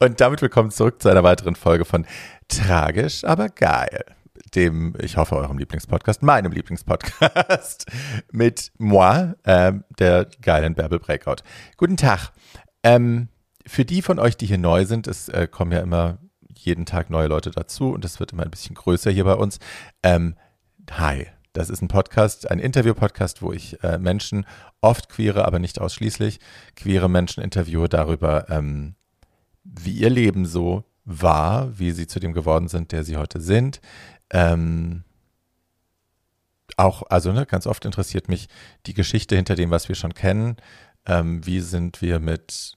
Und damit willkommen zurück zu einer weiteren Folge von Tragisch, aber geil. Dem, ich hoffe, eurem Lieblingspodcast, meinem Lieblingspodcast mit moi, ähm, der geilen Bärbel Breakout. Guten Tag. Ähm, für die von euch, die hier neu sind, es äh, kommen ja immer jeden Tag neue Leute dazu und es wird immer ein bisschen größer hier bei uns. Ähm, hi, das ist ein Podcast, ein Interview-Podcast, wo ich äh, Menschen, oft queere, aber nicht ausschließlich, queere Menschen interviewe darüber, ähm, wie ihr Leben so war, wie sie zu dem geworden sind, der sie heute sind. Ähm, auch, also ne, ganz oft interessiert mich die Geschichte hinter dem, was wir schon kennen. Ähm, wie sind wir mit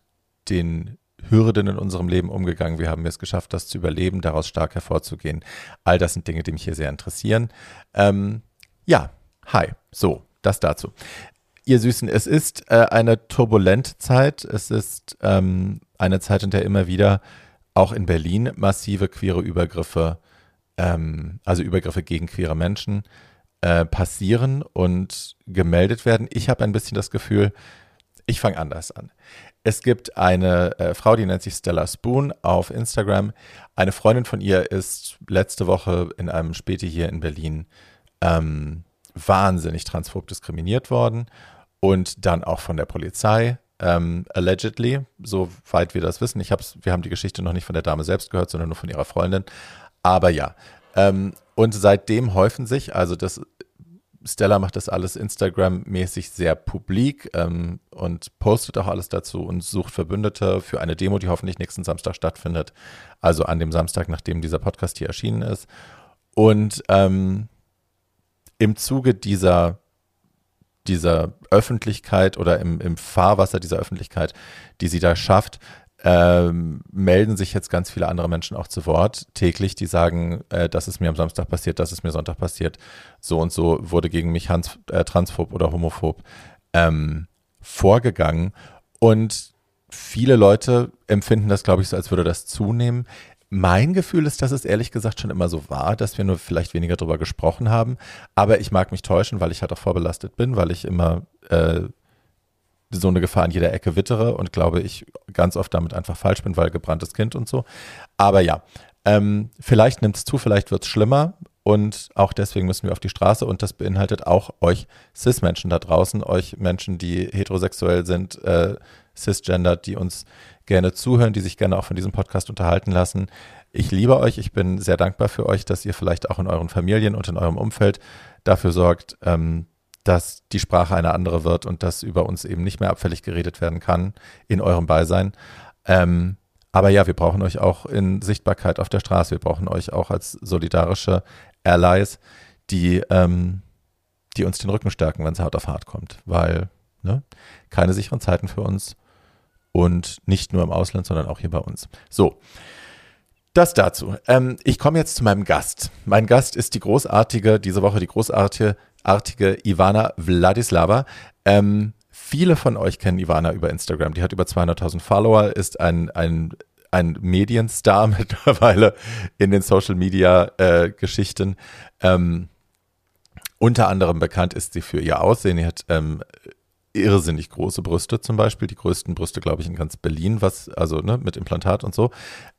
den Hürden in unserem Leben umgegangen? Wie haben wir es geschafft, das zu überleben, daraus stark hervorzugehen? All das sind Dinge, die mich hier sehr interessieren. Ähm, ja, hi. So, das dazu. Ihr Süßen, es ist äh, eine turbulente Zeit. Es ist ähm, eine Zeit, in der immer wieder auch in Berlin massive queere Übergriffe, ähm, also Übergriffe gegen queere Menschen äh, passieren und gemeldet werden. Ich habe ein bisschen das Gefühl, ich fange anders an. Es gibt eine äh, Frau, die nennt sich Stella Spoon auf Instagram. Eine Freundin von ihr ist letzte Woche in einem Späti hier in Berlin ähm, wahnsinnig transphob diskriminiert worden und dann auch von der Polizei. Ähm, allegedly, soweit wir das wissen. Ich hab's, wir haben die Geschichte noch nicht von der Dame selbst gehört, sondern nur von ihrer Freundin. Aber ja. Ähm, und seitdem häufen sich, also das Stella macht das alles Instagram-mäßig sehr publik ähm, und postet auch alles dazu und sucht Verbündete für eine Demo, die hoffentlich nächsten Samstag stattfindet. Also an dem Samstag, nachdem dieser Podcast hier erschienen ist. Und ähm, im Zuge dieser, dieser Öffentlichkeit oder im, im Fahrwasser dieser Öffentlichkeit, die sie da schafft, ähm, melden sich jetzt ganz viele andere Menschen auch zu Wort täglich, die sagen, äh, das ist mir am Samstag passiert, das ist mir Sonntag passiert, so und so wurde gegen mich hans, äh, transphob oder homophob ähm, vorgegangen. Und viele Leute empfinden das, glaube ich, so, als würde das zunehmen. Mein Gefühl ist, dass es ehrlich gesagt schon immer so war, dass wir nur vielleicht weniger darüber gesprochen haben. Aber ich mag mich täuschen, weil ich halt auch vorbelastet bin, weil ich immer äh, so eine Gefahr in jeder Ecke wittere und glaube ich ganz oft damit einfach falsch bin, weil gebranntes Kind und so. Aber ja, ähm, vielleicht nimmt es zu, vielleicht wird es schlimmer und auch deswegen müssen wir auf die Straße und das beinhaltet auch euch Cis-Menschen da draußen, euch Menschen, die heterosexuell sind, äh, cisgender, die uns gerne zuhören, die sich gerne auch von diesem Podcast unterhalten lassen. Ich liebe euch, ich bin sehr dankbar für euch, dass ihr vielleicht auch in euren Familien und in eurem Umfeld dafür sorgt, ähm, dass die Sprache eine andere wird und dass über uns eben nicht mehr abfällig geredet werden kann in eurem Beisein. Ähm, aber ja, wir brauchen euch auch in Sichtbarkeit auf der Straße. Wir brauchen euch auch als solidarische Allies, die, ähm, die uns den Rücken stärken, wenn es hart auf hart kommt. Weil ne, keine sicheren Zeiten für uns und nicht nur im Ausland, sondern auch hier bei uns. So. Das dazu. Ähm, ich komme jetzt zu meinem Gast. Mein Gast ist die großartige, diese Woche die großartige artige Ivana Vladislava. Ähm, viele von euch kennen Ivana über Instagram. Die hat über 200.000 Follower, ist ein, ein, ein Medienstar mittlerweile in den Social Media äh, Geschichten. Ähm, unter anderem bekannt ist sie für ihr Aussehen. Sie hat ähm, irrsinnig große Brüste zum Beispiel, die größten Brüste, glaube ich, in ganz Berlin, was, also ne, mit Implantat und so.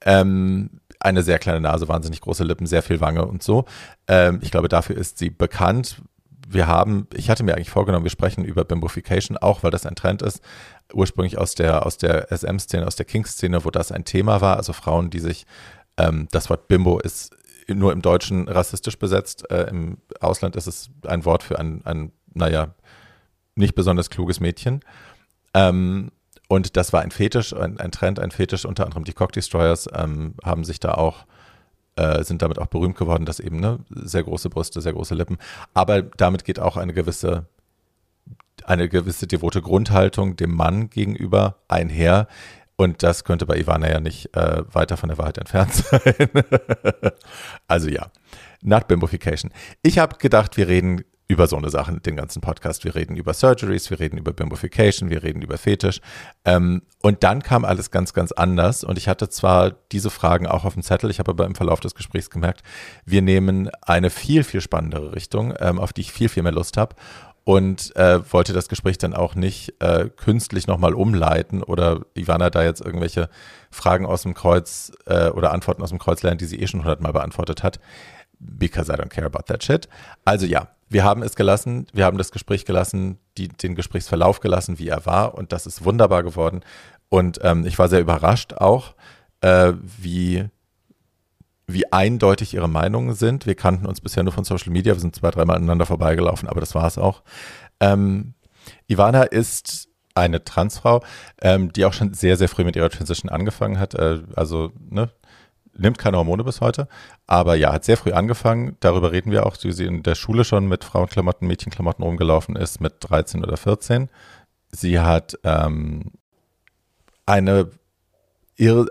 Ähm, eine sehr kleine Nase, wahnsinnig große Lippen, sehr viel Wange und so. Ähm, ich glaube, dafür ist sie bekannt wir haben, ich hatte mir eigentlich vorgenommen, wir sprechen über Bimbofication auch, weil das ein Trend ist, ursprünglich aus der, aus der SM-Szene, aus der King-Szene, wo das ein Thema war, also Frauen, die sich, ähm, das Wort Bimbo ist nur im Deutschen rassistisch besetzt, äh, im Ausland ist es ein Wort für ein, ein naja, nicht besonders kluges Mädchen. Ähm, und das war ein Fetisch, ein, ein, Trend, ein Fetisch, unter anderem die Cock Destroyers ähm, haben sich da auch äh, sind damit auch berühmt geworden, dass eben ne, sehr große Brüste, sehr große Lippen. Aber damit geht auch eine gewisse, eine gewisse devote Grundhaltung dem Mann gegenüber einher. Und das könnte bei Ivana ja nicht äh, weiter von der Wahrheit entfernt sein. also ja, not Bimbofication. Ich habe gedacht, wir reden über so eine Sache, den ganzen Podcast. Wir reden über Surgeries, wir reden über Bimbofication, wir reden über Fetisch. Ähm, und dann kam alles ganz, ganz anders. Und ich hatte zwar diese Fragen auch auf dem Zettel, ich habe aber im Verlauf des Gesprächs gemerkt, wir nehmen eine viel, viel spannendere Richtung, ähm, auf die ich viel, viel mehr Lust habe. Und äh, wollte das Gespräch dann auch nicht äh, künstlich nochmal umleiten oder Ivana da jetzt irgendwelche Fragen aus dem Kreuz äh, oder Antworten aus dem Kreuz lernen, die sie eh schon hundertmal beantwortet hat. Because I don't care about that shit. Also ja, wir haben es gelassen, wir haben das Gespräch gelassen, die, den Gesprächsverlauf gelassen, wie er war und das ist wunderbar geworden. Und ähm, ich war sehr überrascht auch, äh, wie, wie eindeutig ihre Meinungen sind. Wir kannten uns bisher nur von Social Media, wir sind zwei, dreimal aneinander vorbeigelaufen, aber das war es auch. Ähm, Ivana ist eine Transfrau, ähm, die auch schon sehr, sehr früh mit ihrer Transition angefangen hat. Äh, also, ne, nimmt keine Hormone bis heute, aber ja, hat sehr früh angefangen. Darüber reden wir auch, wie sie in der Schule schon mit Frauenklamotten, Mädchenklamotten rumgelaufen ist, mit 13 oder 14. Sie hat ähm, eine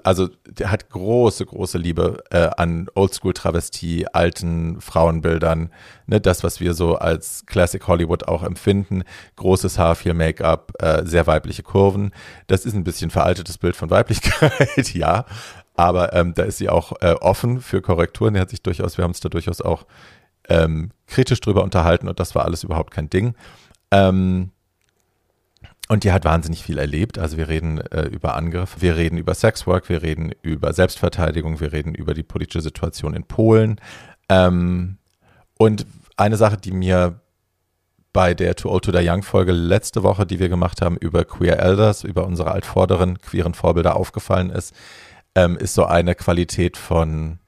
also der hat große, große Liebe äh, an Oldschool-Travestie, alten Frauenbildern, ne, das, was wir so als Classic Hollywood auch empfinden. Großes Haar, viel Make-up, äh, sehr weibliche Kurven. Das ist ein bisschen veraltetes Bild von Weiblichkeit, ja. Aber ähm, da ist sie auch äh, offen für Korrekturen. Die hat sich durchaus, wir haben uns da durchaus auch ähm, kritisch drüber unterhalten und das war alles überhaupt kein Ding. Ähm, und die hat wahnsinnig viel erlebt. Also wir reden äh, über Angriff, wir reden über Sexwork, wir reden über Selbstverteidigung, wir reden über die politische Situation in Polen. Ähm, und eine Sache, die mir bei der Too Old to Die Young Folge letzte Woche, die wir gemacht haben, über Queer Elders, über unsere altvorderen queeren Vorbilder aufgefallen ist, ähm, ist so eine Qualität von,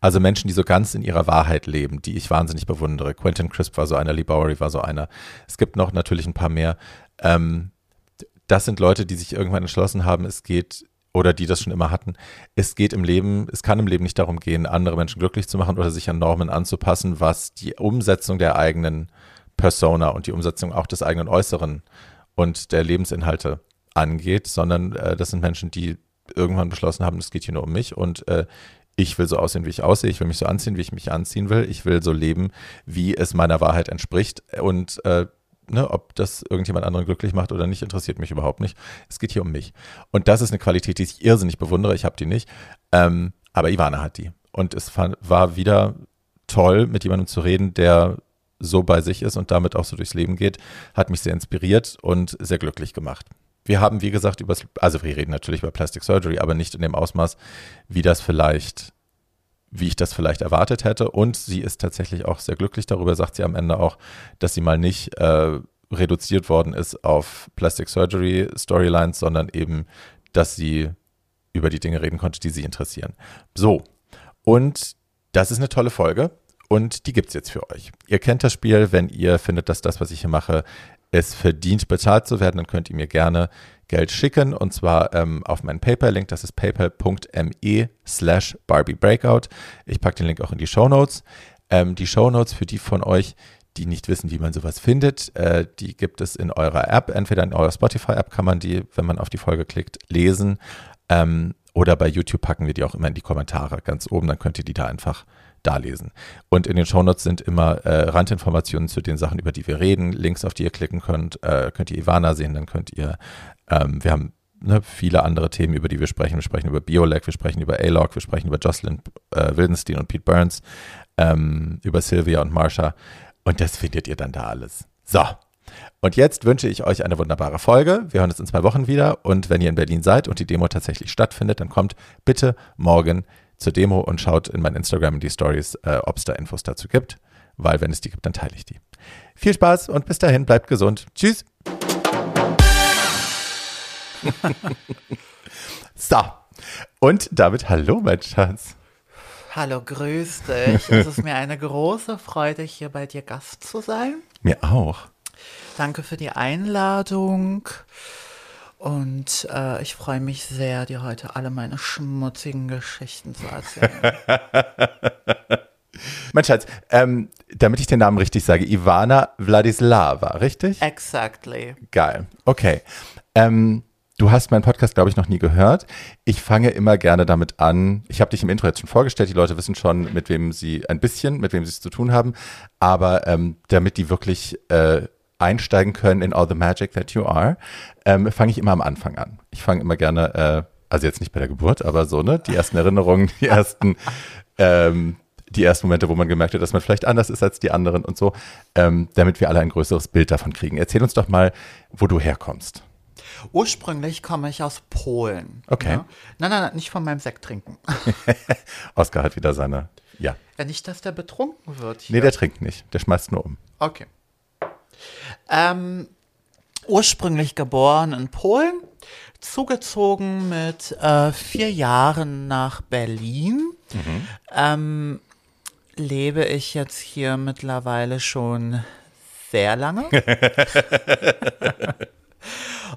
also Menschen, die so ganz in ihrer Wahrheit leben, die ich wahnsinnig bewundere. Quentin Crisp war so einer, Lee Bowery war so einer. Es gibt noch natürlich ein paar mehr. Ähm, das sind Leute, die sich irgendwann entschlossen haben, es geht oder die das schon immer hatten. Es geht im Leben, es kann im Leben nicht darum gehen, andere Menschen glücklich zu machen oder sich an Normen anzupassen, was die Umsetzung der eigenen Persona und die Umsetzung auch des eigenen Äußeren und der Lebensinhalte angeht, sondern äh, das sind Menschen, die irgendwann beschlossen haben, es geht hier nur um mich und äh, ich will so aussehen, wie ich aussehe, ich will mich so anziehen, wie ich mich anziehen will, ich will so leben, wie es meiner Wahrheit entspricht und äh, ne, ob das irgendjemand anderen glücklich macht oder nicht, interessiert mich überhaupt nicht. Es geht hier um mich. Und das ist eine Qualität, die ich irrsinnig bewundere, ich habe die nicht, ähm, aber Ivana hat die. Und es war wieder toll, mit jemandem zu reden, der so bei sich ist und damit auch so durchs Leben geht, hat mich sehr inspiriert und sehr glücklich gemacht. Wir haben, wie gesagt, über, also wir reden natürlich über Plastic Surgery, aber nicht in dem Ausmaß, wie das vielleicht, wie ich das vielleicht erwartet hätte. Und sie ist tatsächlich auch sehr glücklich darüber, sagt sie am Ende auch, dass sie mal nicht äh, reduziert worden ist auf Plastic Surgery Storylines, sondern eben, dass sie über die Dinge reden konnte, die sie interessieren. So. Und das ist eine tolle Folge. Und die gibt es jetzt für euch. Ihr kennt das Spiel, wenn ihr findet, dass das, was ich hier mache, es verdient, bezahlt zu werden, dann könnt ihr mir gerne Geld schicken und zwar ähm, auf meinen PayPal-Link. Das ist paypal.me slash Barbie Breakout. Ich packe den Link auch in die Show Notes. Ähm, die Show Notes für die von euch, die nicht wissen, wie man sowas findet, äh, die gibt es in eurer App. Entweder in eurer Spotify-App kann man die, wenn man auf die Folge klickt, lesen. Ähm, oder bei YouTube packen wir die auch immer in die Kommentare ganz oben. Dann könnt ihr die da einfach da lesen. Und in den Shownotes sind immer äh, Randinformationen zu den Sachen, über die wir reden, Links, auf die ihr klicken könnt. Äh, könnt ihr Ivana sehen, dann könnt ihr, ähm, wir haben ne, viele andere Themen, über die wir sprechen. Wir sprechen über Biolag, wir sprechen über A-Log, wir sprechen über Jocelyn äh, Wildenstein und Pete Burns, ähm, über Sylvia und Marsha. Und das findet ihr dann da alles. So. Und jetzt wünsche ich euch eine wunderbare Folge. Wir hören uns in zwei Wochen wieder. Und wenn ihr in Berlin seid und die Demo tatsächlich stattfindet, dann kommt bitte morgen zur Demo und schaut in mein Instagram in die Stories, äh, ob es da Infos dazu gibt, weil wenn es die gibt, dann teile ich die. Viel Spaß und bis dahin, bleibt gesund. Tschüss. so. Und damit hallo, mein Schatz. Hallo, grüß dich. Es ist mir eine große Freude, hier bei dir Gast zu sein. Mir auch. Danke für die Einladung. Und äh, ich freue mich sehr, dir heute alle meine schmutzigen Geschichten zu erzählen. mein Schatz, ähm, damit ich den Namen richtig sage, Ivana Vladislava, richtig? Exactly. Geil. Okay. Ähm, du hast meinen Podcast, glaube ich, noch nie gehört. Ich fange immer gerne damit an. Ich habe dich im Intro jetzt schon vorgestellt. Die Leute wissen schon, mit wem sie ein bisschen, mit wem sie es zu tun haben. Aber ähm, damit die wirklich äh, einsteigen können in all the magic that you are, ähm, fange ich immer am Anfang an. Ich fange immer gerne, äh, also jetzt nicht bei der Geburt, aber so, ne, die ersten Erinnerungen, die ersten, ähm, die ersten Momente, wo man gemerkt hat, dass man vielleicht anders ist als die anderen und so, ähm, damit wir alle ein größeres Bild davon kriegen. Erzähl uns doch mal, wo du herkommst. Ursprünglich komme ich aus Polen. Okay. Ja? Nein, nein, nein, nicht von meinem Sekt trinken. Oskar hat wieder seine, ja. Ja, nicht, dass der betrunken wird. Hier. Nee, der trinkt nicht. Der schmeißt nur um. Okay. Ähm, ursprünglich geboren in Polen, zugezogen mit äh, vier Jahren nach Berlin. Ähm, lebe ich jetzt hier mittlerweile schon sehr lange.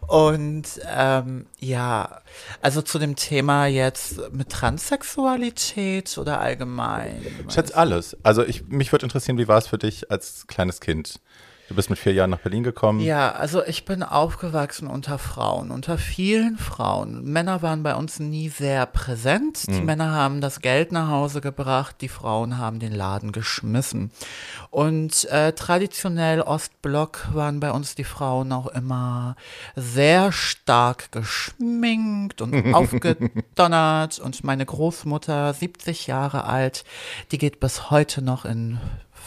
Und ähm, ja, also zu dem Thema jetzt mit Transsexualität oder allgemein? Schatz, alles. Also ich, mich würde interessieren, wie war es für dich als kleines Kind? Du bist mit vier Jahren nach Berlin gekommen. Ja, also ich bin aufgewachsen unter Frauen, unter vielen Frauen. Männer waren bei uns nie sehr präsent. Die Männer haben das Geld nach Hause gebracht, die Frauen haben den Laden geschmissen. Und äh, traditionell Ostblock waren bei uns die Frauen auch immer sehr stark geschminkt und aufgedonnert. Und meine Großmutter, 70 Jahre alt, die geht bis heute noch in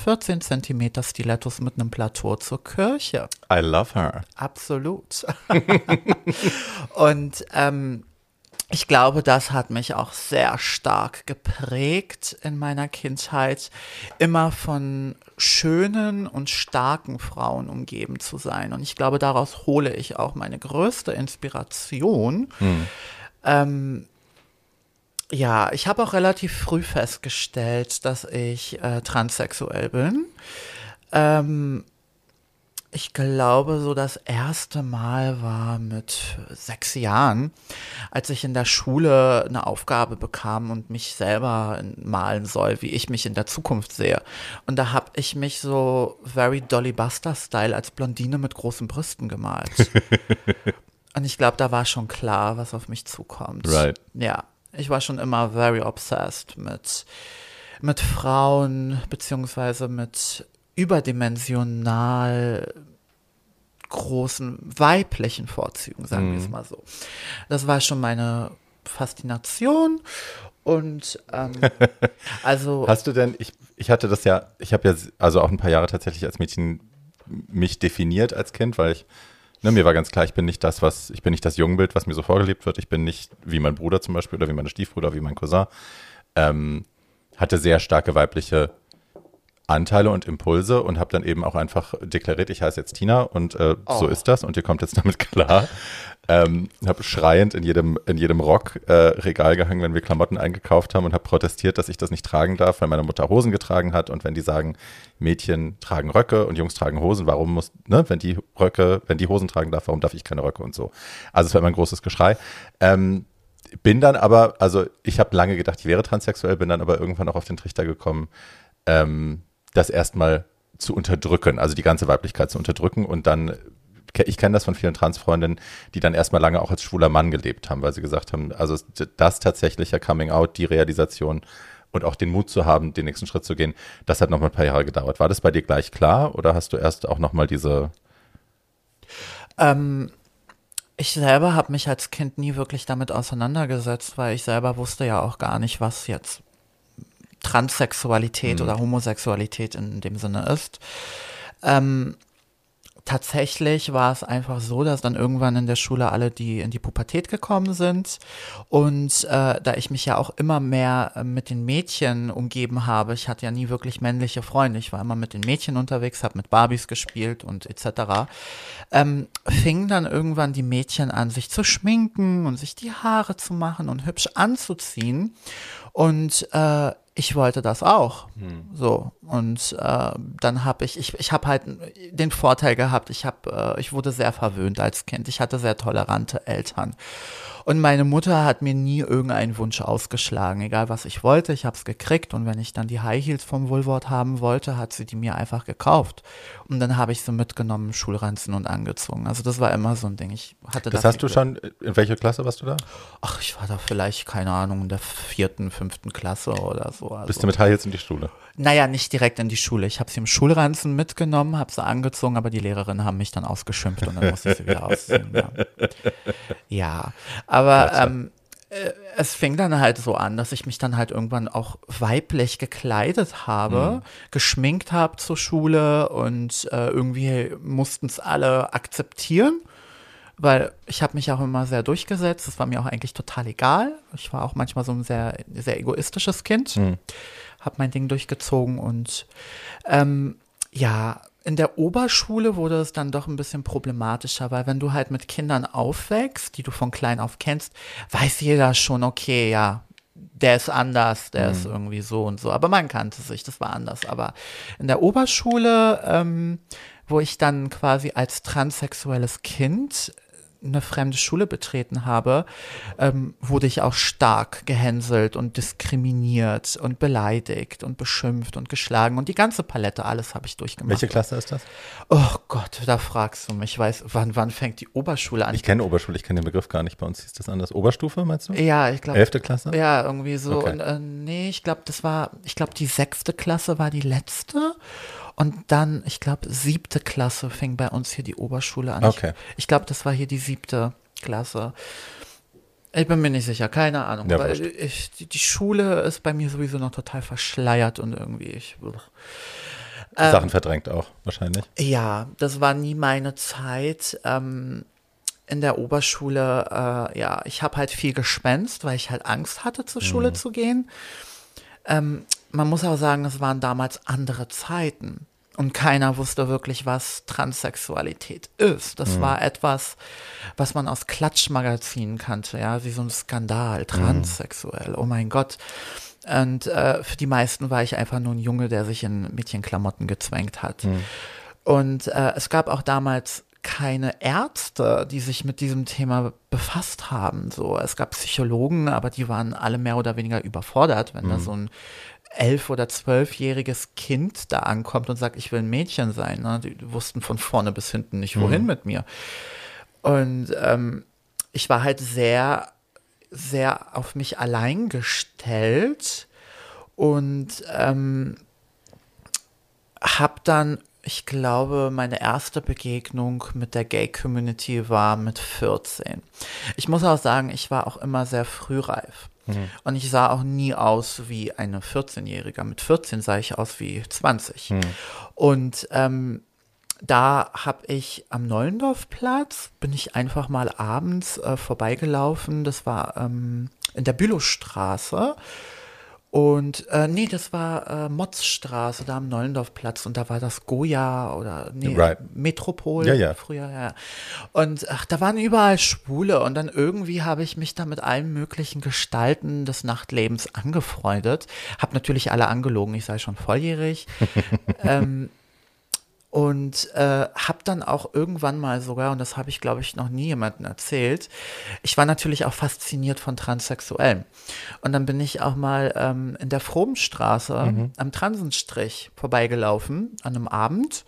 14 Zentimeter Stilettos mit einem Plateau zur Kirche. I love her. Absolut. und ähm, ich glaube, das hat mich auch sehr stark geprägt in meiner Kindheit, immer von schönen und starken Frauen umgeben zu sein. Und ich glaube, daraus hole ich auch meine größte Inspiration. Ähm, ja, ich habe auch relativ früh festgestellt, dass ich äh, transsexuell bin. Ähm, ich glaube, so das erste Mal war mit sechs Jahren, als ich in der Schule eine Aufgabe bekam und mich selber malen soll, wie ich mich in der Zukunft sehe. Und da habe ich mich so very Dolly Buster-Style als Blondine mit großen Brüsten gemalt. und ich glaube, da war schon klar, was auf mich zukommt. Right. Ja, ich war schon immer very obsessed mit, mit Frauen, beziehungsweise mit überdimensional großen weiblichen Vorzügen, sagen wir es mal so. Das war schon meine Faszination und ähm, also Hast du denn, ich, ich hatte das ja, ich habe ja also auch ein paar Jahre tatsächlich als Mädchen mich definiert als Kind, weil ich, ne, mir war ganz klar, ich bin nicht das, was, ich bin nicht das Jungbild, was mir so vorgelebt wird. Ich bin nicht wie mein Bruder zum Beispiel oder wie meine Stiefbruder, wie mein Cousin. Ähm, hatte sehr starke weibliche Anteile und Impulse und habe dann eben auch einfach deklariert, ich heiße jetzt Tina und äh, so Oh. ist das und ihr kommt jetzt damit klar. Ähm, habe schreiend in jedem, in jedem Rock äh, Regal gehangen, wenn wir Klamotten eingekauft haben und habe protestiert, dass ich das nicht tragen darf, weil meine Mutter Hosen getragen hat und wenn die sagen, Mädchen tragen Röcke und Jungs tragen Hosen, warum muss, ne, wenn die Röcke, wenn die Hosen tragen darf, warum darf ich keine Röcke und so. Also es war immer ein großes Geschrei. Ähm, bin dann aber, also ich habe lange gedacht, ich wäre transsexuell, bin dann aber irgendwann auch auf den Trichter gekommen, ähm, das erstmal zu unterdrücken, also die ganze Weiblichkeit zu unterdrücken und dann, ich kenne das von vielen Transfreundinnen, die dann erstmal lange auch als schwuler Mann gelebt haben, weil sie gesagt haben, also das tatsächliche Coming Out, die Realisation und auch den Mut zu haben, den nächsten Schritt zu gehen, das hat noch mal ein paar Jahre gedauert. War das bei dir gleich klar oder hast du erst auch noch mal diese, Ähm, ich selber habe mich als Kind nie wirklich damit auseinandergesetzt, weil ich selber wusste ja auch gar nicht, was jetzt Transsexualität oder Homosexualität in dem Sinne ist. Ähm, tatsächlich war es einfach so, dass dann irgendwann in der Schule alle, die in die Pubertät gekommen sind und äh, da ich mich ja auch immer mehr äh, mit den Mädchen umgeben habe, ich hatte ja nie wirklich männliche Freunde, ich war immer mit den Mädchen unterwegs, habe mit Barbies gespielt und etc., ähm, fingen dann irgendwann die Mädchen an, sich zu schminken und sich die Haare zu machen und hübsch anzuziehen und äh, ich wollte das auch. So. Und äh, dann habe ich, ich, ich habe halt den Vorteil gehabt, ich habe, äh, ich wurde sehr verwöhnt als Kind. Ich hatte sehr tolerante Eltern. Und meine Mutter hat mir nie irgendeinen Wunsch ausgeschlagen, egal was ich wollte, ich habe es gekriegt. Und wenn ich dann die High Heels vom Woolworth haben wollte, hat sie die mir einfach gekauft. Und dann habe ich sie mitgenommen, Schulranzen und angezogen. Also das war immer so ein Ding. Ich hatte Das hast du schon, in welcher Klasse warst du da? Ach, ich war da vielleicht, keine Ahnung, in der vierten, fünften Klasse oder so. Also, Bist du mit High Heels in die Schule? naja, nicht direkt in die Schule. Ich habe sie im Schulranzen mitgenommen, habe sie angezogen, aber die Lehrerinnen haben mich dann ausgeschimpft und dann musste ich sie wieder ausziehen. Ja, ja. aber Gotcha. ähm, äh, es fing dann halt so an, dass ich mich dann halt irgendwann auch weiblich gekleidet habe, geschminkt habe zur Schule und äh, irgendwie mussten es alle akzeptieren weil ich habe mich auch immer sehr durchgesetzt. Das war mir auch eigentlich total egal. Ich war auch manchmal so ein sehr, sehr egoistisches Kind. Habe mein Ding durchgezogen und ähm, ja, in der Oberschule wurde es dann doch ein bisschen problematischer, weil wenn du halt mit Kindern aufwächst, die du von klein auf kennst, weiß jeder schon, okay, ja, der ist anders, der ist irgendwie so und so. Aber man kannte sich, das war anders. Aber in der Oberschule, ähm, wo ich dann quasi als transsexuelles Kind eine fremde Schule betreten habe, ähm, wurde ich auch stark gehänselt und diskriminiert und beleidigt und beschimpft und geschlagen und die ganze Palette, alles habe ich durchgemacht. Welche Klasse ist das? Oh Gott, da fragst du mich. Ich weiß, wann, wann fängt die Oberschule an? Ich kenne Oberschule, ich kenne den Begriff gar nicht. Bei uns hieß das anders. Oberstufe, meinst du? ja, ich glaube. Elfte Klasse? Ja, irgendwie so. Okay. Und, äh, nee, ich glaube, das war, ich glaube, die sechste Klasse war die letzte. Und dann, ich glaube, siebte Klasse fing bei uns hier die Oberschule an. Okay. Ich, ich glaube, das war hier die siebte Klasse. Ich bin mir nicht sicher, keine Ahnung. Ja, weil ich, die, die Schule ist bei mir sowieso noch total verschleiert und irgendwie, ich. Ähm, Sachen verdrängt auch, wahrscheinlich. Ja, das war nie meine Zeit. Ähm, in der Oberschule, äh, ja, ich habe halt viel gespenst, weil ich halt Angst hatte, zur Schule zu gehen. Ähm, man muss auch sagen, es waren damals andere Zeiten. Und keiner wusste wirklich, was Transsexualität ist. Das war etwas, was man aus Klatschmagazinen kannte, ja, wie so ein Skandal, transsexuell, oh mein Gott. Und äh, für die meisten war ich einfach nur ein Junge, der sich in Mädchenklamotten gezwängt hat. Und äh, es gab auch damals keine Ärzte, die sich mit diesem Thema befasst haben. So, es gab Psychologen, aber die waren alle mehr oder weniger überfordert, wenn da so ein elf- oder zwölfjähriges Kind da ankommt und sagt, ich will ein Mädchen sein. Ne? Die wussten von vorne bis hinten nicht, wohin mit mir. Und ähm, ich war halt sehr, sehr auf mich allein gestellt und ähm, habe dann, ich glaube, meine erste Begegnung mit der Gay-Community war mit 14. Ich muss auch sagen, ich war auch immer sehr frühreif. Und ich sah auch nie aus wie eine 14-Jährige. Mit 14 sah ich aus wie 20. Und ähm, da habe ich am Neulendorfplatz, bin ich einfach mal abends äh, vorbeigelaufen. Das war ähm, in der Bülowstraße. Und äh, nee, das war äh, Motzstraße, da am Neulendorfplatz. Und da war das Goya oder nee, Right. Metropol Ja, ja. früher, ja. Und ach, da waren überall Schwule. Und dann irgendwie habe ich mich da mit allen möglichen Gestalten des Nachtlebens angefreundet. Hab natürlich alle angelogen, ich sei schon volljährig. ähm, und äh, habe dann auch irgendwann mal sogar, und das habe ich glaube ich noch nie jemandem erzählt, ich war natürlich auch fasziniert von Transsexuellen. Und dann bin ich auch mal ähm, in der Frobenstraße am Transenstrich vorbeigelaufen an einem Abend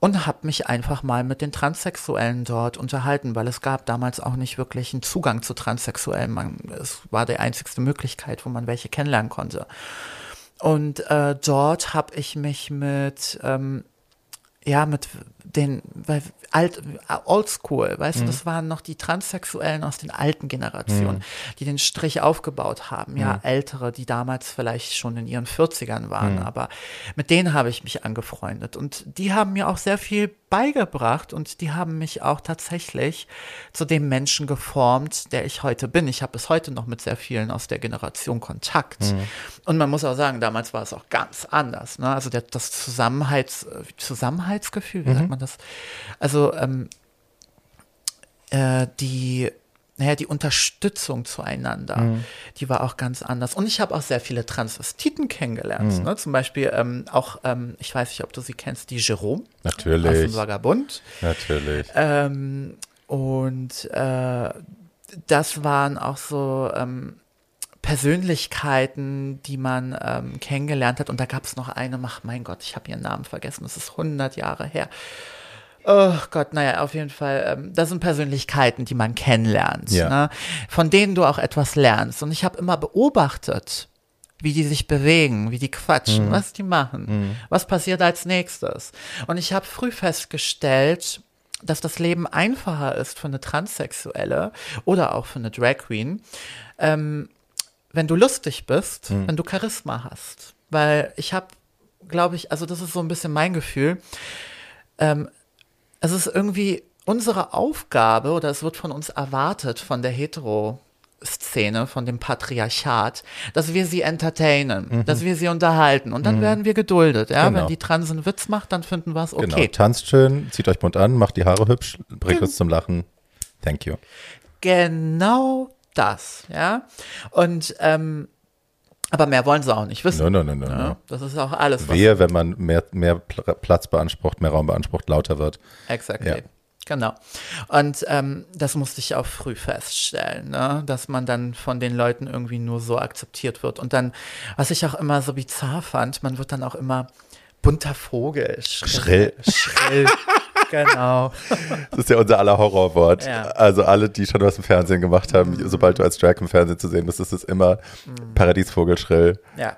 und habe mich einfach mal mit den Transsexuellen dort unterhalten, weil es gab damals auch nicht wirklich einen Zugang zu Transsexuellen. Man, es war die einzigste Möglichkeit, wo man welche kennenlernen konnte. Und äh, dort habe ich mich mit ähm, ja, mit den, weil alt, oldschool, weißt du, das waren noch die Transsexuellen aus den alten Generationen, die den Strich aufgebaut haben, ja, ältere, die damals vielleicht schon in ihren 40ern waren, aber mit denen habe ich mich angefreundet und die haben mir auch sehr viel beigebracht und die haben mich auch tatsächlich zu dem Menschen geformt, der ich heute bin. Ich habe bis heute noch mit sehr vielen aus der Generation Kontakt. Und man muss auch sagen, damals war es auch ganz anders. Ne? Also der, das Zusammenhalts, Zusammenhaltsgefühl, wie sagt man das? Also ähm, äh, die naja, die Unterstützung zueinander, die war auch ganz anders. Und ich habe auch sehr viele Transvestiten kennengelernt. Ne? Zum Beispiel ähm, auch, ähm, ich weiß nicht, ob du sie kennst, die Jerome aus dem Natürlich, Vagabund. natürlich. Ähm, und äh, das waren auch so ähm, Persönlichkeiten, die man ähm, kennengelernt hat. Und da gab es noch eine, ach mein Gott, ich habe ihren Namen vergessen, das ist 100 Jahre her. Oh Gott, naja, auf jeden Fall, ähm, das sind Persönlichkeiten, die man kennenlernt, Ja. ne? von denen du auch etwas lernst. Und ich habe immer beobachtet, wie die sich bewegen, wie die quatschen, was die machen, was passiert als nächstes. Und ich habe früh festgestellt, dass das Leben einfacher ist für eine Transsexuelle oder auch für eine Drag Queen, ähm, wenn du lustig bist, wenn du Charisma hast. Weil ich habe, glaube ich, also das ist so ein bisschen mein Gefühl, ähm, es ist irgendwie unsere Aufgabe oder es wird von uns erwartet, von der Hetero-Szene, von dem Patriarchat, dass wir sie entertainen, dass wir sie unterhalten und dann werden wir geduldet. Ja? Genau. Wenn die Trans einen Witz macht, dann finden wir es Genau, okay. tanzt schön, zieht euch bunt an, macht die Haare hübsch, bringt uns zum Lachen. Thank you. Genau das, ja. Und ähm, aber mehr wollen sie auch nicht wissen. No, no, Ja? no. Das ist auch alles, was Wehe, wenn man mehr, mehr Pl- Platz beansprucht, mehr Raum beansprucht, lauter wird. Exactly. Ja. Genau. Und ähm, das musste ich auch früh feststellen, ne? dass man dann von den Leuten irgendwie nur so akzeptiert wird. Und dann, was ich auch immer so bizarr fand, man wird dann auch immer bunter Vogel. Schrill. Schrill. Genau. Das ist ja unser aller Horrorwort. Ja. Also alle, die schon was im Fernsehen gemacht haben, Mhm. sobald du als Drag im Fernsehen zu sehen bist, ist es immer Paradiesvogelschrill. Ja.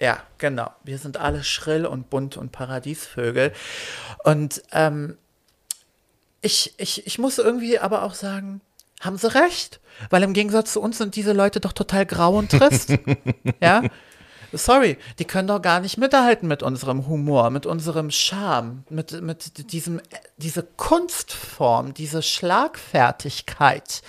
Ja, genau. Wir sind alle schrill und bunt und Paradiesvögel. Und ähm, ich, ich, ich muss irgendwie aber auch sagen, haben sie recht? Weil im Gegensatz zu uns sind diese Leute doch total grau und trist. ja? Sorry, die können doch gar nicht mithalten mit unserem Humor, mit unserem Charme, mit, mit diesem, diese Kunstform, diese Schlagfertigkeit,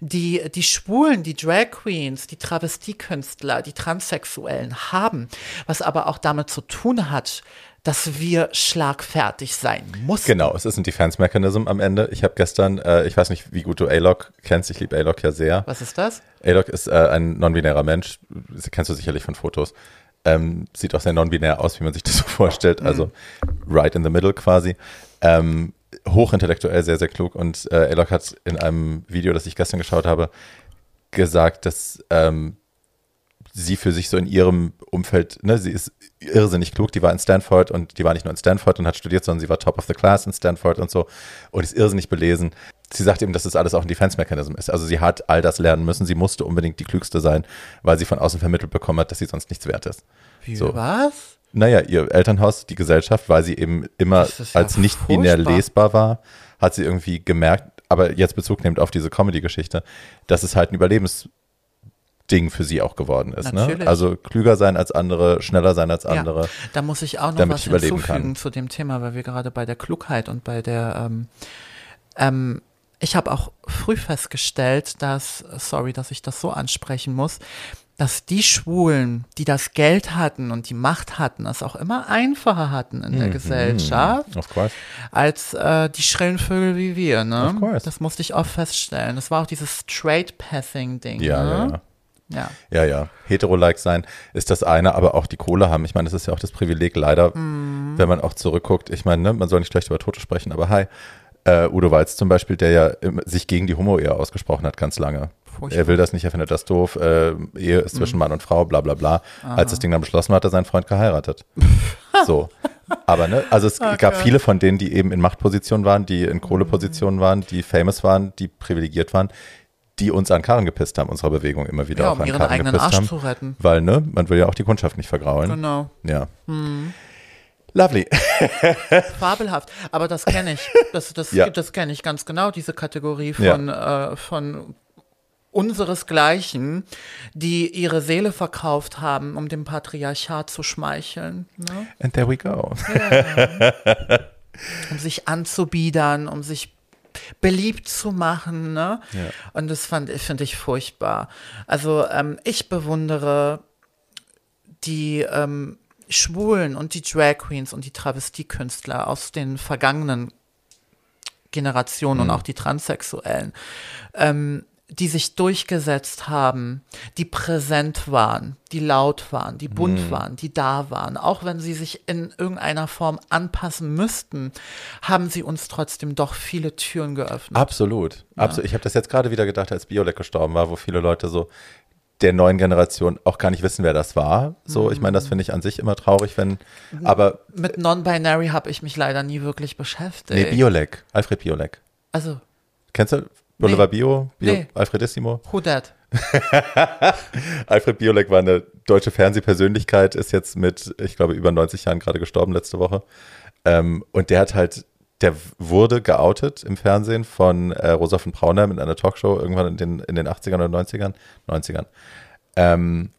die die Schwulen, die Drag Queens, die Travestiekünstler, die Transsexuellen haben, was aber auch damit zu tun hat, dass wir schlagfertig sein mussten. Genau, es ist ein Defense Mechanism am Ende. Ich habe gestern, äh, ich weiß nicht, wie gut du A-Log kennst, ich liebe A-Log ja sehr. Was ist das? A-Log ist äh, ein non-binärer Mensch, das kennst du sicherlich von Fotos. Ähm, sieht auch sehr non-binär aus, wie man sich das so vorstellt, also right in the middle quasi. Ähm, hochintellektuell, sehr, sehr klug. Und äh, A-Log hat in einem Video, das ich gestern geschaut habe, gesagt, dass ähm, sie für sich so in ihrem Umfeld, ne, sie ist irrsinnig klug, die war in Stanford und die war nicht nur in Stanford und hat studiert, sondern sie war top of the class in Stanford und so und ist irrsinnig belesen. Sie sagt eben, dass das alles auch ein Defense-Mechanism ist. Also sie hat all das lernen müssen, sie musste unbedingt die Klügste sein, weil sie von außen vermittelt bekommen hat, dass sie sonst nichts wert ist. Wie, So. was? Naja, ihr Elternhaus, die Gesellschaft, weil sie eben immer ja als nicht binär lesbar war, hat sie irgendwie gemerkt, aber jetzt Bezug nehmend auf diese Comedy-Geschichte, dass es halt ein Überlebensding für sie auch geworden ist. Ne? Also klüger sein als andere, schneller sein als Ja, andere. da muss ich auch noch was hinzufügen kann. zu dem Thema, weil wir gerade bei der Klugheit und bei der ähm, ähm, ich habe auch früh festgestellt, dass, sorry, dass ich das so ansprechen muss, dass die Schwulen, die das Geld hatten und die Macht hatten, es auch immer einfacher hatten in Mhm. der Gesellschaft, Of course. als äh, die schrillen Vögel wie wir. Ne? Das musste ich oft feststellen. Das war auch dieses Straight-Passing-Ding. Ja, ne? ja, ja. Ja. Ja, ja. Hetero-like sein ist das eine, aber auch die Kohle haben. Ich meine, das ist ja auch das Privileg leider, Mhm. wenn man auch zurückguckt. Ich meine, ne, man soll nicht schlecht über Tote sprechen, aber hi. Äh, Udo Walz zum Beispiel, der ja im- sich gegen die Homo-Ehe ausgesprochen hat, ganz lange. Furchtbar. Er will das nicht, er findet das doof. Äh, Ehe ist Mhm. zwischen Mann und Frau, bla bla bla. Als das Ding dann beschlossen war, hat er seinen Freund geheiratet. so. Aber ne, also es gab Okay. viele von denen, die eben in Machtpositionen waren, die in Kohlepositionen waren, die famous waren, die privilegiert waren, die uns an Karren gepisst haben, unserer Bewegung immer wieder Ja, auch um an ihren Karren eigenen gepisst Arsch haben. zu retten. Weil, ne, man will ja auch die Kundschaft nicht vergraulen. Genau. Ja. Lovely. Fabelhaft. Aber das kenne ich. Das, das, Ja. das kenne ich ganz genau, diese Kategorie Ja. von, äh, von unseresgleichen, die ihre Seele verkauft haben, um dem Patriarchat zu schmeicheln. Ne? And there we go. Um sich anzubiedern, um sich beliebt zu machen. Ne? Ja. Und das fand, finde ich furchtbar. Also ähm, ich bewundere die ähm, Schwulen und die Drag Queens und die Travestiekünstler aus den vergangenen Generationen und auch die Transsexuellen. Ähm, die sich durchgesetzt haben, die präsent waren, die laut waren, die bunt Mhm. waren, die da waren. Auch wenn sie sich in irgendeiner Form anpassen müssten, haben sie uns trotzdem doch viele Türen geöffnet. Absolut. Absolut. Ich habe das jetzt gerade wieder gedacht, als Biolek gestorben war, wo viele Leute so der neuen Generation auch gar nicht wissen, wer das war. So, ich meine, das finde ich an sich immer traurig, wenn, aber Mit Non-Binary habe ich mich leider nie wirklich beschäftigt. nee, Biolek, Alfred Biolek. also, Kennst du Boulevard Bio? Bio Nee. Alfredissimo? who that? Alfred Biolek war eine deutsche Fernsehpersönlichkeit, ist jetzt mit, ich glaube, über 90 Jahren gerade gestorben letzte Woche. Ähm, und der hat halt, der wurde geoutet im Fernsehen von äh, Rosa von Braunheim in einer Talkshow irgendwann in den, in den 80ern oder 90ern, 90ern. Ähm,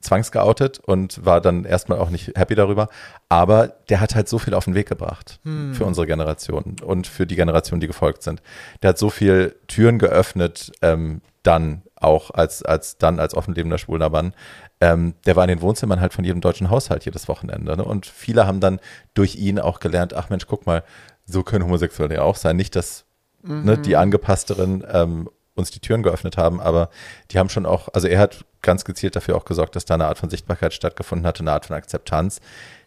zwangsgeoutet und war dann erstmal auch nicht happy darüber. Aber der hat halt so viel auf den Weg gebracht für unsere Generation und für die Generation, die gefolgt sind. Der hat so viel Türen geöffnet, ähm, dann auch als, als dann als offenlebender schwuler Mann. Ähm, der war in den Wohnzimmern halt von jedem deutschen Haushalt jedes Wochenende. Ne? Und viele haben dann durch ihn auch gelernt, ach Mensch, guck mal, so können Homosexuelle ja auch sein. Nicht, dass ne, die angepassteren ähm, uns die Türen geöffnet haben, aber die haben schon auch, also er hat ganz gezielt dafür auch gesorgt, dass da eine Art von Sichtbarkeit stattgefunden hatte, eine Art von Akzeptanz,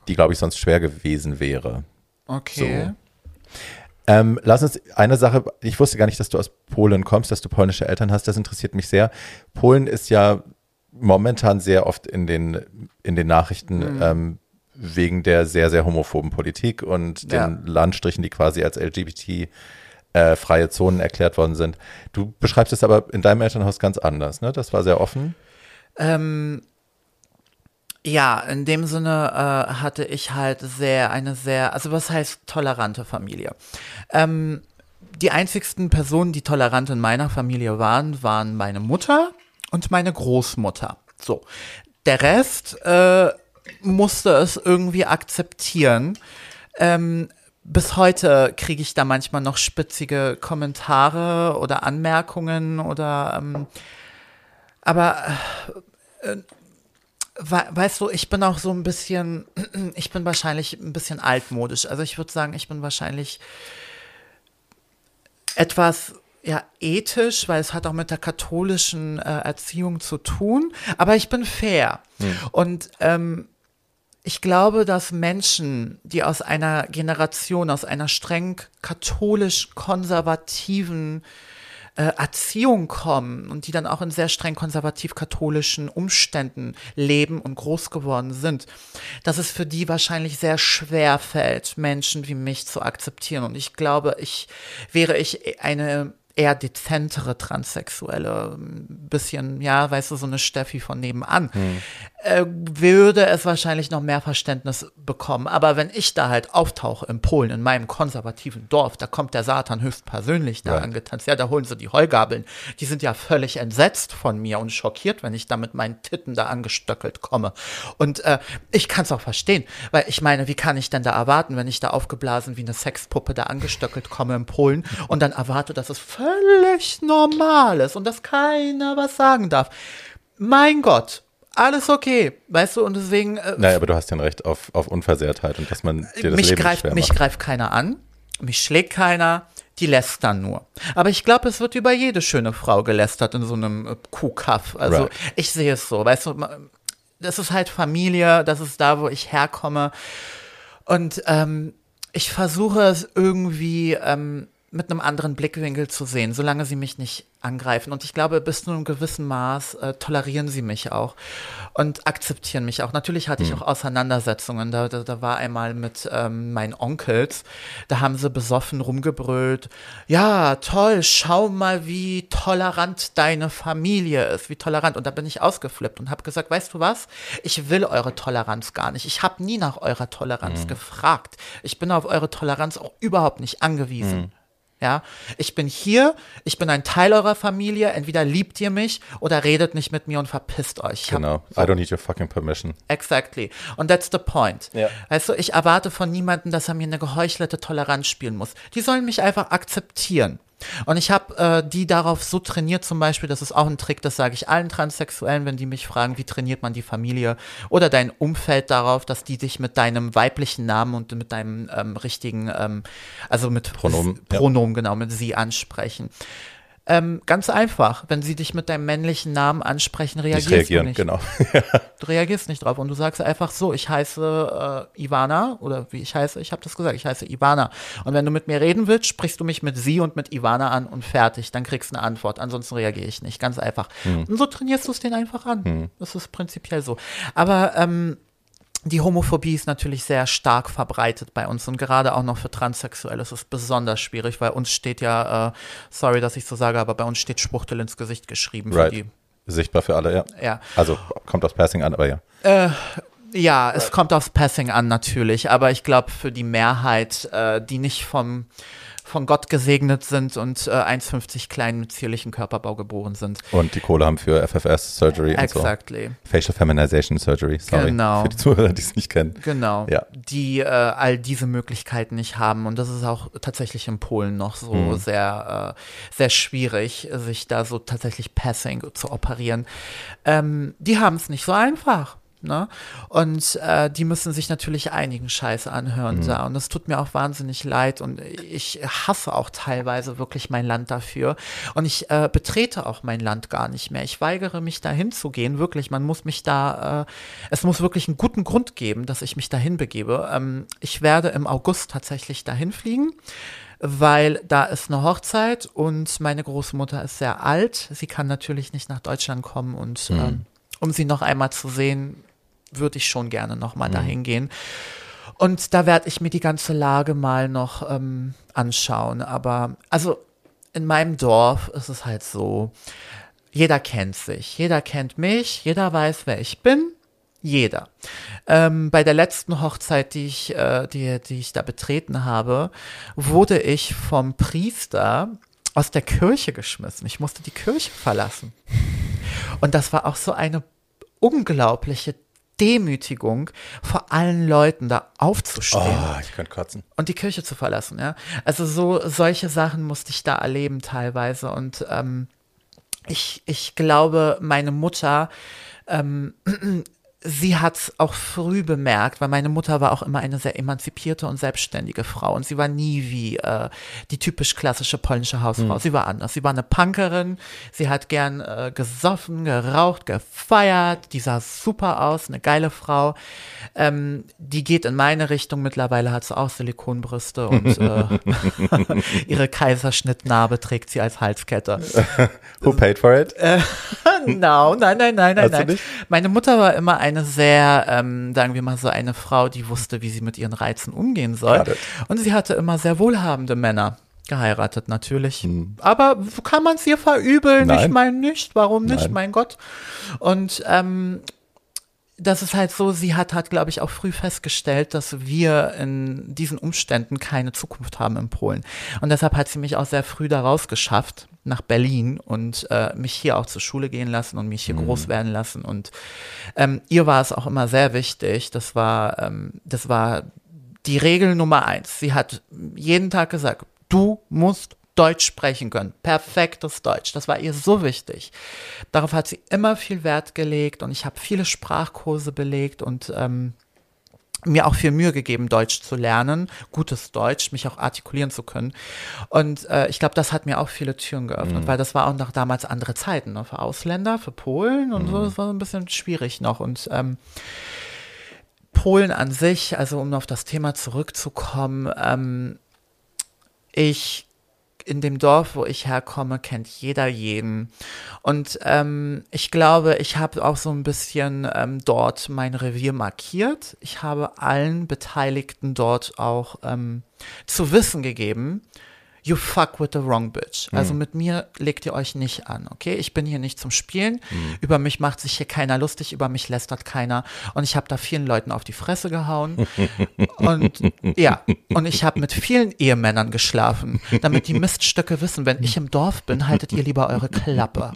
die, glaube ich, sonst schwer gewesen wäre. Okay. Ähm, lass uns eine Sache, ich wusste gar nicht, dass du aus Polen kommst, dass du polnische Eltern hast, das interessiert mich sehr. Polen ist ja momentan sehr oft in den, in den Nachrichten ähm, wegen der sehr, sehr homophoben Politik und den Ja. Landstrichen, die quasi als LGBT äh, freie Zonen erklärt worden sind. Du beschreibst es aber in deinem Elternhaus ganz anders, ne? Das war sehr offen. Ähm, ja, in dem Sinne äh, hatte ich halt sehr, eine sehr, also was heißt tolerante Familie? Ähm, die einzigsten Personen, die tolerant in meiner Familie waren, waren meine Mutter und meine Großmutter. So. Der Rest äh, musste es irgendwie akzeptieren. Ähm, bis heute kriege ich da manchmal noch spitzige Kommentare oder Anmerkungen oder ähm, aber äh, we weißt du, ich bin auch so ein bisschen, ich bin wahrscheinlich ein bisschen altmodisch. Also ich würde sagen, ich bin wahrscheinlich etwas ja ethisch, weil es hat auch mit der katholischen äh, Erziehung zu tun. Aber ich bin fair und ähm, ich glaube, dass Menschen, die aus einer Generation, aus einer streng katholisch-konservativen äh, Erziehung kommen und die dann auch in sehr streng konservativ-katholischen Umständen leben und groß geworden sind, dass es für die wahrscheinlich sehr schwer fällt, Menschen wie mich zu akzeptieren. Und ich glaube, ich wäre ich eine eher dezentere Transsexuelle, bisschen, ja, weißt du, so eine Steffi von nebenan, äh, würde es wahrscheinlich noch mehr Verständnis bekommen. Aber wenn ich da halt auftauche in Polen, in meinem konservativen Dorf, da kommt der Satan höchstpersönlich da Right. angetanzt. Ja, da holen sie die Heugabeln. Die sind ja völlig entsetzt von mir und schockiert, wenn ich da mit meinen Titten da angestöckelt komme. Und äh, ich kann es auch verstehen, weil ich meine, wie kann ich denn da erwarten, wenn ich da aufgeblasen wie eine Sexpuppe da angestöckelt komme in Polen und dann erwarte, dass es völlig normal ist und dass keiner was sagen darf. Mein Gott, alles okay, weißt du, und deswegen äh, Naja, aber du hast ja ein Recht auf, auf Unversehrtheit und dass man dir das mich Leben greift, schwer mich macht. greift keiner an, mich schlägt keiner, die lästern nur. Aber ich glaube, es wird über jede schöne Frau gelästert in so einem äh, Kuhkaff. Also Right. ich sehe es so, weißt du, das ist halt Familie, das ist da, wo ich herkomme. Und ähm, ich versuche es irgendwie ähm, mit einem anderen Blickwinkel zu sehen, solange sie mich nicht angreifen. Und ich glaube, bis zu einem gewissen Maß äh, tolerieren sie mich auch und akzeptieren mich auch. Natürlich hatte ich auch Auseinandersetzungen. Da, da, da war einmal mit ähm, meinen Onkels, da haben sie besoffen rumgebrüllt. Ja, toll, schau mal, wie tolerant deine Familie ist, wie tolerant. Und da bin ich ausgeflippt und habe gesagt, weißt du was? Ich will eure Toleranz gar nicht. Ich habe nie nach eurer Toleranz gefragt. Ich bin auf eure Toleranz auch überhaupt nicht angewiesen. Ja, ich bin hier, ich bin ein Teil eurer Familie, entweder liebt ihr mich oder redet nicht mit mir und verpisst euch. Ich hab- Genau. I don't need your fucking permission. Exactly. Und that's the point. Ja. Weißt du, ich erwarte von niemandem, dass er mir eine geheuchelte Toleranz spielen muss. Die sollen mich einfach akzeptieren. Und ich habe äh, die darauf so trainiert, zum Beispiel, das ist auch ein Trick, das sage ich allen Transsexuellen, wenn die mich fragen, wie trainiert man die Familie oder dein Umfeld darauf, dass die dich mit deinem weiblichen Namen und mit deinem ähm, richtigen, ähm, also mit Pronomen, ja. Pronomen, genau, mit sie ansprechen Ähm, ganz einfach. Wenn sie dich mit deinem männlichen Namen ansprechen, reagierst Nicht reagieren, du nicht. genau. Du reagierst nicht drauf und du sagst einfach so, ich heiße äh, Ivana oder wie ich heiße, ich habe das gesagt, ich heiße Ivana. Und wenn du mit mir reden willst, sprichst du mich mit sie und mit Ivana an und fertig. Dann kriegst du eine Antwort. Ansonsten reagiere ich nicht. Ganz einfach. Und so trainierst du es denen einfach an. Das ist prinzipiell so. Aber ähm, die Homophobie ist natürlich sehr stark verbreitet bei uns und gerade auch noch für Transsexuelle ist es besonders schwierig, weil uns steht ja, äh, sorry, dass ich so sage, aber bei uns steht Schwuchtel ins Gesicht geschrieben für Right. die. Sichtbar für alle, ja. Ja. Also kommt aus Passing an, aber ja. Ja, es kommt aufs Passing an natürlich, aber ich glaube für die Mehrheit, äh, die nicht vom von Gott gesegnet sind und äh, 1,50 klein mit zierlichem Körperbau geboren sind. Und die Kohle haben für FFS Surgery und so. Exactly. Facial Feminization Surgery, sorry. Genau. Für die Zuhörer, die es nicht kennen. Genau. Ja. Die äh, all diese Möglichkeiten nicht haben. Und das ist auch tatsächlich in Polen noch so Mhm. sehr, äh, sehr schwierig, sich da so tatsächlich Passing zu operieren. Ähm, die haben es nicht so einfach. Ne? Und äh, die müssen sich natürlich einigen Scheiß anhören Mhm. da. Und es tut mir auch wahnsinnig leid. Und ich hasse auch teilweise wirklich mein Land dafür. Und ich äh, betrete auch mein Land gar nicht mehr. Ich weigere mich dahin zu gehen. Wirklich, man muss mich da, äh, es muss wirklich einen guten Grund geben, dass ich mich dahin begebe. Ähm, ich werde im August tatsächlich dahin fliegen weil da ist eine Hochzeit und meine Großmutter ist sehr alt. Sie kann natürlich nicht nach Deutschland kommen und ähm, um sie noch einmal zu sehen, würde ich schon gerne noch mal dahin gehen. Und da werde ich mir die ganze Lage mal noch ähm, anschauen. Aber also in meinem Dorf ist es halt so, jeder kennt sich, jeder kennt mich, jeder weiß, wer ich bin. Jeder. Ähm, bei der letzten Hochzeit, die ich, äh, die, die ich da betreten habe, wurde ich vom Priester aus der Kirche geschmissen. Ich musste die Kirche verlassen. Und das war auch so eine unglaubliche Demütigung, vor allen Leuten da aufzustehen Oh, ich könnte kotzen. und die Kirche zu verlassen, ja. Also so solche Sachen musste ich da erleben teilweise und ähm, ich, ich glaube, meine Mutter, ähm, sie hat es auch früh bemerkt, weil meine Mutter war auch immer eine sehr emanzipierte und selbstständige Frau und sie war nie wie äh, die typisch klassische polnische Hausfrau. Sie war anders. Sie war eine Punkerin, sie hat gern äh, gesoffen, geraucht, gefeiert, die sah super aus, eine geile Frau. Ähm, die geht in meine Richtung. Mittlerweile hat sie auch Silikonbrüste und äh, ihre Kaiserschnittnarbe trägt sie als Halskette. Who paid for it? No, nein, nein, nein, nein, nein. Meine Mutter war immer eine sehr, ähm, sagen wir mal so, eine Frau, die wusste, wie sie mit ihren Reizen umgehen soll. It. Und sie hatte immer sehr wohlhabende Männer. Geheiratet natürlich. Aber kann man es ihr verübeln? Hm. Nein. Ich meine nicht. Warum nicht? Nein. Mein Gott. Und ähm, das ist halt so, sie hat halt, glaube ich, auch früh festgestellt, dass wir in diesen Umständen keine Zukunft haben in Polen. Und deshalb hat sie mich auch sehr früh da rausgeschafft nach Berlin und äh, mich hier auch zur Schule gehen lassen und mich hier groß werden lassen. Und ähm, ihr war es auch immer sehr wichtig. Das war, ähm, das war die Regel Nummer eins. Sie hat jeden Tag gesagt, du musst Deutsch sprechen können. Perfektes Deutsch. Das war ihr so wichtig. Darauf hat sie immer viel Wert gelegt und ich habe viele Sprachkurse belegt und ähm, mir auch viel Mühe gegeben, Deutsch zu lernen, gutes Deutsch, mich auch artikulieren zu können. Und äh, ich glaube, das hat mir auch viele Türen geöffnet, weil das war auch noch damals andere Zeiten, ne? für Ausländer, für Polen und so, das war so ein bisschen schwierig noch. Und ähm, Polen an sich, also um auf das Thema zurückzukommen, ähm, ich in dem Dorf, wo ich herkomme, kennt jeder jeden. Und ähm, ich glaube, ich habe auch so ein bisschen ähm, dort mein Revier markiert. Ich habe allen Beteiligten dort auch ähm, zu wissen gegeben, you fuck with the wrong bitch. Also mit mir legt ihr euch nicht an, okay? Ich bin hier nicht zum Spielen. Über mich macht sich hier keiner lustig, über mich lästert keiner. Und ich habe da vielen Leuten auf die Fresse gehauen. Und ja, und ich habe mit vielen Ehemännern geschlafen, damit die Miststöcke wissen, wenn ich im Dorf bin, haltet ihr lieber eure Klappe.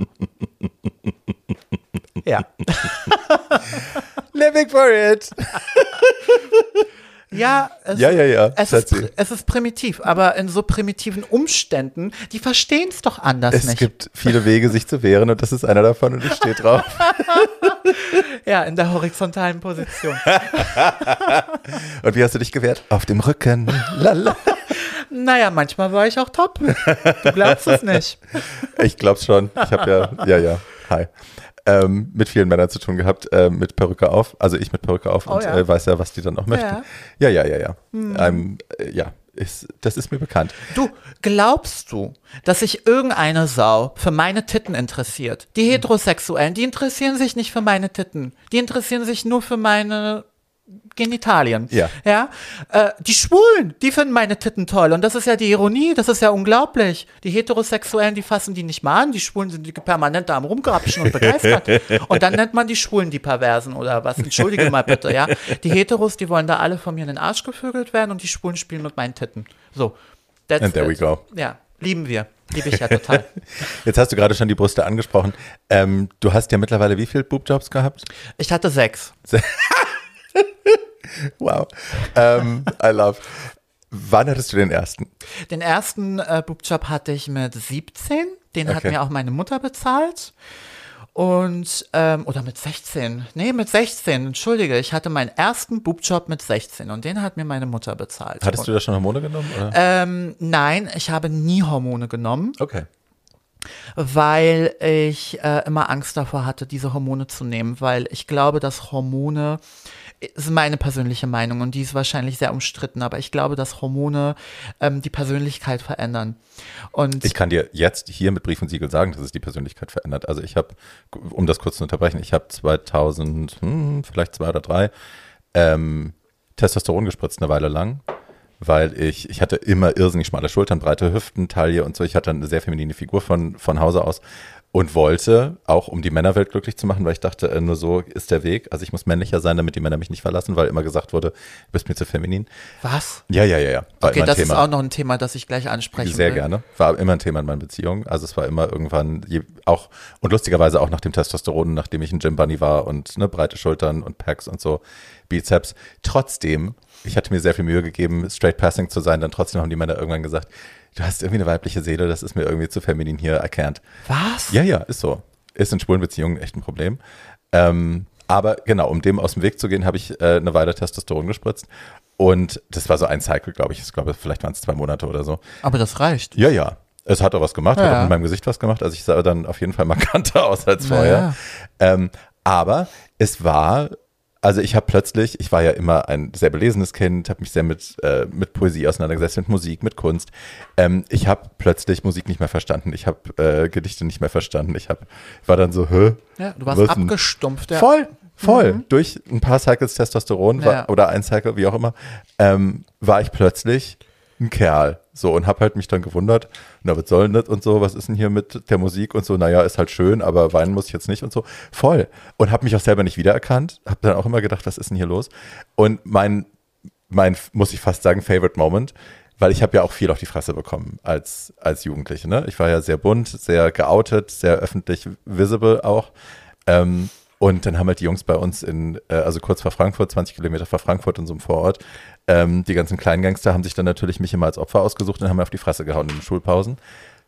Ja. Living for it. Ja, es, Ja, ja, ja, Es ist, es ist primitiv, aber in so primitiven Umständen, die verstehen es doch anders Es nicht. gibt viele Wege, sich zu wehren und das ist einer davon und ich stehe drauf. ja, in der horizontalen Position. Und wie hast du dich gewehrt? Auf dem Rücken. Lala. Naja, manchmal war ich auch top. Du glaubst es nicht. Ich glaub's schon. Ich habe ja, ja, ja, hi. Ähm, mit vielen Männern zu tun gehabt, äh, mit Perücke auf, also ich mit Perücke auf Oh und ja. äh, weiß ja, was die dann auch möchten. Ja, ja, ja, ja. Ähm, äh, ja, ist, das ist mir bekannt. Du, glaubst du, dass sich irgendeine Sau für meine Titten interessiert? Die Heterosexuellen, die interessieren sich nicht für meine Titten. Die interessieren sich nur für meine Genitalien. Ja. Ja. Äh, die Schwulen, die finden meine Titten toll. Und das ist ja die Ironie, das ist ja unglaublich. Die Heterosexuellen, die fassen die nicht mal an. Die Schwulen sind die permanent da am Rumgrapschen und begeistert. und dann nennt man die Schwulen die Perversen oder was. Entschuldige mal bitte, ja. Die Heteros, die wollen da alle von mir in den Arsch gevögelt werden und die Schwulen spielen mit meinen Titten. So. That's And there we it. go. Ja, lieben wir. Liebe ich ja total. Jetzt hast du gerade schon die Brüste angesprochen. Ähm, du hast ja mittlerweile wie viele Boobjobs gehabt? Ich hatte sechs. Wow. Ähm, I love. Wann hattest du den ersten? Den ersten äh, Boobjob hatte ich mit 17. Den hat Okay. mir auch meine Mutter bezahlt. Und, ähm, oder mit 16. Nee, mit 16. Entschuldige, ich hatte meinen ersten Boobjob mit 16 und den hat mir meine Mutter bezahlt. Hattest und, du da schon Hormone genommen? Ähm, nein, ich habe nie Hormone genommen, okay. weil ich äh, immer Angst davor hatte, diese Hormone zu nehmen, weil ich glaube, dass Hormone, ist meine persönliche Meinung und die ist wahrscheinlich sehr umstritten, aber ich glaube, dass Hormone ähm, die Persönlichkeit verändern. Und Ich kann dir jetzt hier mit Brief und Siegel sagen, dass es die Persönlichkeit verändert. Also ich habe, um das kurz zu unterbrechen, ich habe 2000, hm, vielleicht zwei oder drei, ähm, Testosteron gespritzt eine Weile lang, weil ich, ich hatte immer irrsinnig schmale Schultern, breite Hüften, Taille und so. Ich hatte eine sehr feminine Figur von, von Hause aus und wollte, auch um die Männerwelt glücklich zu machen, weil ich dachte, äh, nur so ist der Weg. Also ich muss männlicher sein, damit die Männer mich nicht verlassen, weil immer gesagt wurde, du bist mir zu feminin. was? Ja, ja, ja, ja. War Okay, das Thema. ist auch noch ein Thema, das ich gleich ansprechen Sehr will. gerne. War immer ein Thema in meinen Beziehungen. Also es war immer irgendwann je, auch und lustigerweise auch nach dem Testosteron, nachdem ich ein Gym Bunny war und ne, breite Schultern und Packs und so, Bizeps. Trotzdem, ich hatte mir sehr viel Mühe gegeben, straight passing zu sein. Dann trotzdem haben die Männer irgendwann gesagt, du hast irgendwie eine weibliche Seele, das ist mir irgendwie zu feminin hier, can't. Was? Ja, ja, ist so. Ist in schwulen Beziehungen echt ein Problem. Ähm, aber genau, um dem aus dem Weg zu gehen, habe ich äh, eine Weile Testosteron gespritzt. Und das war so ein Cycle, glaube ich. Ich glaube, vielleicht waren es zwei Monate oder so. Aber das reicht. Ja, ja. Es hat auch was gemacht, hat Ja. auch mit meinem Gesicht was gemacht. Also ich sah dann auf jeden Fall markanter aus als vorher. Ähm, aber es war, also ich habe plötzlich, ich war ja immer ein sehr belesenes Kind, habe mich sehr mit, äh, mit Poesie auseinandergesetzt, mit Musik, mit Kunst. Ähm, ich habe plötzlich Musik nicht mehr verstanden. Ich habe äh, Gedichte nicht mehr verstanden. Ich hab, war dann so, hä? Ja, du warst abgestumpft. Ja. Voll, voll. Durch ein paar Cycles Testosteron war, Ja. oder ein Cycle, wie auch immer, ähm, war ich plötzlich ein Kerl. So, und hab halt mich dann gewundert, na, was soll denn das und so, was ist denn hier mit der Musik und so, naja, ist halt schön, aber weinen muss ich jetzt nicht und so. Voll. Und hab mich auch selber nicht wiedererkannt, hab dann auch immer gedacht, was ist denn hier los? Und mein, mein, muss ich fast sagen, Favorite Moment, weil ich habe ja auch viel auf die Fresse bekommen als, als Jugendliche. Ne? Ich war ja sehr bunt, sehr geoutet, sehr öffentlich visible auch. Ähm, und dann haben halt die Jungs bei uns in, äh, also kurz vor Frankfurt, 20 Kilometer vor Frankfurt in so einem Vorort, ähm, die ganzen Kleingangster haben sich dann natürlich mich immer als Opfer ausgesucht und haben mir auf die Fresse gehauen in den Schulpausen,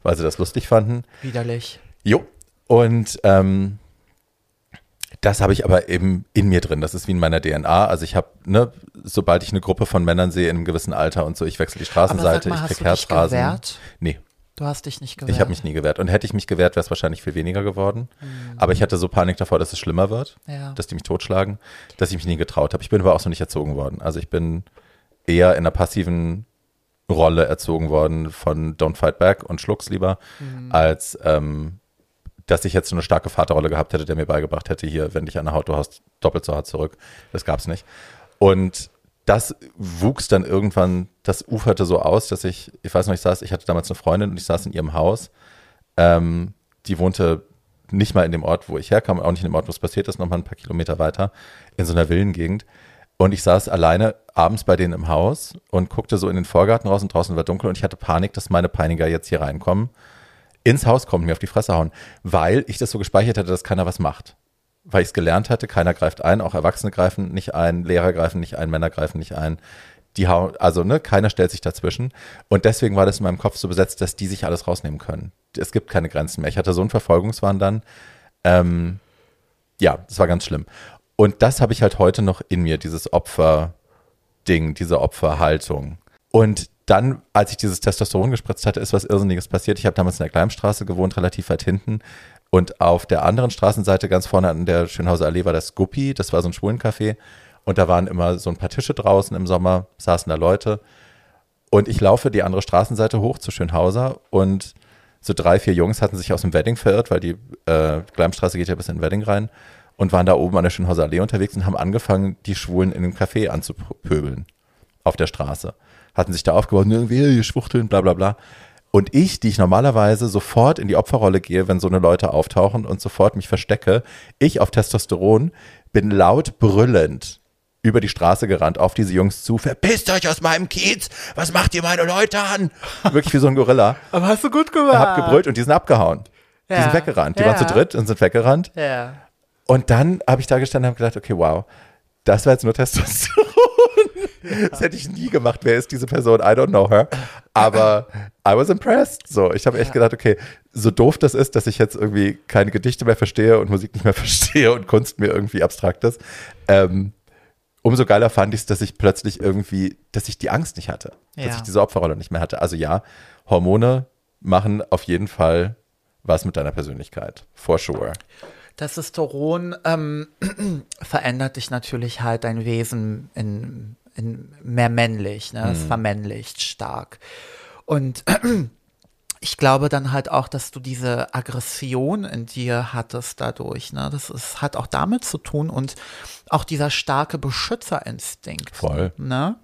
weil sie das lustig fanden. Widerlich. Jo. Und ähm, das habe ich aber eben in mir drin. Das ist wie in meiner DNA. Also ich habe, ne, sobald ich eine Gruppe von Männern sehe in einem gewissen Alter und so, ich wechsle die Straßenseite, mal, ich krieg Herzrasen. Nee, Du hast dich nicht gewehrt. ich habe mich nie gewehrt. Und hätte ich mich gewehrt, wäre es wahrscheinlich viel weniger geworden. Aber ich hatte so Panik davor, dass es schlimmer wird, Ja. dass die mich totschlagen, dass ich mich nie getraut habe. Ich bin aber auch so nicht erzogen worden. Also ich bin eher in einer passiven Rolle erzogen worden von Don't Fight Back und Schlucks lieber, als ähm, dass ich jetzt so eine starke Vaterrolle gehabt hätte, der mir beigebracht hätte, hier, wenn dich an der Haut du hast, doppelt so hart zurück. Das gab's nicht. Und das wuchs dann irgendwann, das uferte so aus, dass ich, ich weiß noch, ich saß, ich hatte damals eine Freundin und ich saß in ihrem Haus. Ähm, die wohnte nicht mal in dem Ort, wo ich herkam, auch nicht in dem Ort, wo es passiert ist, nochmal ein paar Kilometer weiter, in so einer Villengegend. Und ich saß alleine abends bei denen im Haus und guckte so in den Vorgarten raus und draußen war dunkel und ich hatte Panik, dass meine Peiniger jetzt hier reinkommen, ins Haus kommen, mir auf die Fresse hauen, weil ich das so gespeichert hatte, dass keiner was macht. Weil ich es gelernt hatte, keiner greift ein, auch Erwachsene greifen nicht ein, Lehrer greifen nicht ein, Männer greifen nicht ein. Die hauen, also ne, keiner stellt sich dazwischen. Und deswegen war das in meinem Kopf so besetzt, dass die sich alles rausnehmen können. Es gibt keine Grenzen mehr. Ich hatte so einen Verfolgungswahn dann. Ähm, ja, das war ganz schlimm. Und das habe ich halt heute noch in mir, dieses Opfer-Ding, diese Opferhaltung. Und dann, als ich dieses Testosteron gespritzt hatte, ist was Irrsinniges passiert. Ich habe damals in der Gleimstraße gewohnt, relativ weit hinten. Und auf der anderen Straßenseite, ganz vorne an der Schönhauser Allee, war das Guppi. Das war so ein Schwulencafé. Und da waren immer so ein paar Tische draußen im Sommer, saßen da Leute. Und ich laufe die andere Straßenseite hoch zu Schönhauser und so drei, vier Jungs hatten sich aus dem Wedding verirrt, weil die äh, Gleimstraße geht ja bis in den Wedding rein und waren da oben an der Schönhauser Allee unterwegs und haben angefangen, die Schwulen in einem Café anzupöbeln auf der Straße. Hatten sich da aufgebaut, irgendwie, die schwuchteln, bla bla bla. Und ich, die ich normalerweise sofort in die Opferrolle gehe, wenn so eine Leute auftauchen und sofort mich verstecke, ich auf Testosteron bin laut brüllend über die Straße gerannt, auf diese Jungs zu. Verpisst euch aus meinem Kiez! Was macht ihr meine Leute an? Wirklich wie so ein Gorilla. Aber hast du gut gemacht. Hab gebrüllt und die sind abgehauen. Die Ja. sind weggerannt. Die Ja. waren zu dritt und sind weggerannt. Ja. Und dann habe ich da gestanden und habe gedacht, okay, wow, das war jetzt nur Testosteron. Das hätte ich nie gemacht. Wer ist diese Person? I don't know her. Aber I was impressed. So, ich habe echt gedacht, okay, so doof das ist, dass ich jetzt irgendwie keine Gedichte mehr verstehe und Musik nicht mehr verstehe und Kunst mir irgendwie abstrakt ist. Ähm, umso geiler fand ich es, dass ich plötzlich irgendwie, dass ich die Angst nicht hatte. Dass Ja. ich diese Opferrolle nicht mehr hatte. Also ja, Hormone machen auf jeden Fall was mit deiner Persönlichkeit. For sure. Testosteron ähm, verändert dich natürlich halt dein Wesen in, in mehr männlich, ne? Es vermännlicht stark. Und ich glaube dann halt auch, dass du diese Aggression in dir hattest dadurch, ne? Das ist, hat auch damit zu tun und auch dieser starke Beschützerinstinkt. Voll. Ne?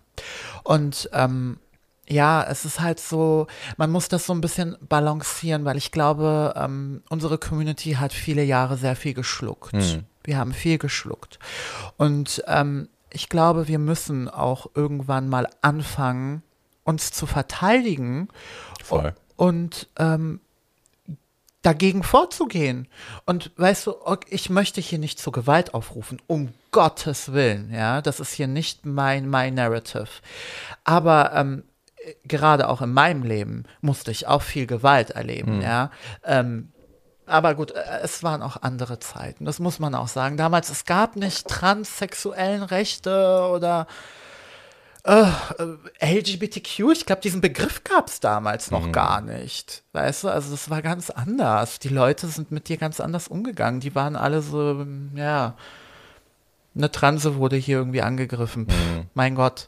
Und ähm, ja, es ist halt so, man muss das so ein bisschen balancieren, weil ich glaube, ähm, unsere Community hat viele Jahre sehr viel geschluckt. Wir haben viel geschluckt. Und ähm, ich glaube, wir müssen auch irgendwann mal anfangen, uns zu verteidigen Voll. und ähm, dagegen vorzugehen. Und weißt du, ich möchte hier nicht zur Gewalt aufrufen, um Gottes Willen, ja, das ist hier nicht mein, mein Narrative. Aber ähm, gerade auch in meinem Leben musste ich auch viel Gewalt erleben, ja. Ähm, aber gut, äh, es waren auch andere Zeiten, das muss man auch sagen. Damals, es gab nicht transsexuellen Rechte oder äh, LGBTQ, ich glaube, diesen Begriff gab es damals noch gar nicht. Weißt du, also das war ganz anders. Die Leute sind mit dir ganz anders umgegangen. Die waren alle so, ja, eine Transe wurde hier irgendwie angegriffen. Pff, Mein Gott,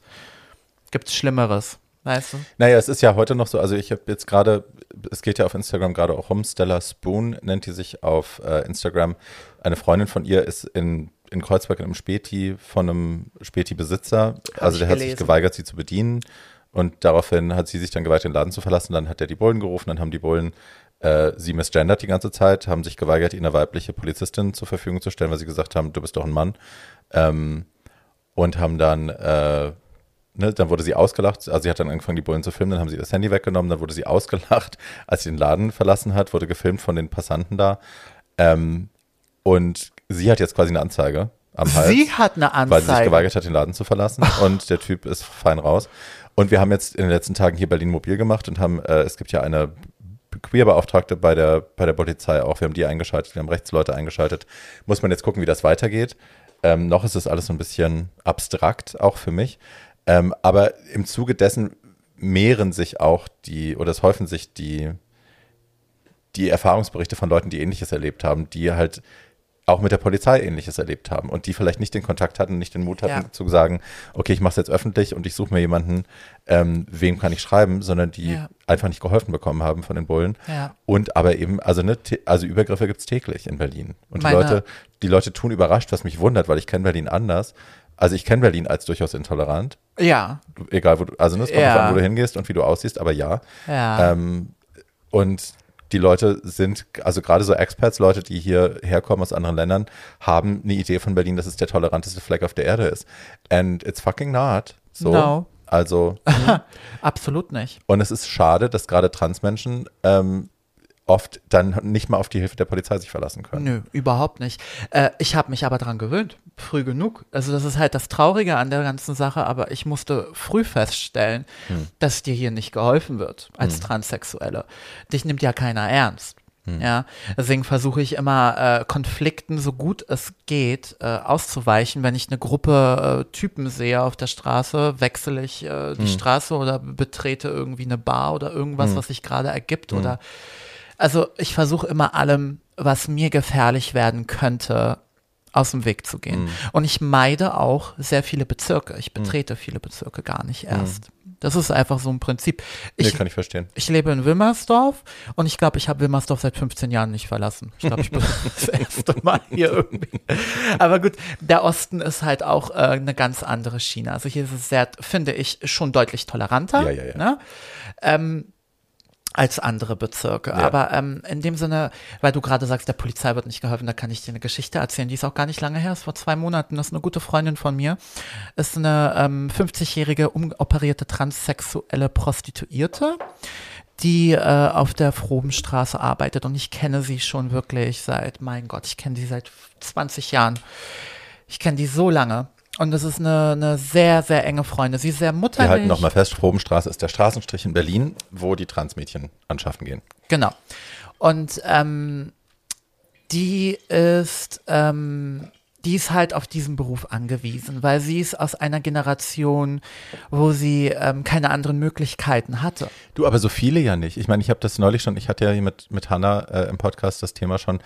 gibt's Schlimmeres, weißt du? Naja, es ist ja heute noch so, also ich habe jetzt gerade, es geht ja auf Instagram gerade auch um, Stella Spoon nennt die sich auf äh, Instagram. Eine Freundin von ihr ist in, in Kreuzberg in einem Späti von einem Späti-Besitzer. Also der hat sich gelesen. geweigert, sie zu bedienen. Und daraufhin hat sie sich dann geweigert, den Laden zu verlassen. Dann hat er die Bullen gerufen, dann haben die Bullen äh, sie misgendert die ganze Zeit, haben sich geweigert, ihnen eine weibliche Polizistin zur Verfügung zu stellen, weil sie gesagt haben, du bist doch ein Mann. Ähm, und haben dann äh, ne, dann wurde sie ausgelacht, also sie hat dann angefangen, die Bullen zu filmen, dann haben sie das Handy weggenommen, dann wurde sie ausgelacht, als sie den Laden verlassen hat, wurde gefilmt von den Passanten da. Ähm, und sie hat jetzt quasi eine Anzeige am Hals. Sie hat eine Weil sie sich Anzeige. geweigert hat, den Laden zu verlassen. Und der Typ ist fein raus. Und wir haben jetzt in den letzten Tagen hier Berlin mobil gemacht und haben, äh, es gibt ja eine Queerbeauftragte bei der, bei der Polizei auch. Wir haben die eingeschaltet, wir haben Rechtsleute eingeschaltet. Muss man jetzt gucken, wie das weitergeht. Ähm, noch ist es alles so ein bisschen abstrakt, auch für mich. Ähm, aber im Zuge dessen mehren sich auch die, oder es häufen sich die, die Erfahrungsberichte von Leuten, die Ähnliches erlebt haben, die halt auch mit der Polizei Ähnliches erlebt haben und die vielleicht nicht den Kontakt hatten, nicht den Mut hatten Ja. zu sagen, okay, ich mache es jetzt öffentlich und ich suche mir jemanden, ähm, wem kann ich schreiben, sondern die Ja. einfach nicht geholfen bekommen haben von den Bullen. Ja. Und aber eben, also, ne, also Übergriffe gibt es täglich in Berlin. Und die Leute, die Leute tun überrascht, was mich wundert, weil ich kenne Berlin anders. Also ich kenne Berlin als durchaus intolerant. Ja, Egal, wo du, also ne, es kommt Ja. an, wo du hingehst und wie du aussiehst, aber ja. ja. Ähm, und die Leute sind, also gerade so Expats, Leute, die hier herkommen aus anderen Ländern, haben eine Idee von Berlin, dass es der toleranteste Fleck auf der Erde ist. And it's fucking not. So. No. Also, Absolut nicht. und es ist schade, dass gerade Transmenschen ähm, oft dann nicht mal auf die Hilfe der Polizei sich verlassen können. Nö, überhaupt nicht. Äh, ich habe mich aber dran gewöhnt, früh genug. Also das ist halt das Traurige an der ganzen Sache, aber ich musste früh feststellen, dass dir hier nicht geholfen wird als Transsexuelle. Dich nimmt ja keiner ernst. Ja, deswegen versuche ich immer äh, Konflikten so gut es geht äh, auszuweichen. Wenn ich eine Gruppe äh, Typen sehe auf der Straße, wechsle ich äh, die Straße oder betrete irgendwie eine Bar oder irgendwas, was sich gerade ergibt. Oder also ich versuche immer allem, was mir gefährlich werden könnte, aus dem Weg zu gehen. Und ich meide auch sehr viele Bezirke. Ich betrete viele Bezirke gar nicht erst. Das ist einfach so ein Prinzip. Nee, Ich, kann ich verstehen. ich lebe in Wilmersdorf und ich glaube, ich habe Wilmersdorf seit 15 Jahren nicht verlassen. Ich glaube, ich bin das erste Mal hier irgendwie. Aber gut, der Osten ist halt auch äh, eine ganz andere Schiene. Also hier ist es sehr, finde ich, schon deutlich toleranter. Ja, ja, ja. Ne? Ähm, als andere Bezirke. Aber ähm, in dem Sinne, weil du gerade sagst, der Polizei wird nicht geholfen, da kann ich dir eine Geschichte erzählen. Die ist auch gar nicht lange her, ist vor zwei Monaten. Das ist eine gute Freundin von mir. Ist eine ähm, 50-jährige umoperierte transsexuelle Prostituierte, die äh, auf der Frobenstraße arbeitet. Und ich kenne sie schon wirklich seit, mein Gott, ich kenne sie seit 20 Jahren. Ich kenne die so lange. Und das ist eine, eine sehr, sehr enge Freundin. Sie ist sehr Wir mutterlich. halten nochmal fest, Probenstraße ist der Straßenstrich in Berlin, wo die Transmädchen anschaffen gehen. Genau. Und ähm, die ist, ähm, die ist halt auf diesen Beruf angewiesen, weil sie ist aus einer Generation, wo sie ähm, keine anderen Möglichkeiten hatte. Du, aber so viele ja nicht. Ich meine, ich habe das neulich schon, ich hatte ja hier mit, mit Hanna äh, im Podcast das Thema schon.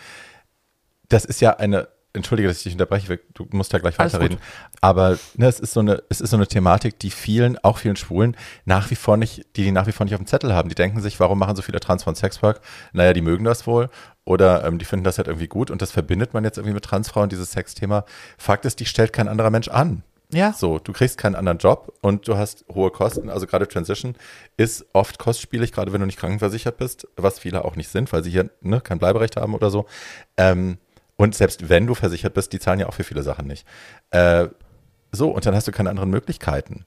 Das ist ja eine, entschuldige, dass ich dich unterbreche, du musst ja gleich weiterreden. Aber ne, es ist so eine, es ist so eine Thematik, die vielen, auch vielen Schwulen, nach wie vor nicht, die die nach wie vor nicht auf dem Zettel haben. Die denken sich, warum machen so viele Trans von Sexwork? Naja, die mögen das wohl. Oder ähm, die finden das halt irgendwie gut und das verbindet man jetzt irgendwie mit Transfrauen, dieses Sexthema. Fakt ist, die stellt kein anderer Mensch an. Ja. So, du kriegst keinen anderen Job und du hast hohe Kosten. Also gerade Transition ist oft kostspielig, gerade wenn du nicht krankenversichert bist, was viele auch nicht sind, weil sie hier ne, kein Bleiberecht haben oder so. Ähm, und selbst wenn du versichert bist, die zahlen ja auch für viele Sachen nicht. Äh, so, und dann hast du keine anderen Möglichkeiten.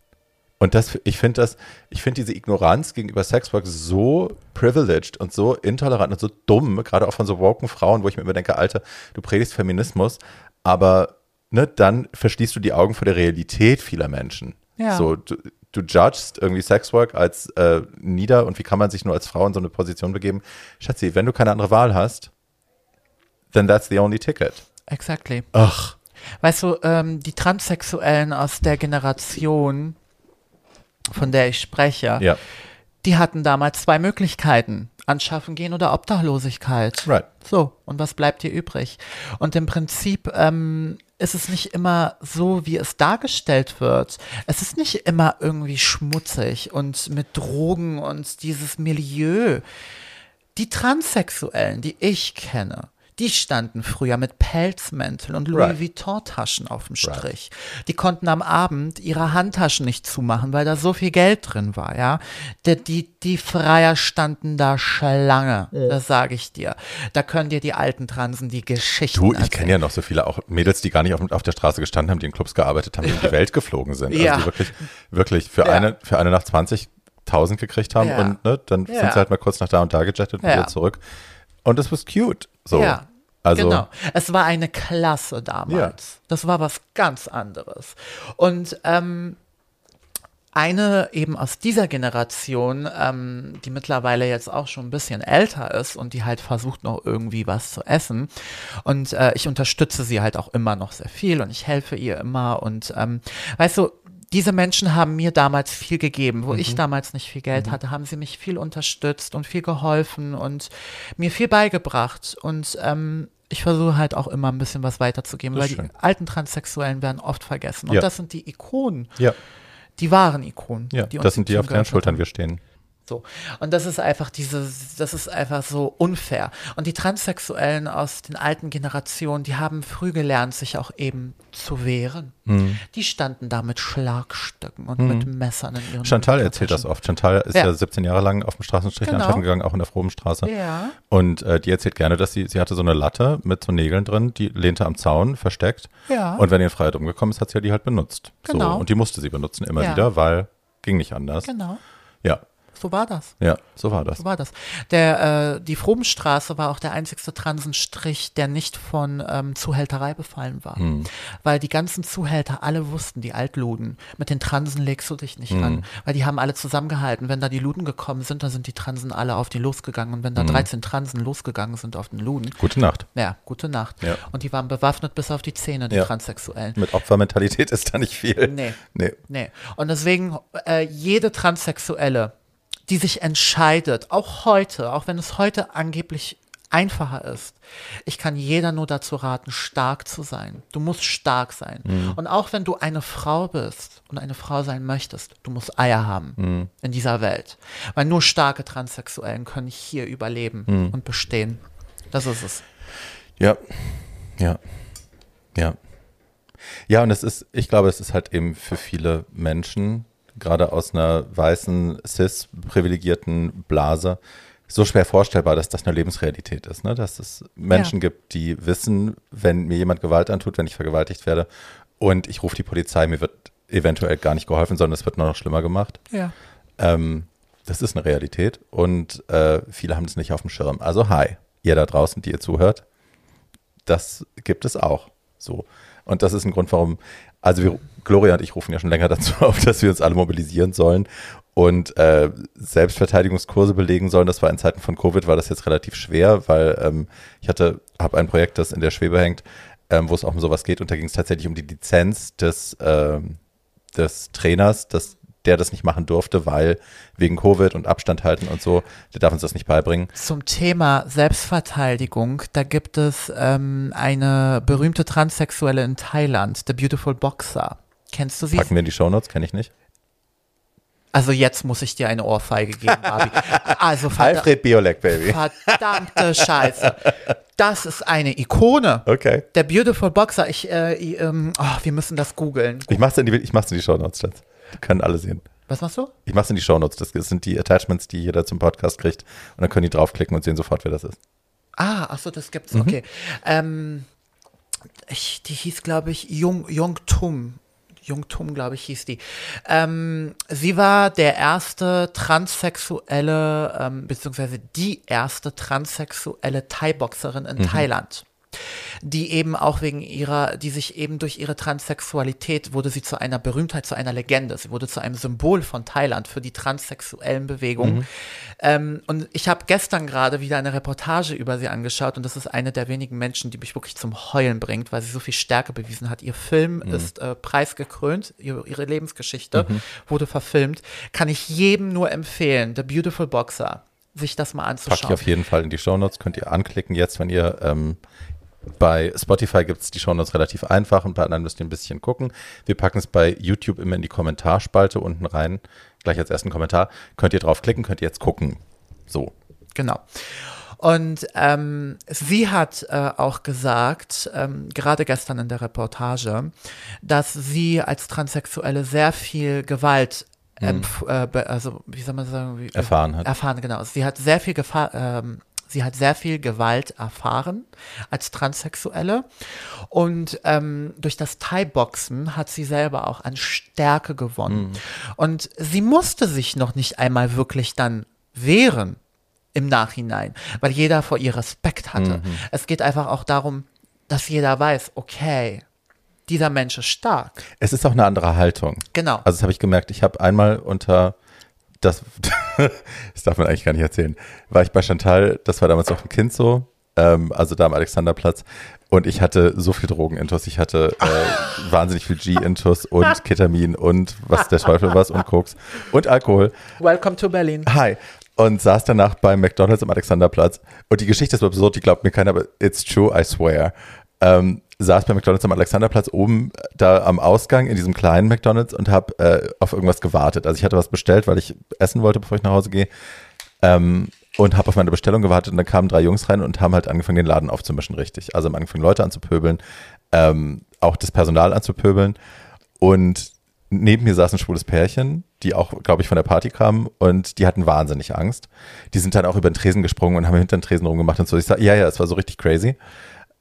Und das, ich finde das, ich finde diese Ignoranz gegenüber Sexwork so privileged und so intolerant und so dumm, gerade auch von so woken Frauen, wo ich mir immer denke, Alter, du predigst Feminismus, aber ne, dann verschließt du die Augen vor der Realität vieler Menschen. Ja. So, du, du judgst irgendwie Sexwork als äh, nieder und wie kann man sich nur als Frau in so eine Position begeben? Schatzi, wenn du keine andere Wahl hast, then that's the only ticket. Exactly. Ach. Weißt du, ähm, die Transsexuellen aus der Generation, von der ich spreche, Ja. die hatten damals zwei Möglichkeiten. Anschaffen gehen oder Obdachlosigkeit. Right. So, und was bleibt dir übrig? Und im Prinzip ähm, ist es nicht immer so, wie es dargestellt wird. Es ist nicht immer irgendwie schmutzig und mit Drogen und dieses Milieu. Die Transsexuellen, die ich kenne, die standen früher mit Pelzmänteln und Louis Right. Vuitton-Taschen auf dem Strich. Die konnten am Abend ihre Handtaschen nicht zumachen, weil da so viel Geld drin war, ja. Die, die, die Freier standen da Schlange, das sage ich dir. Da können dir die alten Transen die Geschichten Du, ich kenne ja noch so viele auch Mädels, die gar nicht auf, auf der Straße gestanden haben, die in Clubs gearbeitet haben, die in die Welt geflogen sind. Also Ja. die wirklich, wirklich für Ja. eine, für eine Nacht 20.000 gekriegt haben Ja. und ne, dann Ja. sind sie halt mal kurz nach da und da gejettet und Ja. wieder zurück. Und das was cute. So. Ja. Also, genau. Es war eine Klasse damals. Das war was ganz anderes. Und ähm, eine eben aus dieser Generation, ähm, die mittlerweile jetzt auch schon ein bisschen älter ist und die halt versucht noch irgendwie was zu essen. Und äh, ich unterstütze sie halt auch immer noch sehr viel und ich helfe ihr immer. Und ähm, weißt du, diese Menschen haben mir damals viel gegeben. Wo ich damals nicht viel Geld hatte, haben sie mich viel unterstützt und viel geholfen und mir viel beigebracht. Und ähm, ich versuche halt auch immer ein bisschen was weiterzugeben, weil schön. die alten Transsexuellen werden oft vergessen. Und Ja. das sind die Ikonen, ja, die wahren Ikonen. ja, die uns das sind die, auf deren Schultern wir stehen. So. Und das ist einfach diese, das ist einfach so unfair. Und die Transsexuellen aus den alten Generationen, die haben früh gelernt, sich auch eben zu wehren. Mhm. Die standen da mit Schlagstöcken und mit Messern in ihren Chantal erzählt das oft. Chantal ist ja, Ja. 17 Jahre lang auf dem Straßenstrich Genau. anschaffen gegangen, auch in der Frobenstraße. Ja. Und äh, die erzählt gerne, dass sie, sie hatte so eine Latte mit so Nägeln drin, die lehnte am Zaun, versteckt. Ja. Und wenn ihr in Freiheit umgekommen ist, hat sie ja die halt benutzt. So. Genau. Und die musste sie benutzen immer Ja. wieder, weil ging nicht anders. Genau. Ja. So war das. Ja, so war das. So war das. Der, äh, die Frobenstraße war auch der einzigste Transenstrich, der nicht von ähm, Zuhälterei befallen war. Hm. Weil die ganzen Zuhälter alle wussten, die Altluden, mit den Transen legst du dich nicht Hm. ran. Weil die haben alle zusammengehalten. Wenn da die Luden gekommen sind, dann sind die Transen alle auf die losgegangen. Und wenn da Hm. 13 Transen losgegangen sind auf den Luden, Gute Nacht. ja, gute Nacht. Ja. Und die waren bewaffnet bis auf die Zähne, die Ja. Transsexuellen. Mit Opfermentalität ist da nicht viel. Nee. Nee. Nee. Und deswegen, äh, jede Transsexuelle, die sich entscheidet, auch heute, auch wenn es heute angeblich einfacher ist, ich kann jeder nur dazu raten, stark zu sein. Du musst stark sein. Und auch wenn du eine Frau bist und eine Frau sein möchtest, du musst Eier haben in dieser Welt. Weil nur starke Transsexuellen können hier überleben und bestehen. Das ist es. Ja, ja, ja. Ja, und es ist, ich glaube, es ist halt eben für viele Menschen, gerade aus einer weißen, cis-privilegierten Blase, so schwer vorstellbar, dass das eine Lebensrealität ist. Ne? Dass es Menschen Ja. gibt, die wissen, wenn mir jemand Gewalt antut, wenn ich vergewaltigt werde und ich rufe die Polizei, mir wird eventuell gar nicht geholfen, sondern es wird nur noch schlimmer gemacht. Ja. Ähm, das ist eine Realität und äh, viele haben es nicht auf dem Schirm. Also hi, ihr da draußen, die ihr zuhört, das gibt es auch so. Und das ist ein Grund, warum, also wir, Gloria und ich rufen ja schon länger dazu auf, dass wir uns alle mobilisieren sollen und äh, Selbstverteidigungskurse belegen sollen. Das war in Zeiten von Covid, war das jetzt relativ schwer, weil ähm, ich hatte, habe ein Projekt, das in der Schwebe hängt, ähm, wo es auch um sowas geht und da ging es tatsächlich um die Lizenz des, ähm, des Trainers, dass der das nicht machen durfte, weil wegen Covid und Abstand halten und so, der darf uns das nicht beibringen. Zum Thema Selbstverteidigung, da gibt es ähm, eine berühmte Transsexuelle in Thailand, The Beautiful Boxer. Kennst du sie? Packen wir in die Shownotes, kenne ich nicht. Also jetzt muss ich dir eine Ohrfeige geben, Barbie. Also Alfred Biolek, Baby. verdammte Scheiße. Das ist eine Ikone. Okay. Der Beautiful Boxer, ich, äh, ich, ähm, oh, wir müssen das googeln. Ich mach's in die, ich mach's in die Shownotes, Schatz. Können alle sehen. Was machst du? Ich mach's in die Shownotes. Das sind die Attachments, die jeder zum Podcast kriegt. Und dann können die draufklicken und sehen sofort, wer das ist. Ah, ach so, das gibt's. Mhm. Okay. Ähm, ich, die hieß, glaube ich, Jung, Jung Tum. Jung Tum, glaube ich, hieß die. Ähm, sie war der erste transsexuelle, ähm, beziehungsweise die erste transsexuelle Thai-Boxerin in Thailand. Die eben auch wegen ihrer, die sich eben durch ihre Transsexualität wurde sie zu einer Berühmtheit, zu einer Legende. Sie wurde zu einem Symbol von Thailand für die transsexuellen Bewegungen. Ähm, und ich habe gestern gerade wieder eine Reportage über sie angeschaut und das ist eine der wenigen Menschen, die mich wirklich zum Heulen bringt, weil sie so viel Stärke bewiesen hat. Ihr Film ist äh, preisgekrönt, ihre, Lebensgeschichte wurde verfilmt. Kann ich jedem nur empfehlen, The Beautiful Boxer, sich das mal anzuschauen. ich auf jeden Fall in die Shownotes. Könnt ihr anklicken jetzt, wenn ihr ähm, bei Spotify gibt es die Shownotes relativ einfach und bei anderen müsst ihr ein bisschen gucken. Wir packen es bei YouTube immer in die Kommentarspalte unten rein. Gleich als ersten Kommentar. Könnt ihr draufklicken, könnt ihr jetzt gucken. So. Genau. Und ähm, sie hat äh, auch gesagt, ähm, gerade gestern in der Reportage, dass sie als Transsexuelle sehr viel Gewalt empf- äh, also wie soll man sagen, wie, Erfahren hat. Erfahren, genau. Sie hat sehr viel Gefahr, ähm, sie hat sehr viel Gewalt erfahren als Transsexuelle. Und ähm, durch das Thai-Boxen hat sie selber auch an Stärke gewonnen. Und sie musste sich noch nicht einmal wirklich dann wehren im Nachhinein, weil jeder vor ihr Respekt hatte. Es geht einfach auch darum, dass jeder weiß, okay, dieser Mensch ist stark. Es ist auch eine andere Haltung. Genau. Also das habe ich gemerkt. Ich habe einmal unter das, das darf man eigentlich gar nicht erzählen, war ich bei Chantal, das war damals noch ein Kind so, ähm, also da am Alexanderplatz und ich hatte so viel Drogenintus, ich hatte äh, wahnsinnig viel G-Intus und Ketamin und was der Teufel was und Koks und Alkohol. Welcome to Berlin. Hi. Und saß danach beim McDonalds am Alexanderplatz. Und die Geschichte ist so absurd, die glaubt mir keiner, aber it's true, I swear. Ähm, saß bei McDonalds am Alexanderplatz oben da am Ausgang in diesem kleinen McDonalds und habe äh, auf irgendwas gewartet. Also ich hatte was bestellt, weil ich essen wollte, bevor ich nach Hause gehe. Ähm, und habe auf meine Bestellung gewartet und dann kamen drei Jungs rein und haben halt angefangen, den Laden aufzumischen, richtig. Also haben angefangen, Leute anzupöbeln, ähm, auch das Personal anzupöbeln. Und neben mir saß ein schwules Pärchen, die auch, glaube ich, von der Party kamen und die hatten wahnsinnig Angst. Die sind dann auch über den Tresen gesprungen und haben hinter den Tresen rumgemacht und so. Ich sag, ja, ja, es war so richtig crazy.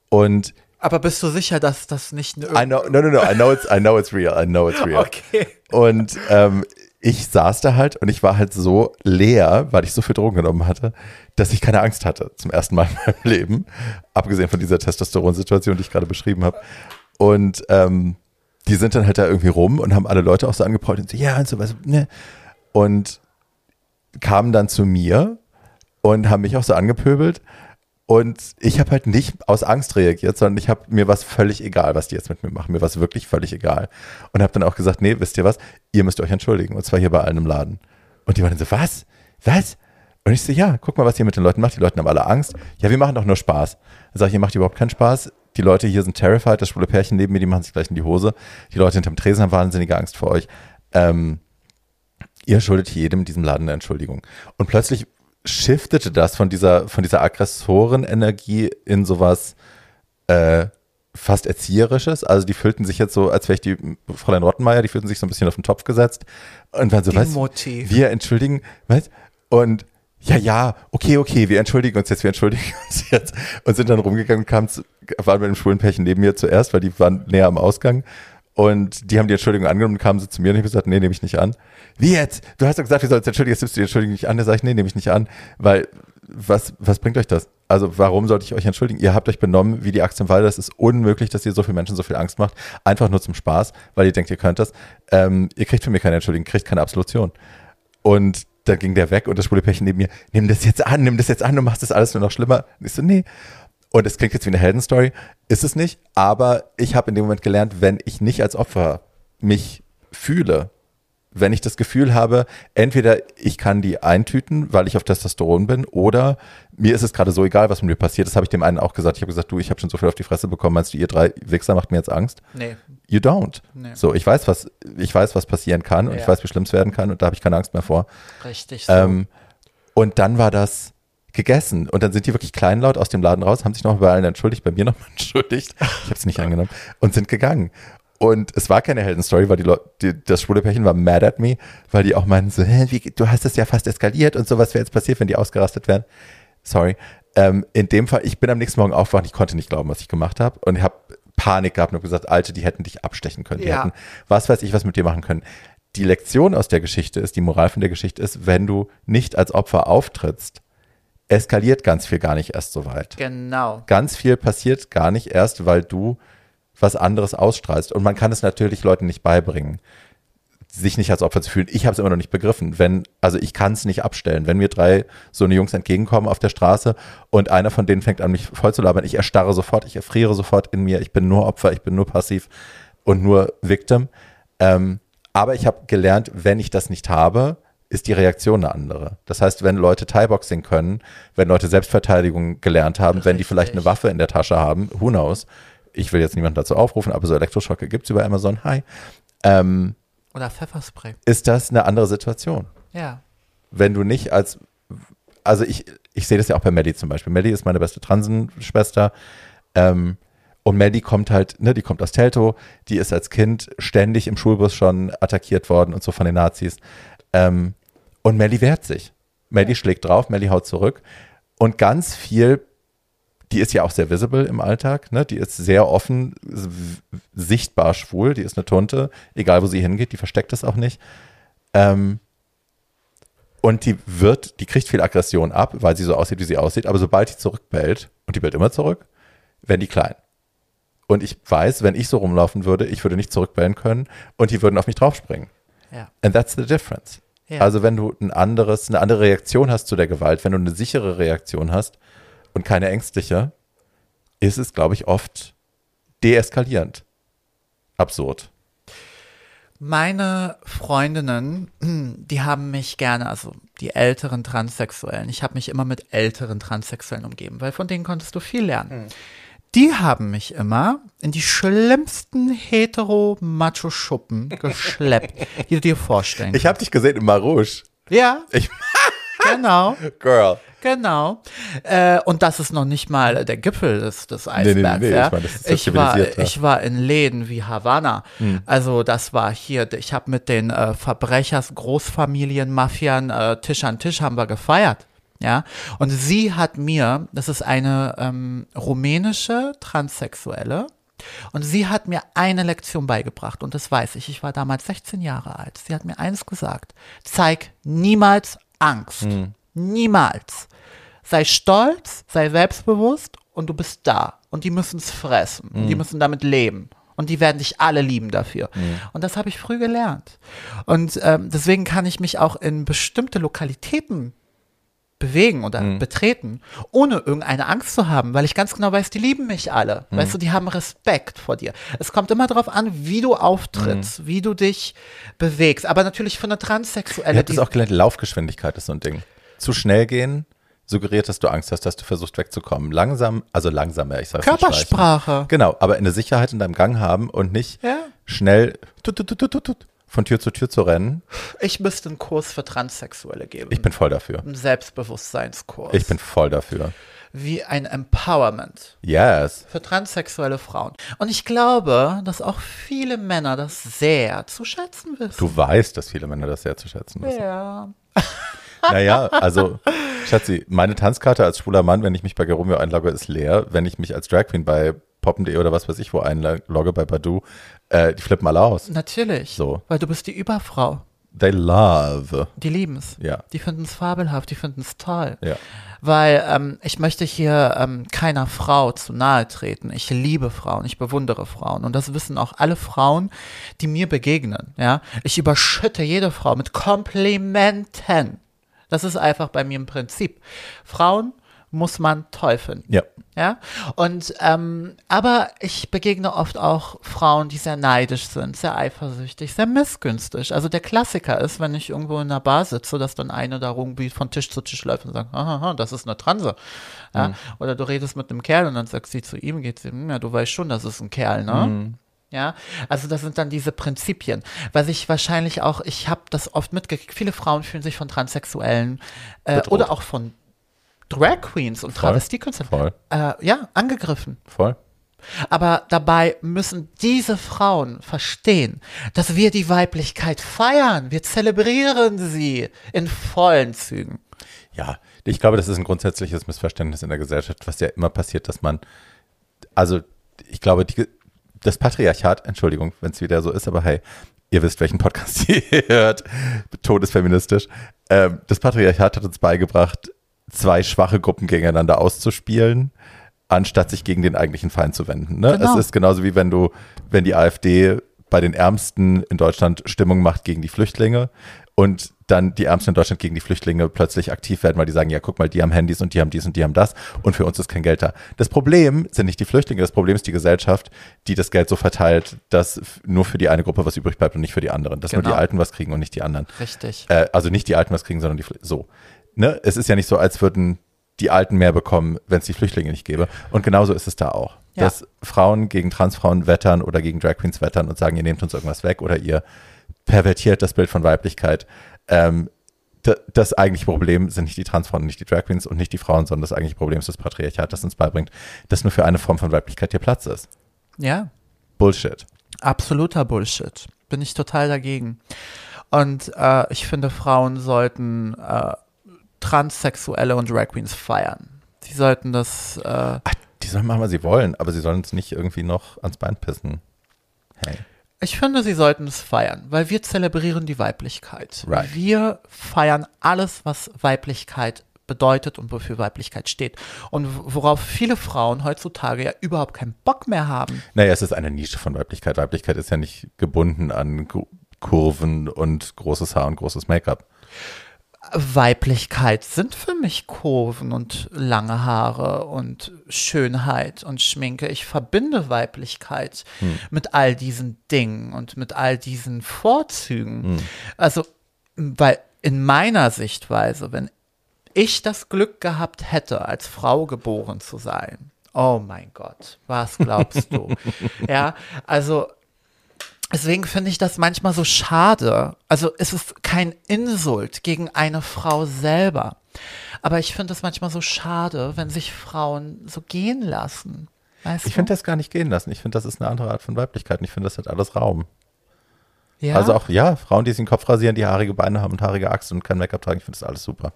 Und Aber bist du sicher, dass das nicht eine I know, no, no, no, I know it's, I know it's real, I know it's real. Okay. Und ähm, ich saß da halt und ich war halt so leer, weil ich so viel Drogen genommen hatte, dass ich keine Angst hatte zum ersten Mal in meinem Leben. Abgesehen von dieser Testosteron-Situation, die ich gerade beschrieben habe. Und ähm, die sind dann halt da irgendwie rum und haben alle Leute auch so angeprollt und so, ja, und so was, ne? Und kamen dann zu mir und haben mich auch so angepöbelt. Und ich habe halt nicht aus Angst reagiert, sondern ich habe mir was völlig egal, was die jetzt mit mir machen. Mir war es wirklich völlig egal. Und habe dann auch gesagt, nee, wisst ihr was? Ihr müsst euch entschuldigen. Und zwar hier bei allen im Laden. Und die waren dann so, was? Was? Und ich so, ja, guck mal, was ihr mit den Leuten macht. Die Leute haben alle Angst. Ja, wir machen doch nur Spaß. Dann sage ich, ihr macht überhaupt keinen Spaß. Die Leute hier sind terrified. Das schwule Pärchen neben mir, die machen sich gleich in die Hose. Die Leute hinterm Tresen haben wahnsinnige Angst vor euch. Ähm, ihr schuldet jedem in diesem Laden eine Entschuldigung. Und plötzlich shiftete das von dieser, von dieser Aggressorenenergie in sowas äh, fast Erzieherisches. Also die fühlten sich jetzt so, als wäre ich die Fräulein Rottenmeier, die fühlten sich so ein bisschen auf den Topf gesetzt und waren so, was? Wir entschuldigen, was? Und ja, ja, okay, okay, wir entschuldigen uns jetzt, wir entschuldigen uns jetzt. Und sind dann rumgegangen, kamen waren mit dem schwulen Pärchen neben mir zuerst, weil die waren näher am Ausgang. Und die haben die Entschuldigung angenommen und kamen so zu mir und ich habe gesagt, nee, nehme ich nicht an. Wie jetzt? Du hast doch gesagt, wir sollen uns entschuldigen, jetzt nimmst du die Entschuldigung nicht an. Da sage ich, nee, nehme ich nicht an, weil was, was bringt euch das? Also warum sollte ich euch entschuldigen? Ihr habt euch benommen wie die Axt im Walde. Es ist unmöglich, dass ihr so vielen Menschen so viel Angst macht. Einfach nur zum Spaß, weil ihr denkt, ihr könnt das. Ähm, ihr kriegt von mir keine Entschuldigung, kriegt keine Absolution. Und dann ging der weg und das schwule Pärchen neben mir, nimm das jetzt an, nimm das jetzt an, du machst das alles nur noch schlimmer. Und ich so, nee. Und es klingt jetzt wie eine Heldenstory, ist es nicht, aber ich habe in dem Moment gelernt, wenn ich nicht als Opfer mich fühle, wenn ich das Gefühl habe, entweder ich kann die eintüten, weil ich auf Testosteron bin, oder mir ist es gerade so egal, was mit mir passiert. Das habe ich dem einen auch gesagt. Ich habe gesagt, du, ich habe schon so viel auf die Fresse bekommen. Meinst du, ihr drei Wichser macht mir jetzt Angst? Nee. You don't. Nee. So, ich weiß, was, ich weiß, was passieren kann und Ja. ich weiß, wie schlimm es werden kann und da habe ich keine Angst mehr vor. Richtig so. Ähm, und dann war das gegessen. Und dann sind die wirklich kleinlaut aus dem Laden raus, haben sich noch bei allen entschuldigt, bei mir nochmal entschuldigt. Ich habe es nicht angenommen. Und sind gegangen. Und es war keine Heldenstory, weil die Leute, die, das schwule Pärchen war mad at me, weil die auch meinten so, hä, wie, du hast das ja fast eskaliert und so, was wäre jetzt passiert, wenn die ausgerastet wären. Sorry. Ähm, in dem Fall, ich bin am nächsten Morgen aufgewacht, ich konnte nicht glauben, was ich gemacht habe und ich habe Panik gehabt und hab gesagt, Alte, die hätten dich abstechen können. Die Ja. hätten, was weiß ich, was mit dir machen können. Die Lektion aus der Geschichte ist, die Moral von der Geschichte ist, wenn du nicht als Opfer auftrittst, eskaliert ganz viel gar nicht erst so weit. genau. Ganz viel passiert gar nicht erst, weil du was anderes ausstrahlst. Und man kann es natürlich Leuten nicht beibringen, sich nicht als Opfer zu fühlen. Ich habe es immer noch nicht begriffen. Wenn, also ich kann es nicht abstellen. Wenn mir drei so eine Jungs entgegenkommen auf der Straße und einer von denen fängt an, mich voll zu labern, ich erstarre sofort, ich erfriere sofort in mir, ich bin nur Opfer, ich bin nur passiv und nur Victim. Ähm, aber ich habe gelernt, wenn ich das nicht habe, ist die Reaktion eine andere. Das heißt, wenn Leute Thai-Boxing können, wenn Leute Selbstverteidigung gelernt haben, wenn die vielleicht eine Richtig. Waffe in der Tasche haben, who knows? Ich will jetzt niemanden dazu aufrufen, aber so Elektroschocke gibt's über Amazon. Hi. Ähm, Oder Pfefferspray. ist das eine andere Situation? Ja. Wenn du nicht als, also ich, ich sehe das ja auch bei Melly zum Beispiel. Melly ist meine beste Transenschwester. Ähm, und Melly kommt halt, ne, die kommt aus Teltow, die ist als Kind ständig im Schulbus schon attackiert worden und so von den Nazis. Ähm, und Melly wehrt sich. Melly schlägt drauf, Melly haut zurück. Und ganz viel, die ist ja auch sehr visible im Alltag, ne? Die ist sehr offen, sichtbar schwul, die ist eine Tunte, egal wo sie hingeht, die versteckt es auch nicht. Ähm, und die wird, die kriegt viel Aggression ab, weil sie so aussieht, wie sie aussieht, aber sobald die zurückbellt, und die bellt immer zurück, werden die klein. Und ich weiß, wenn ich so rumlaufen würde, ich würde nicht zurückbellen können und die würden auf mich draufspringen. Ja. And that's the difference. Ja. Also wenn du ein anderes, eine andere Reaktion hast zu der Gewalt, wenn du eine sichere Reaktion hast und keine ängstliche, ist es, glaube ich, oft deeskalierend. Absurd. Meine Freundinnen, die haben mich gerne, also die älteren Transsexuellen, ich habe mich immer mit älteren Transsexuellen umgeben, weil von denen konntest du viel lernen. Die haben mich immer in die schlimmsten hetero-macho-Schuppen geschleppt, die du dir vorstellen Ich habe dich gesehen im Marouche. Ja, Ich, genau, Girl. genau. Äh, und das ist noch nicht mal der Gipfel des, des nee, Eisbergs. nee, ja. ich meine, ich, war, ja. ich war in Läden wie Havanna. Also das war hier, ich habe mit den äh, Verbrechers, Großfamilien, Mafian äh, Tisch an Tisch haben wir gefeiert. Ja, und sie hat mir, das ist eine ähm, rumänische Transsexuelle, Und sie hat mir eine Lektion beigebracht und das weiß ich. Ich war damals 16 Jahre alt. Sie hat mir eins gesagt. Zeig niemals Angst. Niemals. Sei stolz, sei selbstbewusst und du bist da. Und die müssen es fressen. Und die müssen damit leben. Und die werden dich alle lieben dafür. Und das habe ich früh gelernt. Und ähm, deswegen kann ich mich auch in bestimmte Lokalitäten bewegen oder betreten, ohne irgendeine Angst zu haben, weil ich ganz genau weiß, die lieben mich alle. Weißt du, die haben Respekt vor dir. Es kommt immer darauf an, wie du auftrittst, wie du dich bewegst. Aber natürlich für eine Ich Transsexuelle, habe das auch gelernt, Laufgeschwindigkeit ist so ein Ding. Zu schnell gehen suggeriert, dass du Angst hast, dass du versuchst wegzukommen. Langsam, also langsamer, ich sage Körpersprache. Genau, aber eine Sicherheit in deinem Gang haben und nicht Ja. schnell tut, tut, tut, tut, tut, von Tür zu Tür zu rennen. Ich müsste einen Kurs für Transsexuelle geben. Ich bin voll dafür. einen Selbstbewusstseinskurs. Ich bin voll dafür. wie ein Empowerment Yes. für transsexuelle Frauen. Und ich glaube, dass auch viele Männer das sehr zu schätzen wissen. Du weißt, dass viele Männer das sehr zu schätzen wissen. ja. Naja, also, Schatzi, meine Tanzkarte als schwuler Mann, wenn ich mich bei Geromeo einlogge, ist leer. Wenn ich mich als Drag Queen bei poppen.de oder was weiß ich wo einlogge, bei Badu, äh, die flippen alle aus. Natürlich. So. Weil du bist die Überfrau. They love. Die lieben es. Ja. Die finden es fabelhaft, die finden es toll. Ja. Weil ähm, ich möchte hier ähm, keiner Frau zu nahe treten. Ich liebe Frauen, ich bewundere Frauen. Und das wissen auch alle Frauen, die mir begegnen. Ja? Ich überschütte jede Frau mit Komplimenten. Das ist einfach bei mir im Prinzip. Frauen muss man toll finden. Ja. Ja, und ähm, aber ich begegne oft auch Frauen, die sehr neidisch sind, sehr eifersüchtig, sehr missgünstig. Also der Klassiker ist, wenn ich irgendwo in einer Bar sitze, dass dann eine da irgendwie von Tisch zu Tisch läuft und sagt, aha, das ist eine Transe. Ja? Oder du redest mit einem Kerl und dann sagt sie zu ihm, geht sie, hm, ja, du weißt schon, das ist ein Kerl, ne? Ja, also das sind dann diese Prinzipien, weil ich wahrscheinlich auch, ich habe das oft mitgekriegt, viele Frauen fühlen sich von Transsexuellen äh, oder auch von Drag Queens und Voll. äh, ja, angegriffen. Voll. Aber dabei müssen diese Frauen verstehen, dass wir die Weiblichkeit feiern. Wir zelebrieren sie in vollen Zügen. Ja, ich glaube, das ist ein grundsätzliches Missverständnis in der Gesellschaft, was ja immer passiert, dass man, also ich glaube, die, das Patriarchat, Entschuldigung, wenn es wieder so ist, aber hey, ihr wisst, welchen Podcast ihr hört, todesfeministisch, ähm, das Patriarchat hat uns beigebracht, zwei schwache Gruppen gegeneinander auszuspielen, anstatt sich gegen den eigentlichen Feind zu wenden. Ne? Genau. Es ist genauso wie wenn du, wenn die AfD bei den Ärmsten in Deutschland Stimmung macht gegen die Flüchtlinge und dann die Ärmsten in Deutschland gegen die Flüchtlinge plötzlich aktiv werden, weil die sagen, ja, guck mal, die haben Handys und die haben dies und die haben das und für uns ist kein Geld da. Das Problem sind nicht die Flüchtlinge, das Problem ist die Gesellschaft, die das Geld so verteilt, dass nur für die eine Gruppe was übrig bleibt und nicht für die anderen. Dass nur Genau. die Alten was kriegen und nicht die anderen. Richtig. Äh, also nicht die Alten was kriegen, sondern die Flü- so. Ne? Es ist ja nicht so, als würden die Alten mehr bekommen, wenn es die Flüchtlinge nicht gäbe. Und genauso ist es da auch. Ja. Dass Frauen gegen Transfrauen wettern oder gegen Drag Queens wettern und sagen, ihr nehmt uns irgendwas weg oder ihr pervertiert das Bild von Weiblichkeit. Ähm, da- das eigentliche Problem sind nicht die Transfrauen und nicht die Drag Queens und nicht die Frauen, sondern das eigentliche Problem ist das Patriarchat, das uns beibringt, dass nur für eine Form von Weiblichkeit hier Platz ist. Ja, Bullshit. absoluter Bullshit. Bin ich total dagegen. Und äh, ich finde, Frauen sollten äh, Transsexuelle und Drag Queens feiern. Sie sollten das äh, Ach, die sollen machen, was sie wollen, aber sie sollen uns nicht irgendwie noch ans Bein pissen. Hey. Ich finde, sie sollten es feiern, weil wir zelebrieren die Weiblichkeit. Right. Wir feiern alles, was Weiblichkeit bedeutet und wofür Weiblichkeit steht. Und worauf viele Frauen heutzutage ja überhaupt keinen Bock mehr haben. Naja, es ist eine Nische von Weiblichkeit. Weiblichkeit ist ja nicht gebunden an Ku- Kurven und großes Haar und großes Make-up. Weiblichkeit sind für mich Kurven und lange Haare und Schönheit und Schminke. Ich verbinde Weiblichkeit mit all diesen Dingen und mit all diesen Vorzügen. Also, weil in meiner Sichtweise, wenn ich das Glück gehabt hätte, als Frau geboren zu sein, oh mein Gott, was glaubst du? ja, also Deswegen finde ich das manchmal so schade. Also es ist kein Insult gegen eine Frau selber. Aber ich finde es manchmal so schade, wenn sich Frauen so gehen lassen. Weißt Ich finde das gar nicht gehen lassen. Ich finde, das ist eine andere Art von Weiblichkeit und ich finde, das hat alles Raum. ja? Also auch, ja, Frauen, die sich den Kopf rasieren, die haarige Beine haben und haarige Achsen und kein Make-up tragen, ich finde das alles super.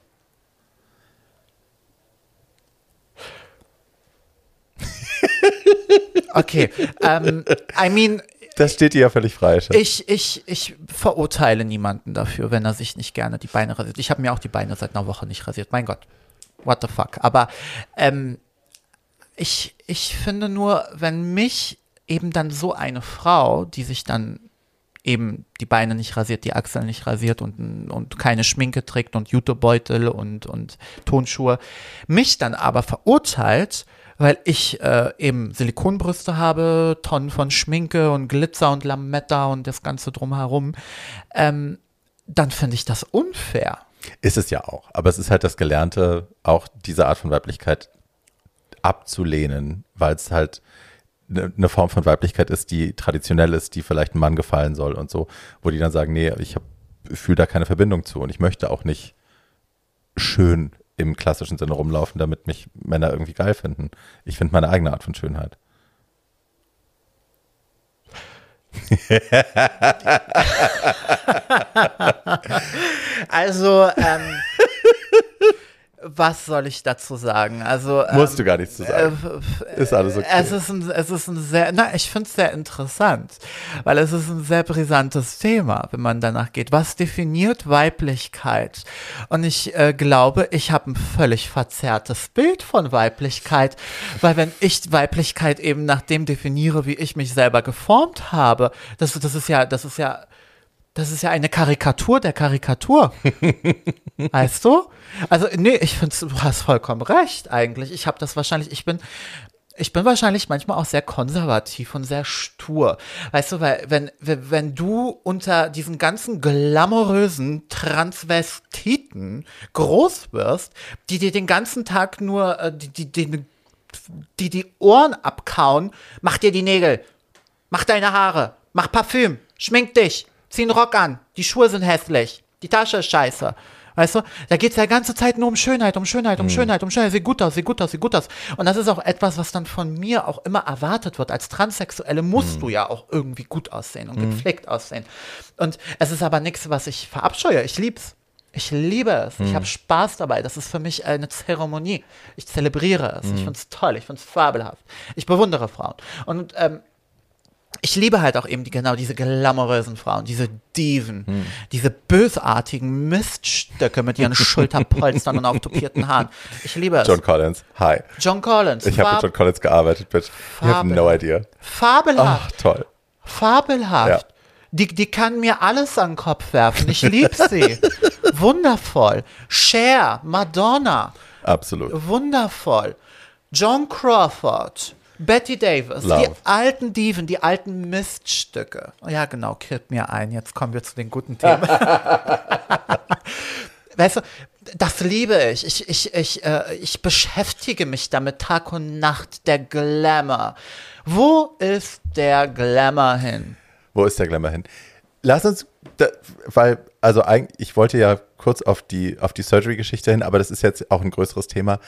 Okay, ähm, I mean, Das steht dir ja völlig frei. Ich, ich, ich verurteile niemanden dafür, wenn er sich nicht gerne die Beine rasiert. Ich habe mir auch die Beine seit einer Woche nicht rasiert. Mein Gott, what the fuck. Aber ähm, ich, ich finde nur, wenn mich eben dann so eine Frau, die sich dann eben die Beine nicht rasiert, die Achseln nicht rasiert und, und keine Schminke trägt und Jutebeutel und, und Tonschuhe, mich dann aber verurteilt, weil ich äh, eben Silikonbrüste habe, Tonnen von Schminke und Glitzer und Lametta und das Ganze drumherum, ähm, dann finde ich das unfair. Ist es ja auch. Aber es ist halt das Gelernte, auch diese Art von Weiblichkeit abzulehnen, weil es halt eine ne Form von Weiblichkeit ist, die traditionell ist, die vielleicht einem Mann gefallen soll und so, wo die dann sagen, nee, ich fühle da keine Verbindung zu und ich möchte auch nicht schön im klassischen Sinne rumlaufen, damit mich Männer irgendwie geil finden. Ich finde meine eigene Art von Schönheit. Also, ähm, was soll ich dazu sagen? Also, ähm, Musst du gar nichts zu sagen. äh, Ist alles okay. Es ist ein, es ist ein sehr, na, ich finde es sehr interessant, weil es ist ein sehr brisantes Thema, wenn man danach geht. Was definiert Weiblichkeit? Und ich äh, glaube, ich habe ein völlig verzerrtes Bild von Weiblichkeit, weil wenn ich Weiblichkeit eben nach dem definiere, wie ich mich selber geformt habe, das, das ist ja, das ist ja, das ist ja eine Karikatur der Karikatur. weißt du? Also, nee, ich finde, du hast vollkommen recht eigentlich. Ich habe das wahrscheinlich, ich bin, ich bin wahrscheinlich manchmal auch sehr konservativ und sehr stur. Weißt du, weil wenn, wenn du unter diesen ganzen glamourösen Transvestiten groß wirst, die dir den ganzen Tag nur, äh, die, die, die, die die Ohren abkauen, mach dir die Nägel, mach deine Haare, mach Parfüm, schmink dich, zieh einen Rock an, die Schuhe sind hässlich, die Tasche ist scheiße. Weißt du, da geht es ja die ganze Zeit nur um Schönheit, um Schönheit, um Schönheit, um Schönheit. Sieht gut aus, sieht gut aus, sieht gut aus. Und das ist auch etwas, was dann von mir auch immer erwartet wird. Als Transsexuelle musst du ja auch irgendwie gut aussehen und gepflegt aussehen. Und es ist aber nichts, was ich verabscheue. Ich lieb's. Ich liebe es. Ich habe Spaß dabei. Das ist für mich eine Zeremonie. Ich zelebriere es. Ich finde es toll. Ich finde es fabelhaft. Ich bewundere Frauen. Und ähm, ich liebe halt auch eben die, genau diese glamourösen Frauen, diese Diven, diese bösartigen Miststöcke mit ihren Schulterpolstern und auftopierten Haaren. Ich liebe es. John Collins, hi. John Collins. Ich habe mit John Collins gearbeitet, bitch. You have no idea. fabelhaft. Ach, toll. Fabelhaft. Die, die kann mir alles an den Kopf werfen. Ich liebe sie. Wundervoll. Cher, Madonna. Absolut. Wundervoll. John Crawford. Betty Davis, die Love. alten Diven, die alten Miststücke. Ja, genau, killt mir ein. Jetzt kommen wir zu den guten Themen. weißt du, das liebe ich. Ich, ich, ich, äh, ich beschäftige mich damit Tag und Nacht. Der Glamour. Wo ist der Glamour hin? Wo ist der Glamour hin? Lass uns, da, weil, also eigentlich, ich wollte ja kurz auf die, auf die Surgery-Geschichte hin, aber das ist jetzt auch ein größeres Thema.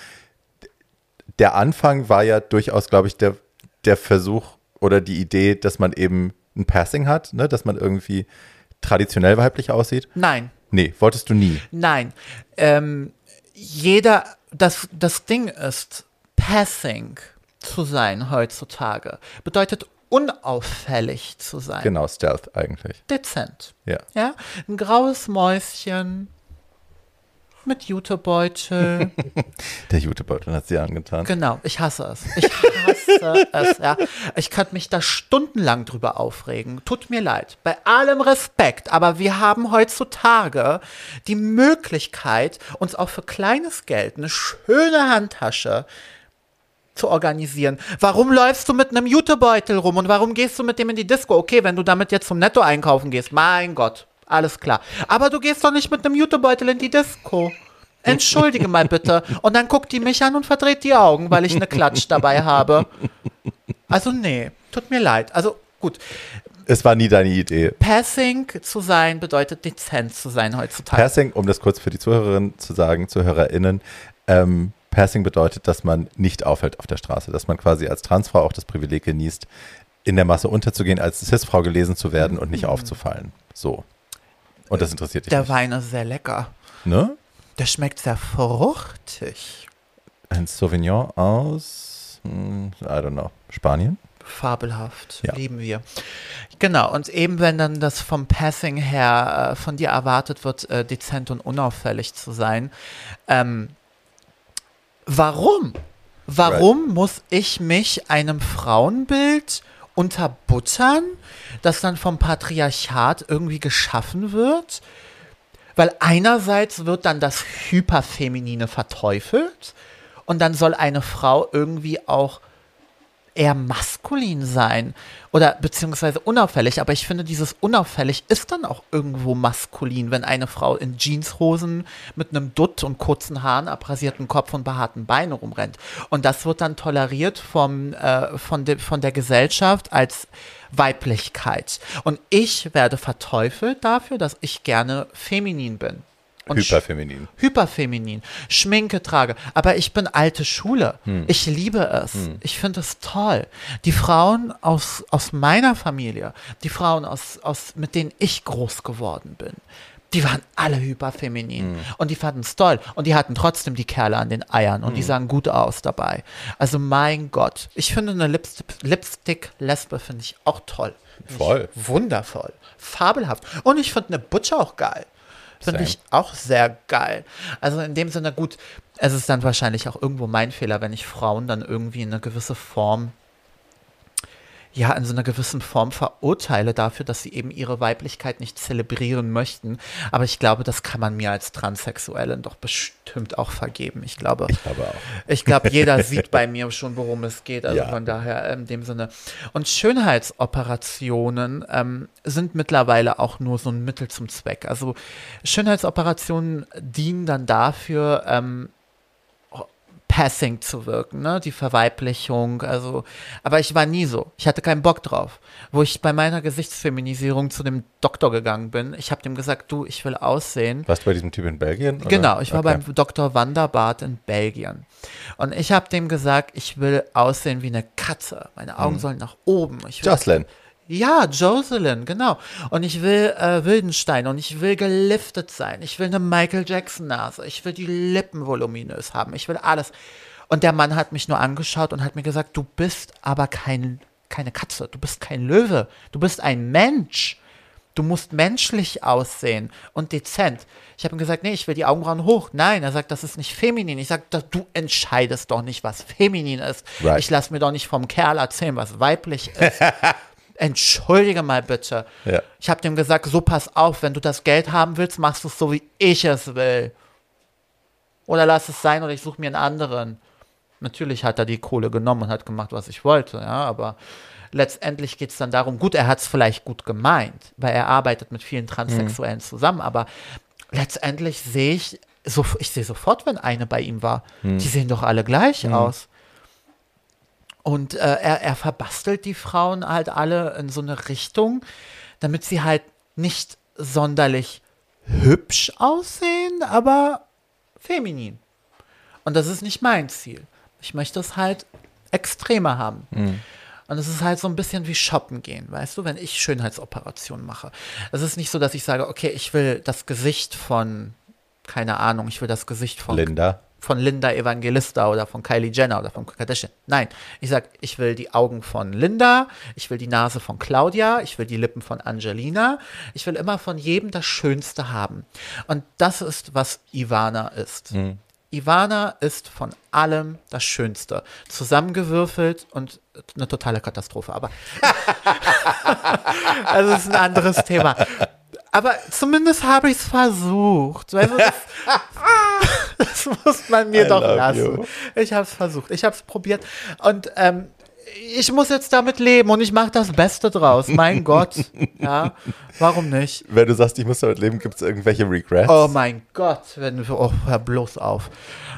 Der Anfang war ja durchaus, glaube ich, der, der Versuch oder die Idee, dass man eben ein Passing hat, ne? dass man irgendwie traditionell weiblich aussieht. Nein, Nee, wolltest du nie. nein. Ähm, jeder, das, das Ding ist, passing zu sein heutzutage bedeutet unauffällig zu sein. Genau, Stealth eigentlich. Dezent. Ja. Ja, ein graues Mäuschen mit Jutebeutel. Der Jutebeutel hat sie angetan. genau, ich hasse es. Ich hasse es, ja. Ich könnte mich da stundenlang drüber aufregen. Tut mir leid. Bei allem Respekt, aber wir haben heutzutage die Möglichkeit, uns auch für kleines Geld eine schöne Handtasche zu organisieren. Warum läufst du mit einem Jutebeutel rum und warum gehst du mit dem in die Disco? Okay, wenn du damit jetzt zum Netto einkaufen gehst, mein Gott, alles klar. Aber du gehst doch nicht mit einem Jutebeutel in die Disco. Entschuldige mal bitte. Und dann guckt die mich an und verdreht die Augen, weil ich eine Klatsch dabei habe. Also nee, tut mir leid. Also gut, Es war nie deine Idee. Passing zu sein bedeutet dezent zu sein heutzutage. Passing, um das kurz für die Zuhörerinnen zu sagen, ZuhörerInnen, ähm, Passing bedeutet, dass man nicht auffällt auf der Straße, dass man quasi als Transfrau auch das Privileg genießt, in der Masse unterzugehen, als Cis-Frau gelesen zu werden und nicht aufzufallen. So. Und das interessiert dich Der nicht. Wein ist sehr lecker. Ne? Der schmeckt sehr fruchtig. Ein Sauvignon aus, hm, I don't know, Spanien? Fabelhaft, Ja. lieben wir. Genau, und eben wenn dann das vom Passing her äh, von dir erwartet wird, äh, dezent und unauffällig zu sein, ähm, warum? Warum muss ich mich einem Frauenbild unterbuttern, das dann vom Patriarchat irgendwie geschaffen wird? Weil einerseits wird dann das Hyperfeminine verteufelt und dann soll eine Frau irgendwie auch eher maskulin sein oder beziehungsweise unauffällig. Aber ich finde, dieses unauffällig ist dann auch irgendwo maskulin, wenn eine Frau in Jeanshosen mit einem Dutt und kurzen Haaren, abrasierten Kopf und behaarten Beinen rumrennt. Und das wird dann toleriert vom, äh, von, de, von der Gesellschaft als Weiblichkeit. Und ich werde verteufelt dafür, dass ich gerne feminin bin. Und Hyperfeminin. hyperfeminin, Schminke trage. Aber ich bin alte Schule. Ich liebe es. Ich finde es toll. Die Frauen aus, aus meiner Familie, die Frauen, aus, aus, mit denen ich groß geworden bin, die waren alle hyperfeminin. Und die fanden es toll. Und die hatten trotzdem die Kerle an den Eiern. Und die sahen gut aus dabei. Also mein Gott. Ich finde eine Lipstick- Lipstick-Lesbe finde ich auch toll. Voll. Wundervoll. Fabelhaft. Und ich finde eine Butcher auch geil. Finde ich auch sehr geil. Also in dem Sinne, gut, es ist dann wahrscheinlich auch irgendwo mein Fehler, wenn ich Frauen dann irgendwie in eine gewisse Form, ja, in so einer gewissen Form verurteile dafür, dass sie eben ihre Weiblichkeit nicht zelebrieren möchten. Aber ich glaube, das kann man mir als Transsexuellen doch bestimmt auch vergeben. Ich glaube, Ich glaube auch. ich glaube, jeder sieht bei mir schon, worum es geht. Also Ja. von daher in dem Sinne. Und Schönheitsoperationen ähm, sind mittlerweile auch nur so ein Mittel zum Zweck. Also Schönheitsoperationen dienen dann dafür, ähm, Passing zu wirken, ne? Die Verweiblichung, also, aber ich war nie so. Ich hatte keinen Bock drauf. Wo ich bei meiner Gesichtsfeminisierung zu dem Doktor gegangen bin, ich habe dem gesagt, du, ich will aussehen. Warst du bei diesem Typ in Belgien? oder? Genau, ich war Okay. beim Dr. Wanderbart in Belgien. Und ich habe dem gesagt, ich will aussehen wie eine Katze. Meine Augen sollen nach oben. Ich will, Jocelyn. Ja, Jocelyn, genau. Und ich will äh, Wildenstein und ich will geliftet sein. Ich will eine Michael Jackson Nase. Ich will die Lippen voluminös haben. Ich will alles. Und der Mann hat mich nur angeschaut und hat mir gesagt, du bist aber kein, keine Katze. Du bist kein Löwe. Du bist ein Mensch. Du musst menschlich aussehen und dezent. Ich habe ihm gesagt, nee, ich will die Augenbrauen hoch. Nein, er sagt, das ist nicht feminin. Ich sage, du entscheidest doch nicht, was feminin ist. Right. Ich lasse mir doch nicht vom Kerl erzählen, was weiblich ist. Entschuldige mal bitte. Ja. Ich habe dem gesagt, so pass auf, wenn du das Geld haben willst, machst du es so, wie ich es will. Oder lass es sein oder ich suche mir einen anderen. Natürlich hat er die Kohle genommen und hat gemacht, was ich wollte, ja, aber letztendlich geht es dann darum, gut, er hat es vielleicht gut gemeint, weil er arbeitet mit vielen Transsexuellen zusammen, aber letztendlich sehe ich, so, ich sehe sofort, wenn eine bei ihm war. Die sehen doch alle gleich aus. Und äh, er, er verbastelt die Frauen halt alle in so eine Richtung, damit sie halt nicht sonderlich hübsch aussehen, aber feminin. Und das ist nicht mein Ziel. Ich möchte es halt extremer haben. Und es ist halt so ein bisschen wie shoppen gehen, weißt du, wenn ich Schönheitsoperationen mache. Es ist nicht so, dass ich sage, okay, ich will das Gesicht von, keine Ahnung, ich will das Gesicht von Linda. Von Linda Evangelista oder von Kylie Jenner oder von Kardashian. Nein, ich sag, ich will die Augen von Linda, ich will die Nase von Claudia, ich will die Lippen von Angelina. Ich will immer von jedem das Schönste haben. Und das ist, was Ivana ist. Ivana ist von allem das Schönste. Zusammengewürfelt und eine totale Katastrophe. Aber also es ist ein anderes Thema. Aber zumindest habe ich es versucht. Weißt du, das, muss man mir I doch lassen. you. Ich habe es versucht. Ich habe es probiert. Und ähm, ich muss jetzt damit leben und ich mache das Beste draus. Mein Gott. Ja, warum nicht? Wenn du sagst, ich muss damit leben, gibt es irgendwelche Regrets? Oh mein Gott, wenn oh, hör bloß auf.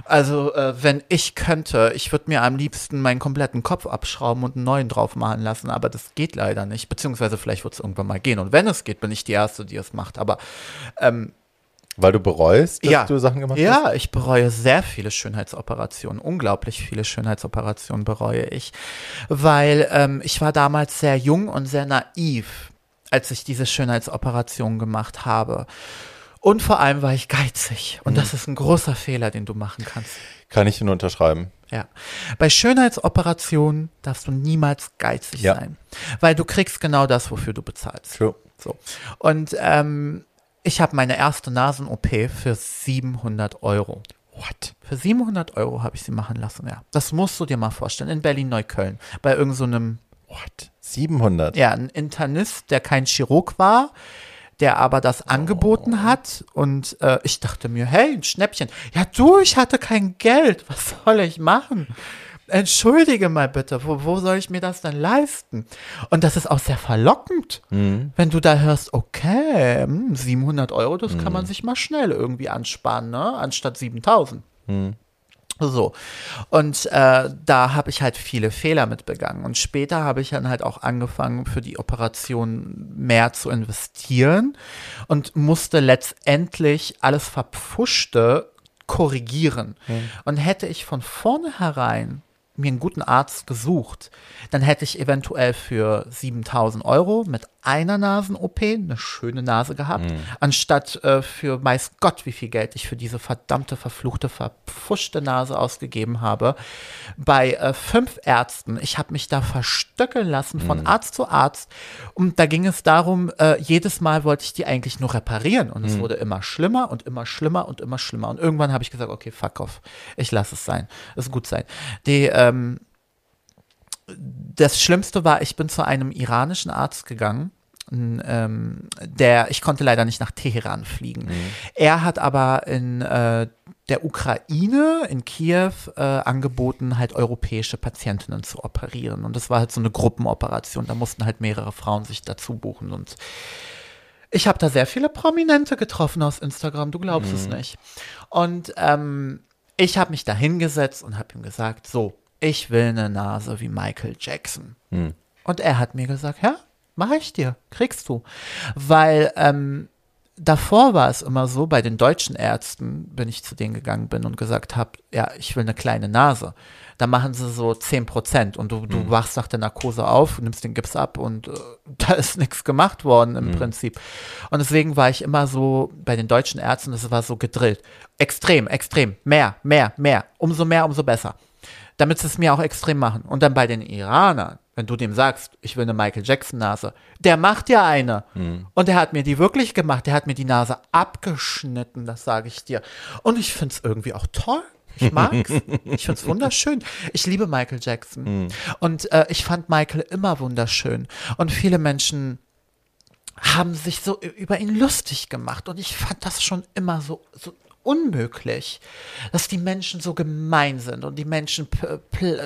Also, äh, wenn ich könnte, ich würde mir am liebsten meinen kompletten Kopf abschrauben und einen neuen drauf machen lassen, aber das geht leider nicht. Beziehungsweise vielleicht wird es irgendwann mal gehen. Und wenn es geht, bin ich die Erste, die es macht. Aber Weil du bereust, dass ja, du Sachen gemacht hast? ja, ich bereue sehr viele Schönheitsoperationen. Unglaublich viele Schönheitsoperationen bereue ich. Weil ähm, ich war damals sehr jung und sehr naiv, als ich diese Schönheitsoperation gemacht habe. Und vor allem war ich geizig. Und das ist ein großer Fehler, den du machen kannst. Kann ich nur unterschreiben. Ja. Bei Schönheitsoperationen darfst du niemals geizig Ja. sein. Weil du kriegst genau das, wofür du bezahlst. True. So. Und ähm, ich habe meine erste Nasen-OP für 700 Euro. What? Für 700 Euro habe ich sie machen lassen, ja. Das musst du dir mal vorstellen. In Berlin-Neukölln. Bei irgendeinem, so What? 700? ja, ein Internist, der kein Chirurg war, der aber das angeboten hat. Und äh, ich dachte mir, hey, ein Schnäppchen. Ja, du, ich hatte kein Geld. Was soll ich machen? Entschuldige mal bitte, wo, wo soll ich mir das denn leisten? Und das ist auch sehr verlockend, wenn du da hörst, okay, hm, 700 Euro, das kann man sich mal schnell irgendwie ansparen, ne? anstatt 7000. So. Und äh, da habe ich halt viele Fehler mit begangen. Und später habe ich dann halt auch angefangen, für die Operation mehr zu investieren und musste letztendlich alles Verpfuschte korrigieren. Und hätte ich von vornherein mir einen guten Arzt gesucht, dann hätte ich eventuell für 7000 Euro mit einer Nasen-OP eine schöne Nase gehabt, anstatt äh, für weiß Gott, wie viel Geld ich für diese verdammte, verfluchte, verpfuschte Nase ausgegeben habe. Bei äh, fünf Ärzten, ich habe mich da verstöckeln lassen von Arzt zu Arzt. Und da ging es darum, äh, jedes Mal wollte ich die eigentlich nur reparieren. Und es wurde immer schlimmer und immer schlimmer und immer schlimmer. Und irgendwann habe ich gesagt, okay, fuck off, ich lasse es sein, es ist gut sein. Die, ähm, das Schlimmste war, ich bin zu einem iranischen Arzt gegangen. Ähm, der, ich konnte leider nicht nach Teheran fliegen. Er hat aber in äh, der Ukraine, in Kiew, äh, angeboten, halt europäische Patientinnen zu operieren. Und das war halt so eine Gruppenoperation. Da mussten halt mehrere Frauen sich dazu buchen. Und ich habe da sehr viele Prominente getroffen aus Instagram, du glaubst es nicht. Und ähm, ich habe mich da hingesetzt und habe ihm gesagt, so, ich will eine Nase wie Michael Jackson. Und er hat mir gesagt, ja, mache ich dir, kriegst du. Weil ähm, davor war es immer so, bei den deutschen Ärzten, wenn ich zu denen gegangen bin und gesagt habe, ja, ich will eine kleine Nase, da machen sie so 10 Prozent und du, du wachst nach der Narkose auf, nimmst den Gips ab und äh, da ist nichts gemacht worden im Prinzip. Und deswegen war ich immer so bei den deutschen Ärzten, das war so gedrillt. Extrem, extrem, mehr, mehr, mehr, umso mehr, umso besser. Damit sie es mir auch extrem machen. Und dann bei den Iranern, wenn du dem sagst, ich will eine Michael Jackson Nase, der macht ja eine. Und der hat mir die wirklich gemacht. Der hat mir die Nase abgeschnitten, das sage ich dir. Und ich finde es irgendwie auch toll. Ich mag's. Ich find's wunderschön. Ich liebe Michael Jackson. Und äh, ich fand Michael immer wunderschön. Und viele Menschen haben sich so über ihn lustig gemacht. Und ich fand das schon immer so, so unmöglich, dass die Menschen so gemein sind und die Menschen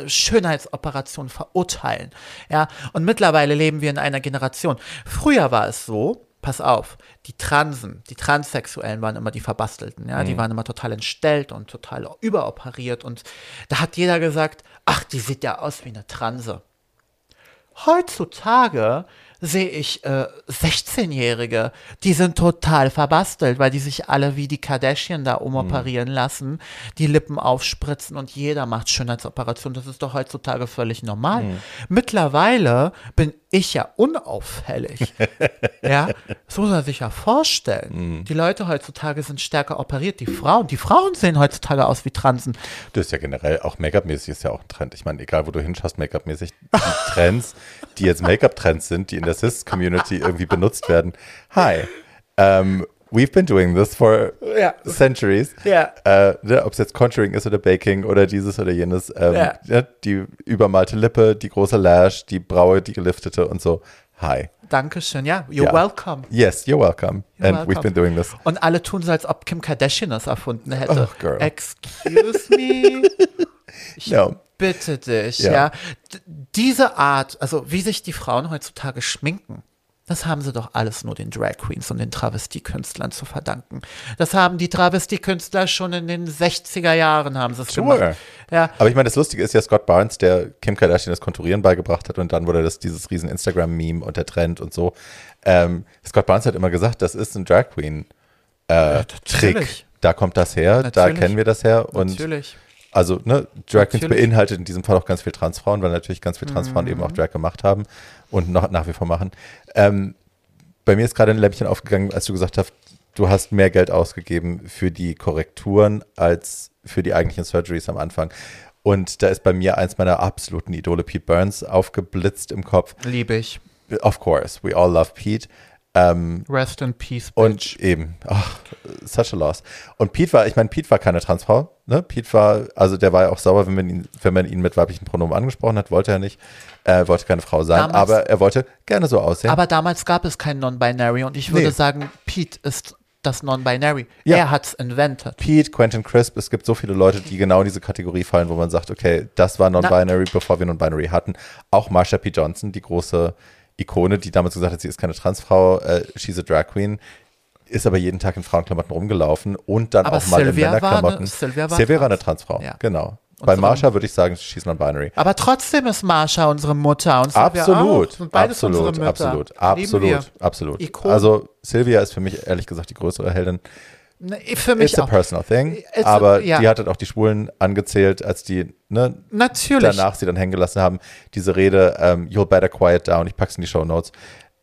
Schönheitsoperationen verurteilen. Ja, und mittlerweile leben wir in einer Generation. Früher war es so, pass auf, die Transen, die Transsexuellen waren immer die Verbastelten, ja, die waren immer total entstellt und total überoperiert und da hat jeder gesagt, ach, die sieht ja aus wie eine Transe. Heutzutage sehe ich äh, 16-Jährige, die sind total verbastelt, weil die sich alle wie die Kardashian da umoperieren lassen, die Lippen aufspritzen und jeder macht Schönheitsoperationen. Das ist doch heutzutage völlig normal. Mittlerweile bin ich ja unauffällig. ja, das muss man sich ja vorstellen. Die Leute heutzutage sind stärker operiert, die Frauen. Die Frauen sehen heutzutage aus wie Transen. Das ist ja generell auch Make-up-mäßig ist ja auch ein Trend. Ich meine, egal wo du hinschaust, Make-up-mäßig, die Trends, die jetzt Make-up-Trends sind, die in der Cis-Community irgendwie benutzt werden. Hi, um, we've been doing this for Ja. centuries. Ja. Äh, ne, Ob es jetzt Contouring ist oder Baking oder dieses oder jenes. Ähm, Ja. ja, die übermalte Lippe, die große Lash, die Braue, die geliftete und so. Hi. Dankeschön, ja. You're Ja. welcome. Yes, you're welcome. You're And welcome. we've been doing this. Und alle tun so, als ob Kim Kardashian das erfunden hätte. Oh, girl. Excuse me? Ich No. bitte dich, Ja. ja. Diese Art, also wie sich die Frauen heutzutage schminken, das haben sie doch alles nur den Drag Queens und den Travestiekünstlern zu verdanken. Das haben die Travestiekünstler schon in den 60er Jahren haben sie es Sure. gemacht. Ja, Aber ich meine, das Lustige ist ja Scott Barnes, der Kim Kardashian das Konturieren beigebracht hat und dann wurde das dieses riesen Instagram-Meme und der Trend und so. Ähm, Scott Barnes hat immer gesagt, das ist ein Drag Queen äh, natürlich. Da kommt das her, da Natürlich. kennen wir das her und natürlich. Also ne, Drag Queens beinhaltet in diesem Fall auch ganz viel Transfrauen, weil natürlich ganz viele Transfrauen eben auch Mhm. Drag gemacht haben und noch nach wie vor machen. Ähm, bei mir ist gerade ein Lämpchen aufgegangen, als du gesagt hast, du hast mehr Geld ausgegeben für die Korrekturen als für die eigentlichen Surgeries am Anfang. Und da ist bei mir eins meiner absoluten Idole, Pete Burns, aufgeblitzt im Kopf. Liebe ich. Of course, we all love Pete. Ähm, Rest in peace, bitch. und eben, ach, such a loss. Und Pete war, ich meine, Pete war keine Transfrau. Ne? Pete war, also der war ja auch sauer, wenn man ihn, wenn man ihn mit weiblichen Pronomen angesprochen hat, wollte er nicht. Er wollte keine Frau sein, Damals- aber er wollte gerne so aussehen. Aber damals gab es kein Non-Binary und ich würde Nee. sagen, Pete ist das Non-Binary. Ja. Er hat's invented. Pete, Quentin Crisp, es gibt so viele Leute, die genau in diese Kategorie fallen, wo man sagt, okay, das war non-binary, bevor wir non-binary hatten. Auch Marsha P. Johnson, die große Ikone, die damals gesagt hat, sie ist keine Transfrau, äh, she's a Drag Queen, ist aber jeden Tag in Frauenklamotten rumgelaufen und dann Aber auch mal Sylvia in war Männerklamotten. eine- Sylvia war Sylvia war eine trans. Transfrau, Ja. genau. Bei Unsere- Marsha würde ich sagen, she's non-binary. Aber trotzdem ist Marsha unsere Mutter und Sylvia Absolut, auch. Sind beides absolut, unsere Mütter. absolut, Lieben wir. absolut, absolut. Ikonen. Also Sylvia ist für mich ehrlich gesagt die größere Heldin. Ne, Für mich It's a auch. personal thing, It's a- aber ja. die hat halt auch die Schwulen angezählt, als die ne, Natürlich. danach sie dann hängen gelassen haben. Diese Rede, ähm, you'll better quiet down, ich pack's in die Show Notes.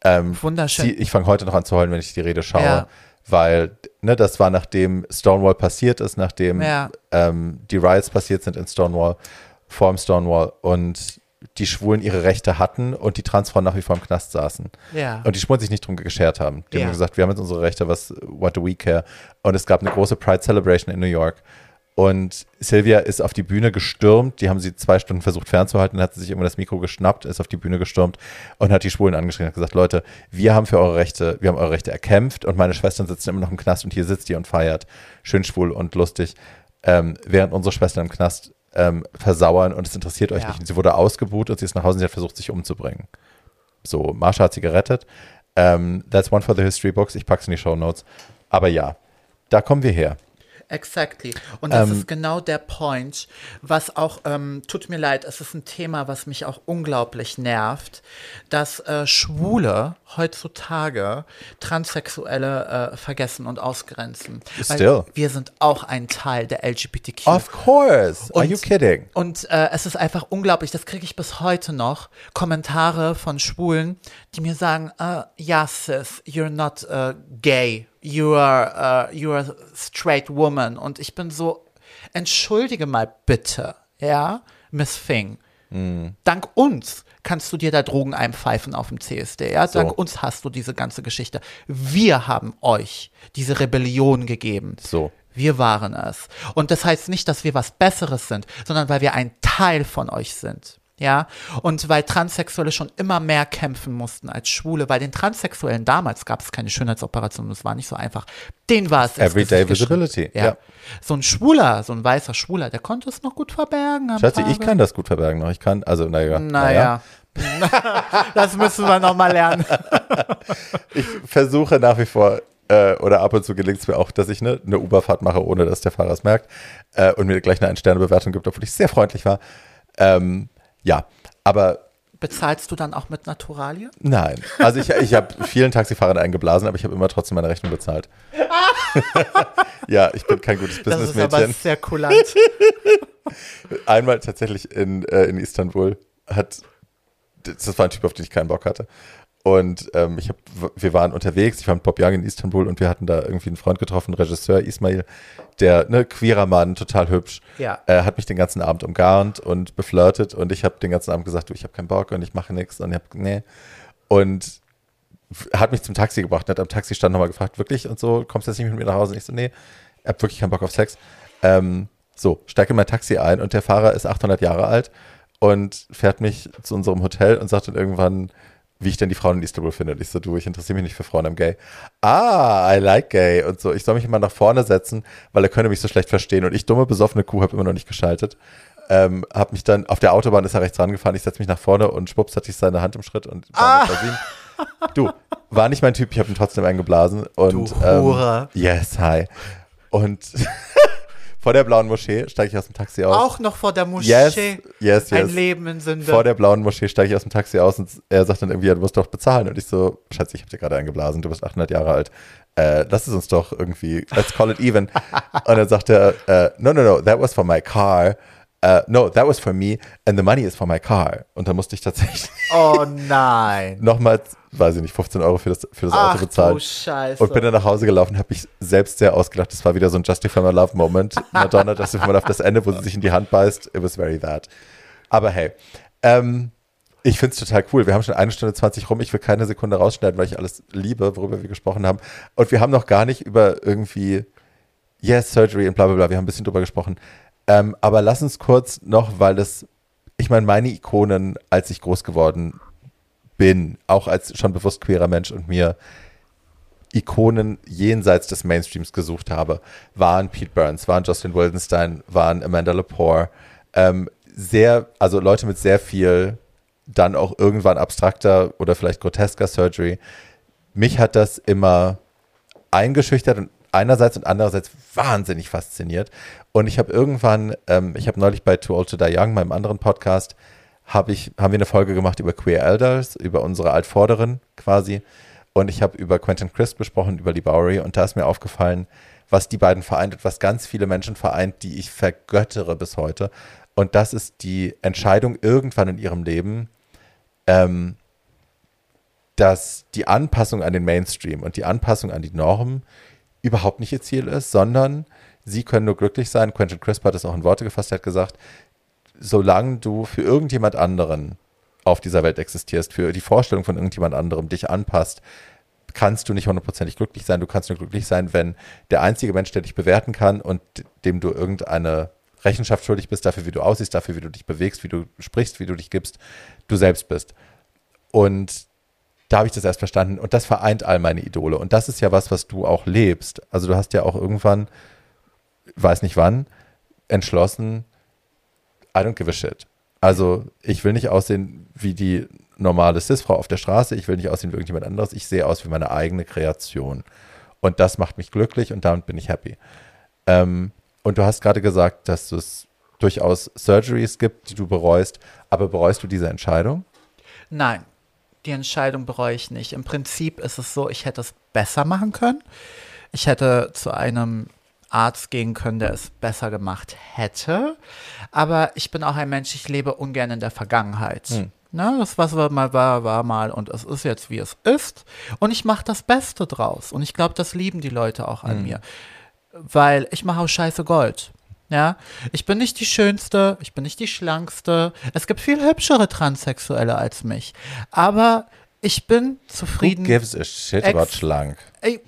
Ähm, Wunderschön. Sie, ich fange heute noch an zu heulen, wenn ich die Rede schaue, Ja. weil ne, das war nachdem Stonewall passiert ist, nachdem Ja. ähm, die Riots passiert sind in Stonewall, vor dem Stonewall und die Schwulen ihre Rechte hatten und die Transfrauen nach wie vor im Knast saßen. Ja. Und die Schwulen sich nicht drum geschert haben. Die Ja. haben gesagt, wir haben jetzt unsere Rechte, was, what do we care? Und es gab eine große Pride Celebration in New York. Und Sylvia ist auf die Bühne gestürmt. Die haben sie zwei Stunden versucht fernzuhalten. Dann hat sie sich immer das Mikro geschnappt, ist auf die Bühne gestürmt und hat die Schwulen angeschrien und hat gesagt, Leute, wir haben für eure Rechte, wir haben eure Rechte erkämpft und meine Schwestern sitzen immer noch im Knast und hier sitzt ihr und feiert. Schön schwul und lustig. Ähm, während unsere Schwestern im Knast ähm, versauern und es interessiert euch Ja. nicht. Und sie wurde ausgebuht und sie ist nach Hause und sie hat versucht, sich umzubringen. So, Marsha hat sie gerettet. Ähm, that's one for the history books. Ich pack's in die Show Notes. Aber ja, da kommen wir her. Exactly. Und das Ähm, ist genau der Point, was auch, ähm, tut mir leid, es ist ein Thema, was mich auch unglaublich nervt, dass äh, Schwule heutzutage Transsexuelle äh, vergessen und ausgrenzen. Still. Wir sind auch ein Teil der LGBTQ. Of course. Are Und- you kidding? Und äh, es ist einfach unglaublich, das kriege ich bis heute noch, Kommentare von Schwulen, die mir sagen, äh, ja, sis, you're not äh, gay, you are, äh, you are a straight woman. Und ich bin so, entschuldige mal bitte, ja, Miss Thing. Dank uns kannst du dir da Drogen einpfeifen auf dem CSD. Ja? Dank uns hast du diese ganze Geschichte. Wir haben euch diese Rebellion gegeben. So. Wir waren es. Und das heißt nicht, dass wir was Besseres sind, sondern weil wir ein Teil von euch sind. Ja, und weil Transsexuelle schon immer mehr kämpfen mussten als Schwule, weil den Transsexuellen damals gab es keine Schönheitsoperation, das war nicht so einfach. Den war es. Everyday visibility, Ja. ja. So ein Schwuler, so ein weißer Schwuler, der konnte es noch gut verbergen. Schatzi, ich kann das gut verbergen noch. Ich kann, also, naja. Naja. das müssen wir nochmal lernen. Ich versuche nach wie vor, äh, oder ab und zu gelingt es mir auch, dass ich ne, eine Uberfahrt mache, ohne dass der Fahrer es merkt äh, und mir gleich eine Ein-Sterne-Bewertung gibt, obwohl ich sehr freundlich war. Ähm, ja, aber Bezahlst du dann auch mit Naturalie? nein. Also ich, ich habe vielen Taxifahrern eingeblasen, aber ich habe immer trotzdem meine Rechnung bezahlt. ja, ich bin kein gutes Das ist aber Businessmädchen. sehr kulant. Einmal tatsächlich in, äh, in Istanbul hat, das war ein Typ, auf den ich keinen Bock hatte. Und ähm, ich hab, wir waren unterwegs, ich war mit Bob Young in Istanbul und wir hatten da irgendwie einen Freund getroffen, Regisseur Ismail, der, ne, queerer Mann, total hübsch, Ja. äh, hat mich den ganzen Abend umgarnt und beflirtet und ich habe den ganzen Abend gesagt, du, ich habe keinen Bock und ich mache nichts und ich hab, nee. Und hat mich zum Taxi gebracht und hat am Taxistand nochmal gefragt, wirklich und so, kommst du jetzt nicht mit mir nach Hause? Und ich so, nee, ich hab wirklich keinen Bock auf Sex. Ähm, so, steige in mein Taxi ein und der Fahrer ist 800 Jahre alt und fährt mich zu unserem Hotel und sagt dann irgendwann, wie ich denn die Frauen in Istanbul finde. Und ich so, du, ich interessiere mich nicht für Frauen, I'm gay. Ah, I like gay. Und so, ich soll mich immer nach vorne setzen, weil er könne mich so schlecht verstehen. Und ich, dumme, besoffene Kuh, habe immer noch nicht geschaltet. Ähm, hab mich dann, auf der Autobahn ist er rechts rangefahren, ich setze mich nach vorne und schwupps hatte ich seine Hand im Schritt und Berlin. Du, war nicht mein Typ, ich habe ihn trotzdem eingeblasen. Und, Du Hure. Ähm, yes, hi. Und vor der blauen Moschee steige ich aus dem Taxi aus. Auch noch vor der Moschee. Yes, yes, yes. Ein Leben in Sünde. Vor der blauen Moschee steige ich aus dem Taxi aus und er sagt dann irgendwie, ja, du musst doch bezahlen. Und ich so, Schatz, ich habe dir gerade eingeblasen, du bist 800 Jahre alt. Äh, lass es uns doch irgendwie, let's call it even. und dann sagt er, äh, no, no, no, that was for my car. Uh, no, that was for me and the money is for my car. Und dann musste ich tatsächlich Oh nein. nochmal, weiß ich nicht, 15 Euro für das, für das Ach Auto du bezahlen. Scheiße. Und bin dann nach Hause gelaufen, habe mich selbst sehr ausgelacht. Das war wieder so ein Justify My Love Moment. Madonna, Justify My Love, das Ende, wo sie sich in die Hand beißt. It was very that. Aber hey, ähm, ich finde es total cool. Wir haben schon eine Stunde 20 rum. Ich will keine Sekunde rausschneiden, weil ich alles liebe, worüber wir gesprochen haben. Und wir haben noch gar nicht über irgendwie Yes, Surgery und bla bla bla. Wir haben ein bisschen drüber gesprochen. Ähm, aber lass uns kurz noch, weil das, ich meine, meine Ikonen, als ich groß geworden bin, auch als schon bewusst queerer Mensch und mir Ikonen jenseits des Mainstreams gesucht habe, waren Pete Burns, waren Jocelyn Wildenstein, waren Amanda Lepore, ähm, sehr, also Leute mit sehr viel dann auch irgendwann abstrakter oder vielleicht grotesker Surgery. Mich hat das immer eingeschüchtert und einerseits und andererseits wahnsinnig fasziniert. Und ich habe irgendwann, ähm, ich habe neulich bei Too Old to Die Young, meinem anderen Podcast, hab ich, haben wir eine Folge gemacht über Queer Elders, über unsere Altvorderen quasi. Und ich habe über Quentin Crisp gesprochen, über Lee Bowery. Und da ist mir aufgefallen, was die beiden vereint und was ganz viele Menschen vereint, die ich vergöttere bis heute. Und das ist die Entscheidung irgendwann in ihrem Leben, ähm, dass die Anpassung an den Mainstream und die Anpassung an die Norm überhaupt nicht ihr Ziel ist, sondern sie können nur glücklich sein. Quentin Crisp hat es auch in Worte gefasst, er hat gesagt, solange du für irgendjemand anderen auf dieser Welt existierst, für die Vorstellung von irgendjemand anderem dich anpasst, kannst du nicht hundertprozentig glücklich sein. Du kannst nur glücklich sein, wenn der einzige Mensch, der dich bewerten kann und dem du irgendeine Rechenschaft schuldig bist dafür, wie du aussiehst, dafür, wie du dich bewegst, wie du sprichst, wie du dich gibst, du selbst bist. Und da habe ich das erst verstanden. Und das vereint all meine Idole. Und das ist ja was, was du auch lebst. Also du hast ja auch irgendwann, weiß nicht wann, entschlossen, I don't give a shit. Also ich will nicht aussehen wie die normale Cis-Frau auf der Straße. Ich will nicht aussehen wie irgendjemand anderes. Ich sehe aus wie meine eigene Kreation. Und das macht mich glücklich und damit bin ich happy. Ähm, und du hast gerade gesagt, dass es durchaus Surgeries gibt, die du bereust. Aber bereust du diese Entscheidung? Nein, die Entscheidung bereue ich nicht. Im Prinzip ist es so, ich hätte es besser machen können. Ich hätte zu einem Arzt gehen können, der es besser gemacht hätte. Aber ich bin auch ein Mensch, ich lebe ungern in der Vergangenheit. Hm. Na, das, was mal war, war mal und es ist jetzt, wie es ist. Und ich mache das Beste draus. Und ich glaube, das lieben die Leute auch an hm. mir. Weil ich mache auch scheiße Gold. Ja, ich bin nicht die schönste, ich bin nicht die schlankste. Es gibt viel hübschere Transsexuelle als mich. Aber ich bin zufrieden. Who gives a shit about schlank? Ey,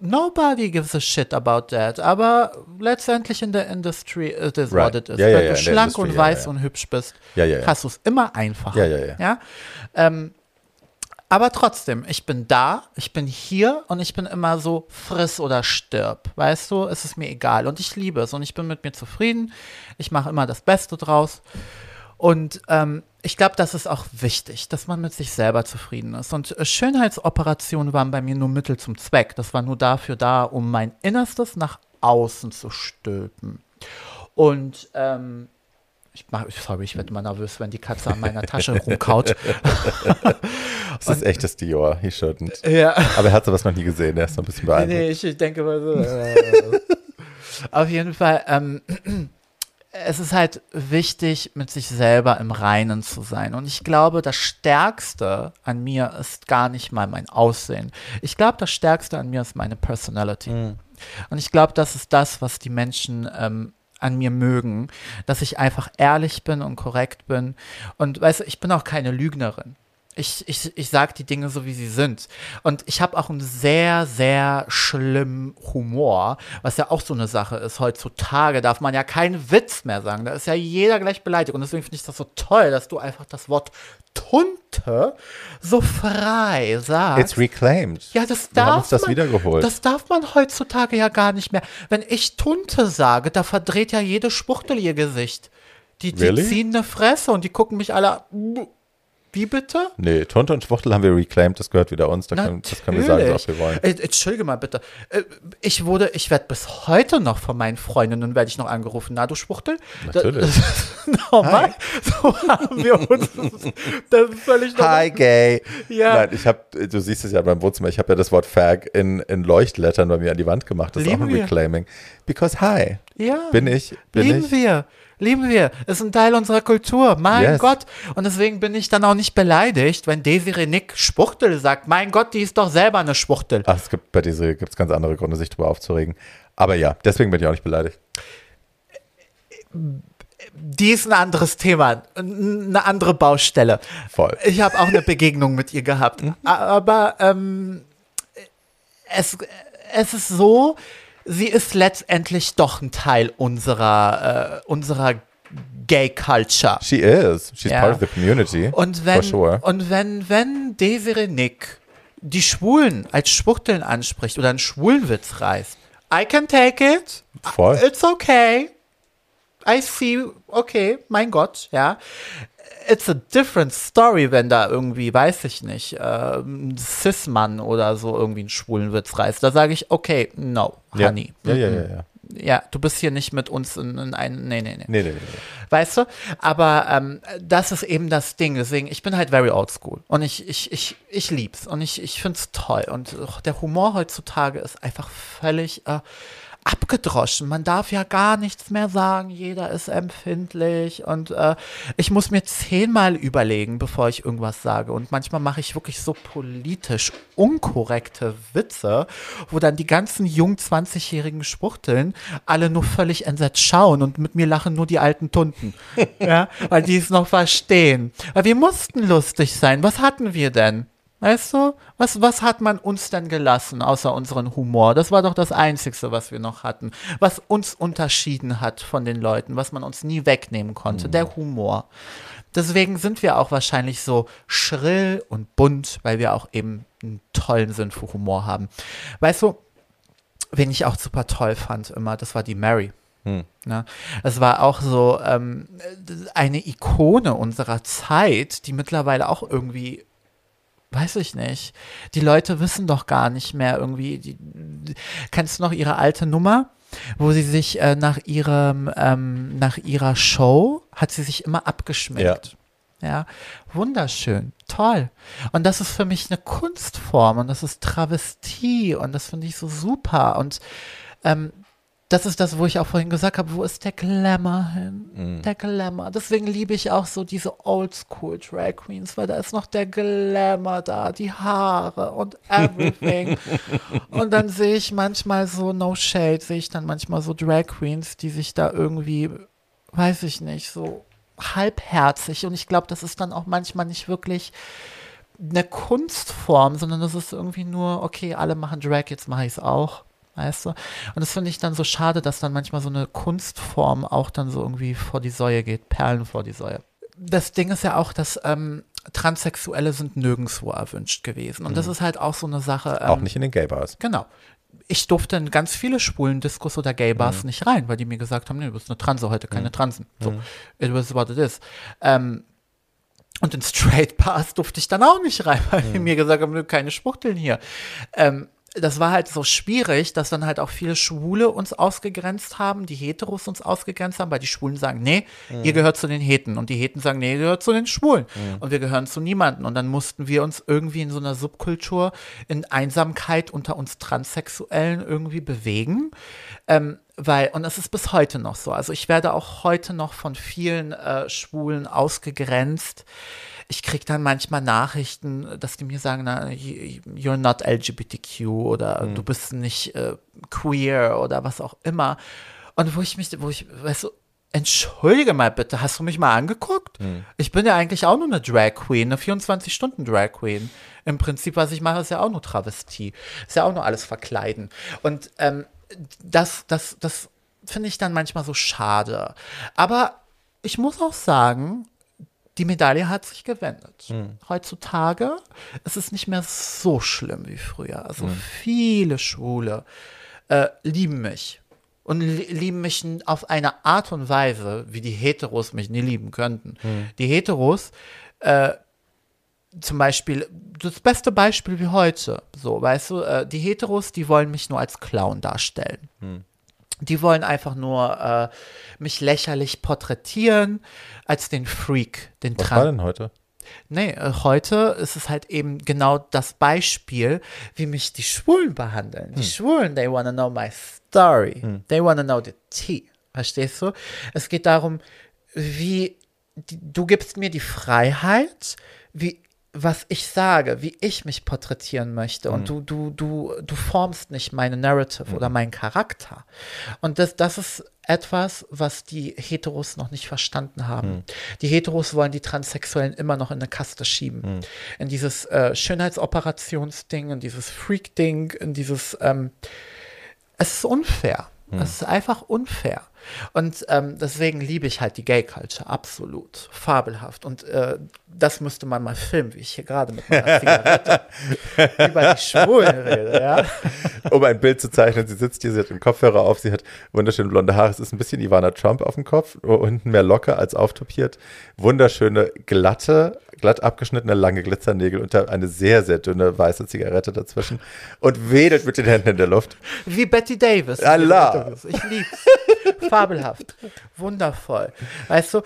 nobody gives a shit about that. Aber letztendlich in der Industry it is right. what it is. Ja, ja, Wenn ja, du schlank Industry, und weiß und hübsch bist, hast du es immer einfacher. Ja, ja, ja. ja? Ähm, aber trotzdem, ich bin da, ich bin hier und ich bin immer so friss oder stirb. Weißt du, es ist mir egal und ich liebe es und ich bin mit mir zufrieden. Ich mache immer das Beste draus. Und ähm, ich glaube, das ist auch wichtig, dass man mit sich selber zufrieden ist. Und äh, Schönheitsoperationen waren bei mir nur Mittel zum Zweck. Das war nur dafür da, um mein Innerstes nach außen zu stülpen. Und ähm, ich mach, sorry, ich werde immer nervös, wenn die Katze an meiner Tasche rumkaut. das ist echtes Dior, he shouldn't. Ja. Aber er hat sowas noch nie gesehen, er ist noch ein bisschen beeindruckt. Nee, nee ich denke mal so. Äh, auf jeden Fall, ähm, es ist halt wichtig, mit sich selber im Reinen zu sein. Und ich glaube, das Stärkste an mir ist gar nicht mal mein Aussehen. Ich glaube, das Stärkste an mir ist meine Personality. Mhm. Und ich glaube, das ist das, was die Menschen ähm, an mir mögen, dass ich einfach ehrlich bin und korrekt bin. Und weißt du, ich bin auch keine Lügnerin. Ich, ich, ich sage die Dinge so, wie sie sind. Und ich habe auch einen sehr, sehr schlimmen Humor, was ja auch so eine Sache ist. Heutzutage darf man ja keinen Witz mehr sagen. Da ist ja jeder gleich beleidigt. Und deswegen finde ich das so toll, dass du einfach das Wort Tunte so frei sagst. It's reclaimed. Ja, das darf Wir haben uns das man, wiedergeholt. Das darf man heutzutage ja gar nicht mehr. Wenn ich Tunte sage, da verdreht ja jede Spuchtel ihr Gesicht. Die, die Really? ziehen eine Fresse und die gucken mich alle. Wie bitte? Nee, Tonte und Schwuchtel haben wir reclaimed, das gehört wieder uns, da können, das können wir sagen, was wir wollen. Äh, Entschuldige mal bitte. Äh, Ich wurde, ich werde bis heute noch von meinen Freundinnen, werde ich noch angerufen. Na, du Schwuchtel? Natürlich. Ist normal. So haben wir uns. Das ist völlig normal. Hi, gay. Ja. Nein, ich habe, du siehst es ja beim Wohnzimmer, ich habe ja das Wort Fag in, in Leuchtlettern bei mir an die Wand gemacht. Das ist Lieben auch ein wir. Reclaiming. Because hi. Ja. Bin ich, bin Lieben ich. wir. Lieben wir. Ist ein Teil unserer Kultur. Mein Yes. Gott. Und deswegen bin ich dann auch nicht beleidigt, wenn Desiree Nick Schwuchtel sagt. Mein Gott, die ist doch selber eine Schwuchtel. Ach, es gibt bei dieser gibt es ganz andere Gründe, sich darüber aufzuregen. Aber ja, deswegen bin ich auch nicht beleidigt. Die ist ein anderes Thema. Eine andere Baustelle. Voll. Ich habe auch eine Begegnung mit ihr gehabt. Aber ähm, es, es ist so, sie ist letztendlich doch ein Teil unserer, äh, unserer Gay Culture. She is. She's Ja. part of the community. Und wenn, For sure. und wenn, wenn Desiree Nick die Schwulen als Schwuchteln anspricht oder einen Schwulenwitz reißt, I can take it. Voll. It's okay. I see, okay, mein Gott, ja. It's a different story, wenn da irgendwie, weiß ich nicht, ähm, ein Cis-Mann oder so irgendwie einen schwulen Witz reißt. Da sage ich, okay, no, Ja. honey. Ja, ja, ja, ja. Ja, du bist hier nicht mit uns in, in einem, nee, nee, nee Nee, nee, nee. weißt du? Aber ähm, das ist eben das Ding. Deswegen, ich bin halt very old school. Und ich, ich, ich, ich lieb's. Und ich, ich find's toll. Und auch der Humor heutzutage ist einfach völlig äh, abgedroschen. Man darf ja gar nichts mehr sagen. Jeder ist empfindlich. Und äh, ich muss mir zehnmal überlegen, bevor ich irgendwas sage. Und manchmal mache ich wirklich so politisch unkorrekte Witze, wo dann die ganzen jungen 20-jährigen Spuchteln alle nur völlig entsetzt schauen und mit mir lachen nur die alten Tunden. ja, weil die es noch verstehen. Weil wir mussten lustig sein. Was hatten wir denn? Weißt du, was, was hat man uns denn gelassen, außer unseren Humor? Das war doch das Einzige, was wir noch hatten. Was uns unterschieden hat von den Leuten, was man uns nie wegnehmen konnte, der Humor. Deswegen sind wir auch wahrscheinlich so schrill und bunt, weil wir auch eben einen tollen Sinn für Humor haben. Weißt du, wen ich auch super toll fand immer, das war die Mary. Ne? Es war auch so ähm, eine Ikone unserer Zeit, die mittlerweile auch irgendwie, weiß ich nicht, die Leute wissen doch gar nicht mehr irgendwie, die, die, kennst du noch ihre alte Nummer? Wo sie sich äh, nach ihrem, ähm, nach ihrer Show hat sie sich immer abgeschminkt. Ja, wunderschön, toll. Und das ist für mich eine Kunstform und das ist Travestie und das finde ich so super. Und ähm, das ist das, wo ich auch vorhin gesagt habe, wo ist der Glamour hin? Der Glamour. Deswegen liebe ich auch so diese Oldschool Drag Queens, weil da ist noch der Glamour da, die Haare und everything. und dann sehe ich manchmal so, no shade, sehe ich dann manchmal so Drag Queens, die sich da irgendwie, weiß ich nicht, so halbherzig und ich glaube, das ist dann auch manchmal nicht wirklich eine Kunstform, sondern das ist irgendwie nur, okay, alle machen Drag, jetzt mache ich es auch. Weißt du? Und das finde ich dann so schade, dass dann manchmal so eine Kunstform auch dann so irgendwie vor die Säue geht, Perlen vor die Säue. Das Ding ist ja auch, dass ähm, Transsexuelle sind nirgendwo erwünscht gewesen. Und das ist halt auch so eine Sache. Ähm, Auch nicht in den Gay Bars. Genau. Ich durfte in ganz viele schwulen Diskos oder Gay-Bars Mhm. nicht rein, weil die mir gesagt haben, nee, du bist eine Transe heute, keine Transen. So, it was what it is. Ähm, und in Straight Bars durfte ich dann auch nicht rein, weil Mhm. die mir gesagt haben, keine Spuchteln hier. Ähm, das war halt so schwierig, dass dann halt auch viele Schwule uns ausgegrenzt haben, die Heteros uns ausgegrenzt haben, weil die Schwulen sagen, nee, ihr gehört zu den Heten. Und die Heten sagen, nee, ihr gehört zu den Schwulen. Und wir gehören zu niemanden. Und dann mussten wir uns irgendwie in so einer Subkultur in Einsamkeit unter uns Transsexuellen irgendwie bewegen, ähm, weil, und es ist bis heute noch so, also ich werde auch heute noch von vielen äh, Schwulen ausgegrenzt, ich kriege dann manchmal Nachrichten, dass die mir sagen, na, you're not LGBTQ oder du bist nicht äh, queer oder was auch immer. Und wo ich mich, wo ich, weißt du, entschuldige mal bitte, hast du mich mal angeguckt? Ich bin ja eigentlich auch nur eine Drag Queen, eine 24-Stunden-Drag Queen. Im Prinzip, was ich mache, ist ja auch nur Travestie. Ist ja auch nur alles verkleiden. Und ähm, das, das, das finde ich dann manchmal so schade. Aber ich muss auch sagen, die Medaille hat sich gewendet. Heutzutage ist es nicht mehr so schlimm wie früher. Also viele Schwule äh, lieben mich. Und li lieben mich auf eine Art und Weise, wie die Heteros mich nie lieben könnten. Die Heteros, äh, zum Beispiel, das beste Beispiel wie heute, so, weißt du, äh, die Heteros, die wollen mich nur als Clown darstellen. Die wollen einfach nur äh, mich lächerlich porträtieren als den Freak, den Was Tran- war denn heute? Nee, äh, heute ist es halt eben genau das Beispiel, wie mich die Schwulen behandeln. Die Schwulen, they wanna know my story. They wanna know the tea. Verstehst du? Es geht darum, wie die, du gibst mir die Freiheit, wie was ich sage, wie ich mich porträtieren möchte. Und du, du, du, du formst nicht meine Narrative oder meinen Charakter. Und das, das ist etwas, was die Heteros noch nicht verstanden haben. Die Heteros wollen die Transsexuellen immer noch in eine Kaste schieben. In dieses äh, Schönheitsoperationsding, in dieses Freak-Ding, in dieses ähm, es ist unfair. Es ist einfach unfair. Und ähm, deswegen liebe ich halt die Gay Culture, absolut. Fabelhaft. Und äh, das müsste man mal filmen, wie ich hier gerade mit meiner Zigarette über die Schwulen rede, ja. um ein Bild zu zeichnen. Sie sitzt hier, sie hat den Kopfhörer auf, sie hat wunderschöne blonde Haare. Es ist ein bisschen Ivana Trump auf dem Kopf, unten mehr locker als auftopiert. Wunderschöne, glatte, glatt abgeschnittene, lange Glitzernägel und eine sehr, sehr dünne weiße Zigarette dazwischen und wedelt mit den Händen in der Luft. Wie Betty Davis. Allah. Ich lieb's. Fabelhaft. Wundervoll. Weißt du,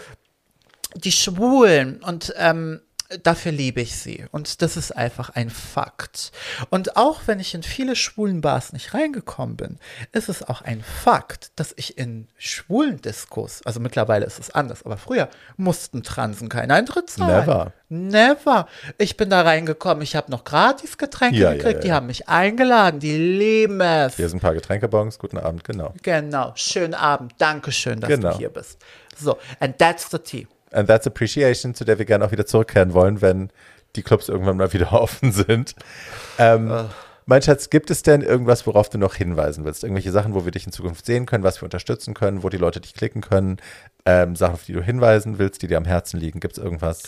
die Schwulen und ähm, dafür liebe ich sie. Und das ist einfach ein Fakt. Und auch wenn ich in viele schwulen Bars nicht reingekommen bin, ist es auch ein Fakt, dass ich in schwulen Diskos, also mittlerweile ist es anders, aber früher mussten Transen keinen Eintritt zahlen. Never. Never. Ich bin da reingekommen, ich habe noch gratis Getränke Ja, ja, gekriegt, ja. die haben mich eingeladen, die lieben es. Hier sind ein paar Getränkebons. Guten Abend, genau. Genau, schönen Abend, Dankeschön, dass Genau. du hier bist. So, and that's the tea. And that's appreciation, zu der wir gerne auch wieder zurückkehren wollen, wenn die Clubs irgendwann mal wieder offen sind. Ähm, Mein Schatz, gibt es denn irgendwas, worauf du noch hinweisen willst? Irgendwelche Sachen, wo wir dich in Zukunft sehen können, was wir unterstützen können, wo die Leute dich klicken können? Ähm, Sachen, auf die du hinweisen willst, die dir am Herzen liegen? Gibt es irgendwas?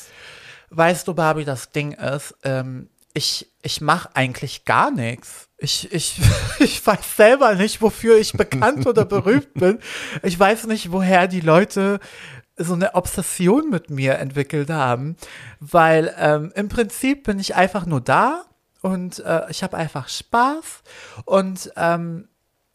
Weißt du, Barbie, das Ding ist, ähm, ich, ich mache eigentlich gar nichts. Ich, ich, ich weiß selber nicht, wofür ich bekannt oder berühmt bin. Ich weiß nicht, woher die Leute so eine Obsession mit mir entwickelt haben, weil ähm, im Prinzip bin ich einfach nur da und äh, ich habe einfach Spaß und ähm,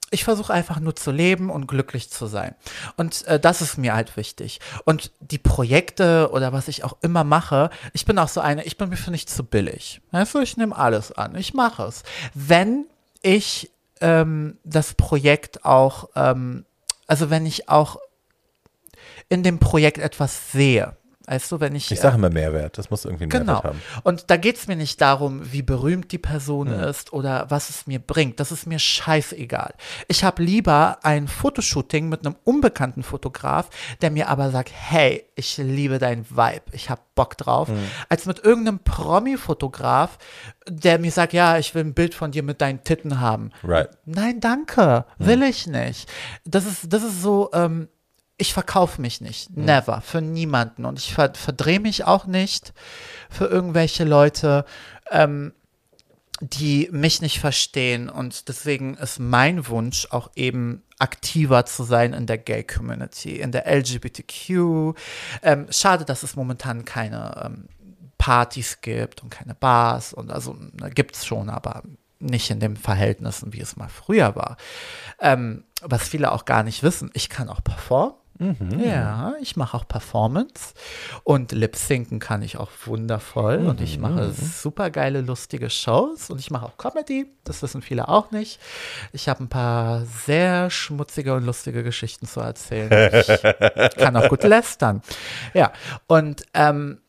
ich versuche einfach nur zu leben und glücklich zu sein. Und äh, das ist mir halt wichtig. Und die Projekte oder was ich auch immer mache, ich bin auch so eine, ich bin mir für nicht zu billig. Weißt ich nehme alles an. Ich mache es. Wenn ich ähm, das Projekt auch, ähm, also wenn ich auch in dem Projekt etwas sehe, weißt du, wenn ich. Ich sage immer Mehrwert. Das muss irgendwie einen Genau. Mehrwert haben. Und da geht es mir nicht darum, wie berühmt die Person ist oder was es mir bringt. Das ist mir scheißegal. Ich habe lieber ein Fotoshooting mit einem unbekannten Fotograf, der mir aber sagt, hey, ich liebe dein Vibe, ich habe Bock drauf, als mit irgendeinem Promi-Fotograf, der mir sagt, ja, ich will ein Bild von dir mit deinen Titten haben. Right. Nein, danke, will ich nicht. Das ist, das ist so, ähm, ich verkaufe mich nicht. Never. Für niemanden. Und ich ver verdrehe mich auch nicht für irgendwelche Leute, ähm, die mich nicht verstehen. Und deswegen ist mein Wunsch auch eben aktiver zu sein in der Gay Community, in der LGBTQ. Ähm, schade, dass es momentan keine ähm, Partys gibt und keine Bars und also gibt es schon, aber nicht in den Verhältnissen, wie es mal früher war. Ähm, was viele auch gar nicht wissen, ich kann auch performen. Ja, ich mache auch Performance und Lip-Synken kann ich auch wundervoll und ich mache super geile, lustige Shows und ich mache auch Comedy, das wissen viele auch nicht. Ich habe ein paar sehr schmutzige und lustige Geschichten zu erzählen. Ich kann auch gut lästern. Ja, und ähm,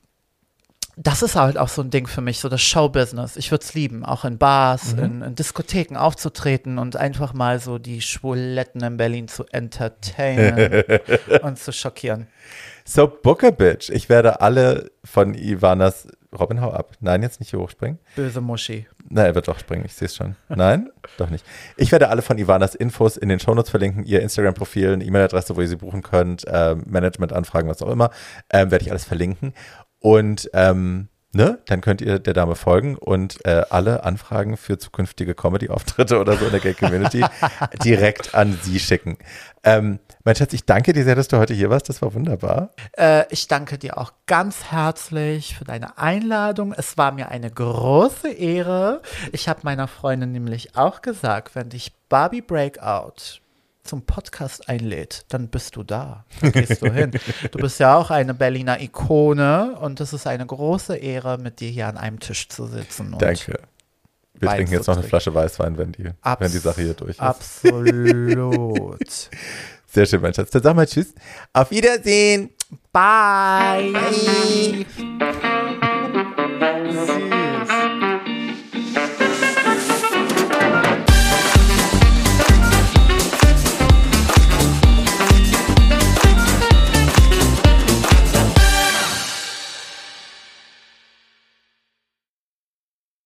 das ist halt auch so ein Ding für mich, so das Showbusiness. Ich würde es lieben, auch in Bars, in, in Diskotheken aufzutreten und einfach mal so die Schwuletten in Berlin zu entertainen und zu schockieren. So, Booker Bitch. Ich werde alle von Ivanas. Robin, hau ab. Nein, jetzt nicht hier hochspringen. Böse Muschi. Nein, er wird doch springen, ich sehe es schon. Nein, doch nicht. Ich werde alle von Ivanas Infos in den Shownotes verlinken, ihr Instagram-Profil, eine E-Mail-Adresse, wo ihr sie buchen könnt, ähm, Management-Anfragen, was auch immer, ähm, werde ich alles verlinken. Und ähm, ne, dann könnt ihr der Dame folgen und äh, alle Anfragen für zukünftige Comedy-Auftritte oder so in der Gay-Community direkt an sie schicken. Ähm, mein Schatz, ich danke dir sehr, dass du heute hier warst. Das war wunderbar. Äh, ich danke dir auch ganz herzlich für deine Einladung. Es war mir eine große Ehre. Ich habe meiner Freundin nämlich auch gesagt, wenn dich Barbie Breakout zum Podcast einlädt, dann bist du da. Dann gehst du hin. Du bist ja auch eine Berliner Ikone und es ist eine große Ehre, mit dir hier an einem Tisch zu sitzen. Und Danke. Wir Wein trinken jetzt noch eine trinken. Flasche Weißwein, wenn die, wenn die Sache hier durch ist. Absolut. Sehr schön, mein Schatz. Dann sag mal Tschüss. Auf Wiedersehen. Bye. Bye.